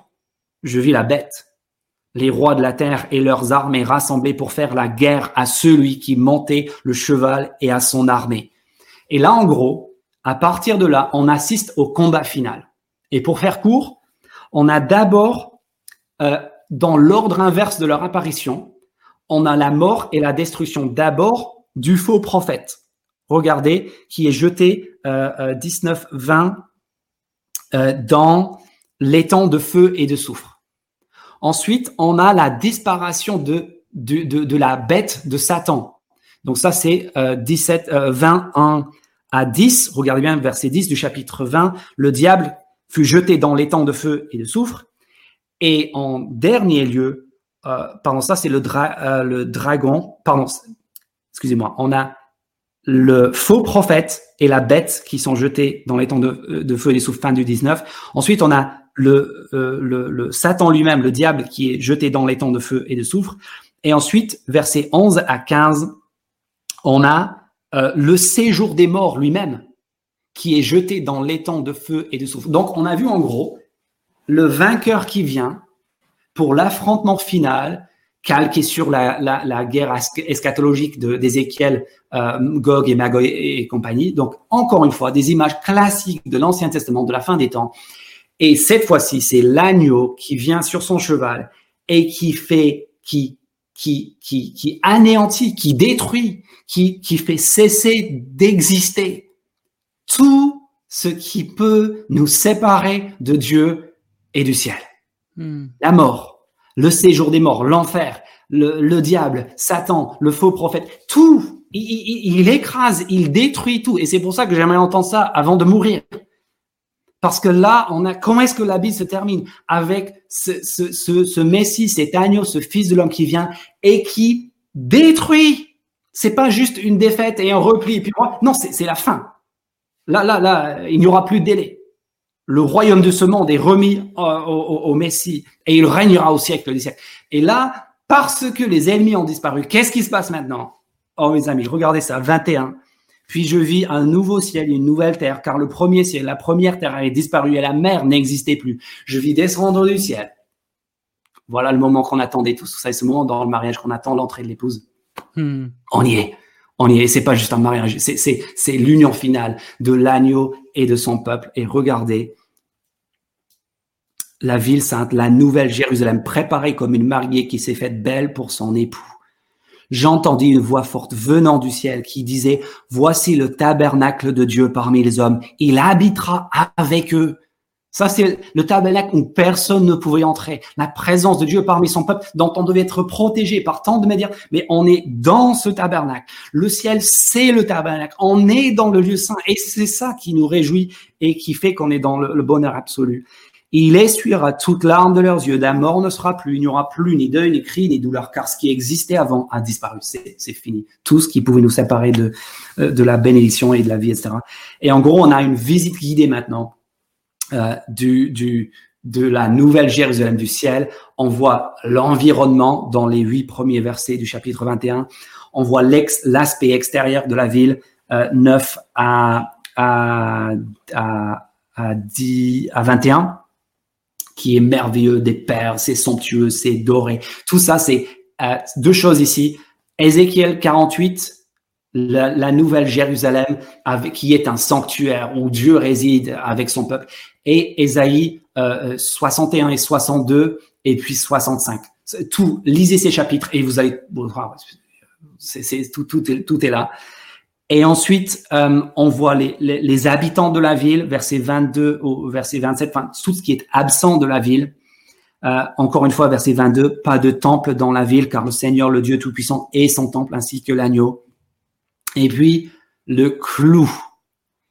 je vis la bête, les rois de la terre et leurs armées rassemblés pour faire la guerre à celui qui montait le cheval et à son armée. Et là, en gros, à partir de là, on assiste au combat final. Et pour faire court, on a d'abord, euh, dans l'ordre inverse de leur apparition, on a la mort et la destruction d'abord du faux prophète. Regardez, qui est jeté euh, 19-20 euh, euh, dans l'étang de feu et de soufre. Ensuite, on a la disparition de, de, de, la bête de Satan. Donc ça, c'est euh, 17, 21 à 10, regardez bien verset 10 du chapitre 20, le diable fut jeté dans l'étang de feu et de soufre. Et en dernier lieu, euh, pardon, ça c'est le, euh, le dragon, pardon, excusez-moi, on a le faux prophète et la bête qui sont jetés dans l'étang de, euh, de feu et de soufre, fin du 19. Ensuite, on a le, euh, le, le Satan lui-même, le diable, qui est jeté dans l'étang de feu et de soufre. Et ensuite, versets 11 à 15, on a euh, le séjour des morts lui-même, qui est jeté dans l'étang de feu et de souffle. Donc, on a vu en gros le vainqueur qui vient, pour l'affrontement final, calqué sur la, la, la guerre eschatologique d'Ézéchiel, euh, Gog et Magog et, compagnie. Donc, encore une fois, des images classiques de l'Ancien Testament, de la fin des temps. Et cette fois-ci, c'est l'agneau qui vient sur son cheval et qui fait, qui, qui, qui, qui anéantit, qui détruit, qui, qui fait cesser d'exister tout ce qui peut nous séparer de Dieu et du ciel. Hmm. La mort, le séjour des morts, l'enfer, le, diable, Satan, le faux prophète, tout, il, écrase, il détruit tout. Et c'est pour ça que j'aimerais entendre ça avant de mourir. Parce que là, on a, comment est-ce que la Bible se termine? Avec ce, Messie, cet agneau, ce Fils de l'homme qui vient et qui détruit. C'est pas juste une défaite et un repli. non, c'est la fin. Là, là, là, il n'y aura plus de délai le royaume de ce monde est remis au, Messie et il régnera au siècle des siècles. Et là, parce que les ennemis ont disparu, qu'est-ce qui se passe maintenant? Oh mes amis, regardez ça, 21. Puis je vis un nouveau ciel et une nouvelle terre, car le premier ciel, la première terre avait disparu et la mer n'existait plus. Je vis descendre du ciel. Voilà le moment qu'on attendait tous. Vous savez, ce moment dans le mariage qu'on attend l'entrée de l'épouse. Hmm. On y est. On y est. C'est pas juste un mariage. C'est l'union finale de l'agneau et de son peuple. Et regardez, la ville sainte, la nouvelle Jérusalem, préparée comme une mariée qui s'est faite belle pour son époux. J'entendis une voix forte venant du ciel qui disait, Voici le tabernacle de Dieu parmi les hommes, il habitera avec eux. Ça, c'est le tabernacle où personne ne pouvait entrer. La présence de Dieu parmi son peuple, dont on devait être protégé par tant de médias. Mais on est dans ce tabernacle. Le ciel, c'est le tabernacle. On est dans le lieu saint. Et c'est ça qui nous réjouit et qui fait qu'on est dans le, bonheur absolu. Il essuiera toute larme de leurs yeux. La mort ne sera plus. Il n'y aura plus ni deuil, ni cri, ni douleur, car ce qui existait avant a disparu. C'est fini. Tout ce qui pouvait nous séparer de, euh, de la bénédiction et de la vie, etc. Et en gros, on a une visite guidée maintenant euh, du, du, de la nouvelle Jérusalem du ciel. On voit l'environnement dans les huit premiers versets du chapitre 21. On voit l'aspect extérieur de la ville, euh, 9 à, à, à, à, 10, à 21, qui est merveilleux, des perles, c'est somptueux, c'est doré. Tout ça, c'est euh, deux choses ici. Ézéchiel 48, la, nouvelle Jérusalem avec, qui est un sanctuaire où Dieu réside avec son peuple et Ésaïe 61 euh, et 62 et puis 65. Tout, lisez ces chapitres et vous allez, c'est, tout, tout, tout est là. Et ensuite, euh, on voit les, les, habitants de la ville, verset 22 au verset 27, enfin, tout ce qui est absent de la ville. Euh, encore une fois, verset 22, pas de temple dans la ville, car le Seigneur, le Dieu Tout-Puissant, est son temple ainsi que l'agneau. Et puis, le clou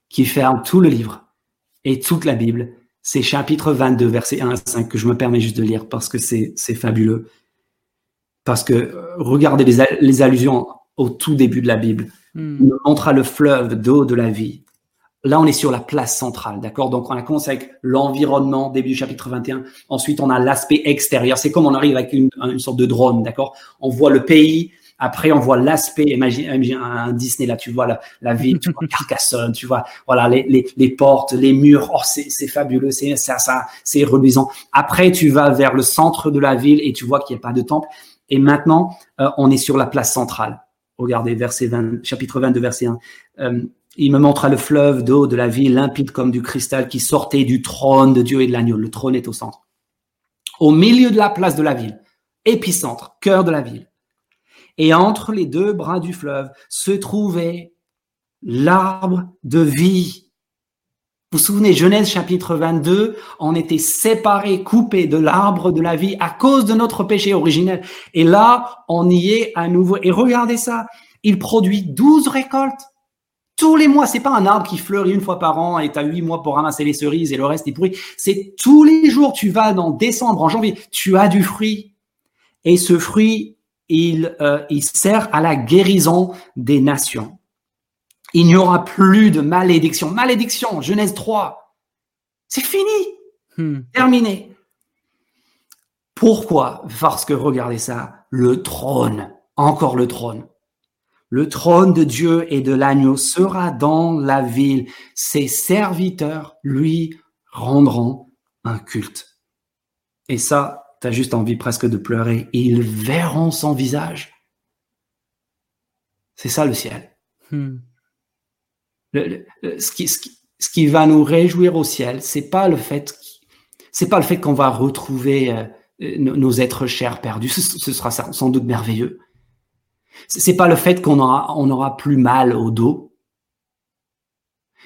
qui ferme tout le livre et toute la Bible, c'est chapitre 22, verset 1 à 5, que je me permets juste de lire parce que c'est fabuleux. Parce que euh, regardez les, les, allusions au tout début de la Bible. Hmm. Il montra le fleuve d'eau de la vie. Là, on est sur la place centrale, d'accord? Donc, on a commencé avec l'environnement, début du chapitre 21. Ensuite, on a l'aspect extérieur. C'est comme on arrive avec une, une sorte de drone, d'accord? On voit le pays, après, on voit l'aspect, imagine, un Disney, là, tu vois la, la ville, tu vois *laughs* Carcassonne, tu vois, voilà, les, les, les portes, les murs, oh, c'est fabuleux, c'est ça, ça, c'est reluisant. Après, tu vas vers le centre de la ville et tu vois qu'il n'y a pas de temple. Et maintenant, euh, on est sur la place centrale. Regardez, verset 20, chapitre 22, verset 1. Euh, il me montra le fleuve d'eau de la ville, limpide comme du cristal, qui sortait du trône de Dieu et de l'agneau. Le trône est au centre. Au milieu de la place de la ville, épicentre, cœur de la ville et entre les deux bras du fleuve se trouvait l'arbre de vie. Vous souvenez, Genèse chapitre 22, on était séparés, coupés de l'arbre de la vie à cause de notre péché originel. Et là, on y est à nouveau. Et regardez ça, il produit douze récoltes. Tous les mois, c'est pas un arbre qui fleurit une fois par an et tu as huit mois pour ramasser les cerises et le reste est pourri. C'est tous les jours, tu vas dans décembre, en janvier, tu as du fruit. Et ce fruit il, euh, il sert à la guérison des nations. Il n'y aura plus de malédiction. Malédiction, Genèse 3. C'est fini. Hmm. Terminé. Pourquoi? Parce que regardez ça, le trône, encore le trône. Le trône de Dieu et de l'agneau sera dans la ville. Ses serviteurs lui rendront un culte. Et ça, tu as juste envie presque de pleurer. Ils verront son visage. C'est ça le ciel. Hmm. Ce, qui, ce, qui, va nous réjouir au ciel, c'est pas le fait, c'est pas le fait qu'on va retrouver euh, nos êtres chers perdus. Ce, sera sans doute merveilleux. C'est pas le fait qu'on aura, on aura plus mal au dos.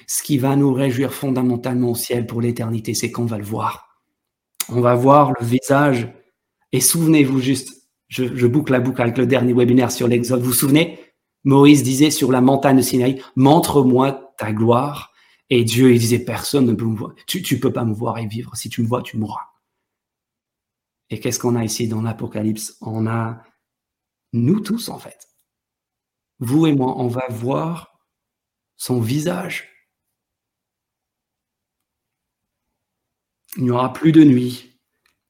Ce qui va nous réjouir fondamentalement au ciel pour l'éternité, c'est qu'on va le voir. On va voir le visage. Et souvenez-vous juste, je, boucle la boucle avec le dernier webinaire sur l'Exode. Vous vous souvenez? Moïse disait sur la montagne de Sinaï, montre-moi ta gloire. Et Dieu, il disait, personne ne peut me voir. Tu, tu peux pas me voir et vivre. Si tu me vois, tu mourras. Et qu'est-ce qu'on a ici dans l'Apocalypse? On a nous tous, en fait. Vous et moi, on va voir son visage. Il n'y aura plus de nuit.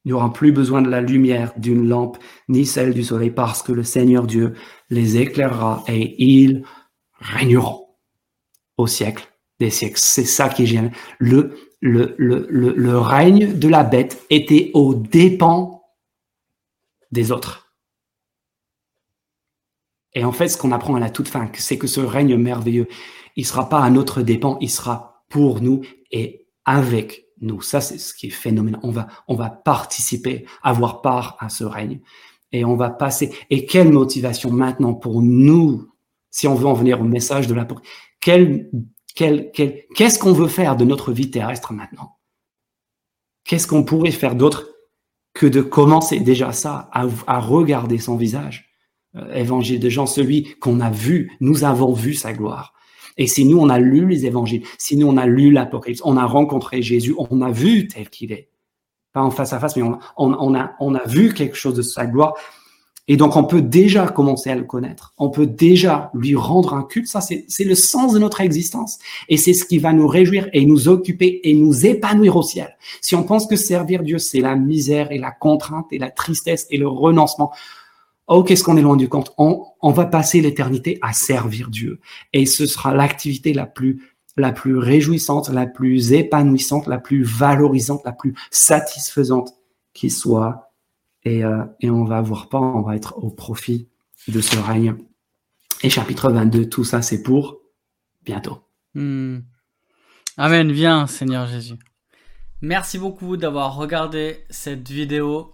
N'y aura plus besoin de la lumière d'une lampe, ni celle du soleil, parce que le Seigneur Dieu les éclairera et ils régneront au siècle des siècles. C'est ça qui est génial. Le, le, le, le, règne de la bête était aux dépens des autres. Et en fait, ce qu'on apprend à la toute fin, c'est que ce règne merveilleux, il sera pas à notre dépens, il sera pour nous et avec nous. Ça, c'est ce qui est phénoménal. On va, on va participer, avoir part à ce règne. Et on va passer. Et quelle motivation maintenant pour nous, si on veut en venir au message de la quel, qu'est-ce qu'on veut faire de notre vie terrestre maintenant? Qu'est-ce qu'on pourrait faire d'autre que de commencer déjà ça, à, à regarder son visage? Euh, évangile de Jean, celui qu'on a vu, nous avons vu sa gloire. Et si nous, on a lu les évangiles, si nous, on a lu l'Apocalypse, on a rencontré Jésus, on a vu tel qu'il est. Pas en face à face, mais on, on, a, on a vu quelque chose de sa gloire. Et donc, on peut déjà commencer à le connaître. On peut déjà lui rendre un culte. Ça, c'est le sens de notre existence. Et c'est ce qui va nous réjouir et nous occuper et nous épanouir au ciel. Si on pense que servir Dieu, c'est la misère et la contrainte et la tristesse et le renoncement, oh, qu'est-ce qu'on est loin du compte. On, on va passer l'éternité à servir Dieu. Et ce sera l'activité la plus, la plus réjouissante, la plus épanouissante, la plus valorisante, la plus satisfaisante qui soit. Et, euh, et on va avoir pas, on va être au profit de ce règne. Et chapitre 22, tout ça, c'est pour bientôt. Hmm. Amen. Viens, Seigneur Jésus. Merci beaucoup d'avoir regardé cette vidéo.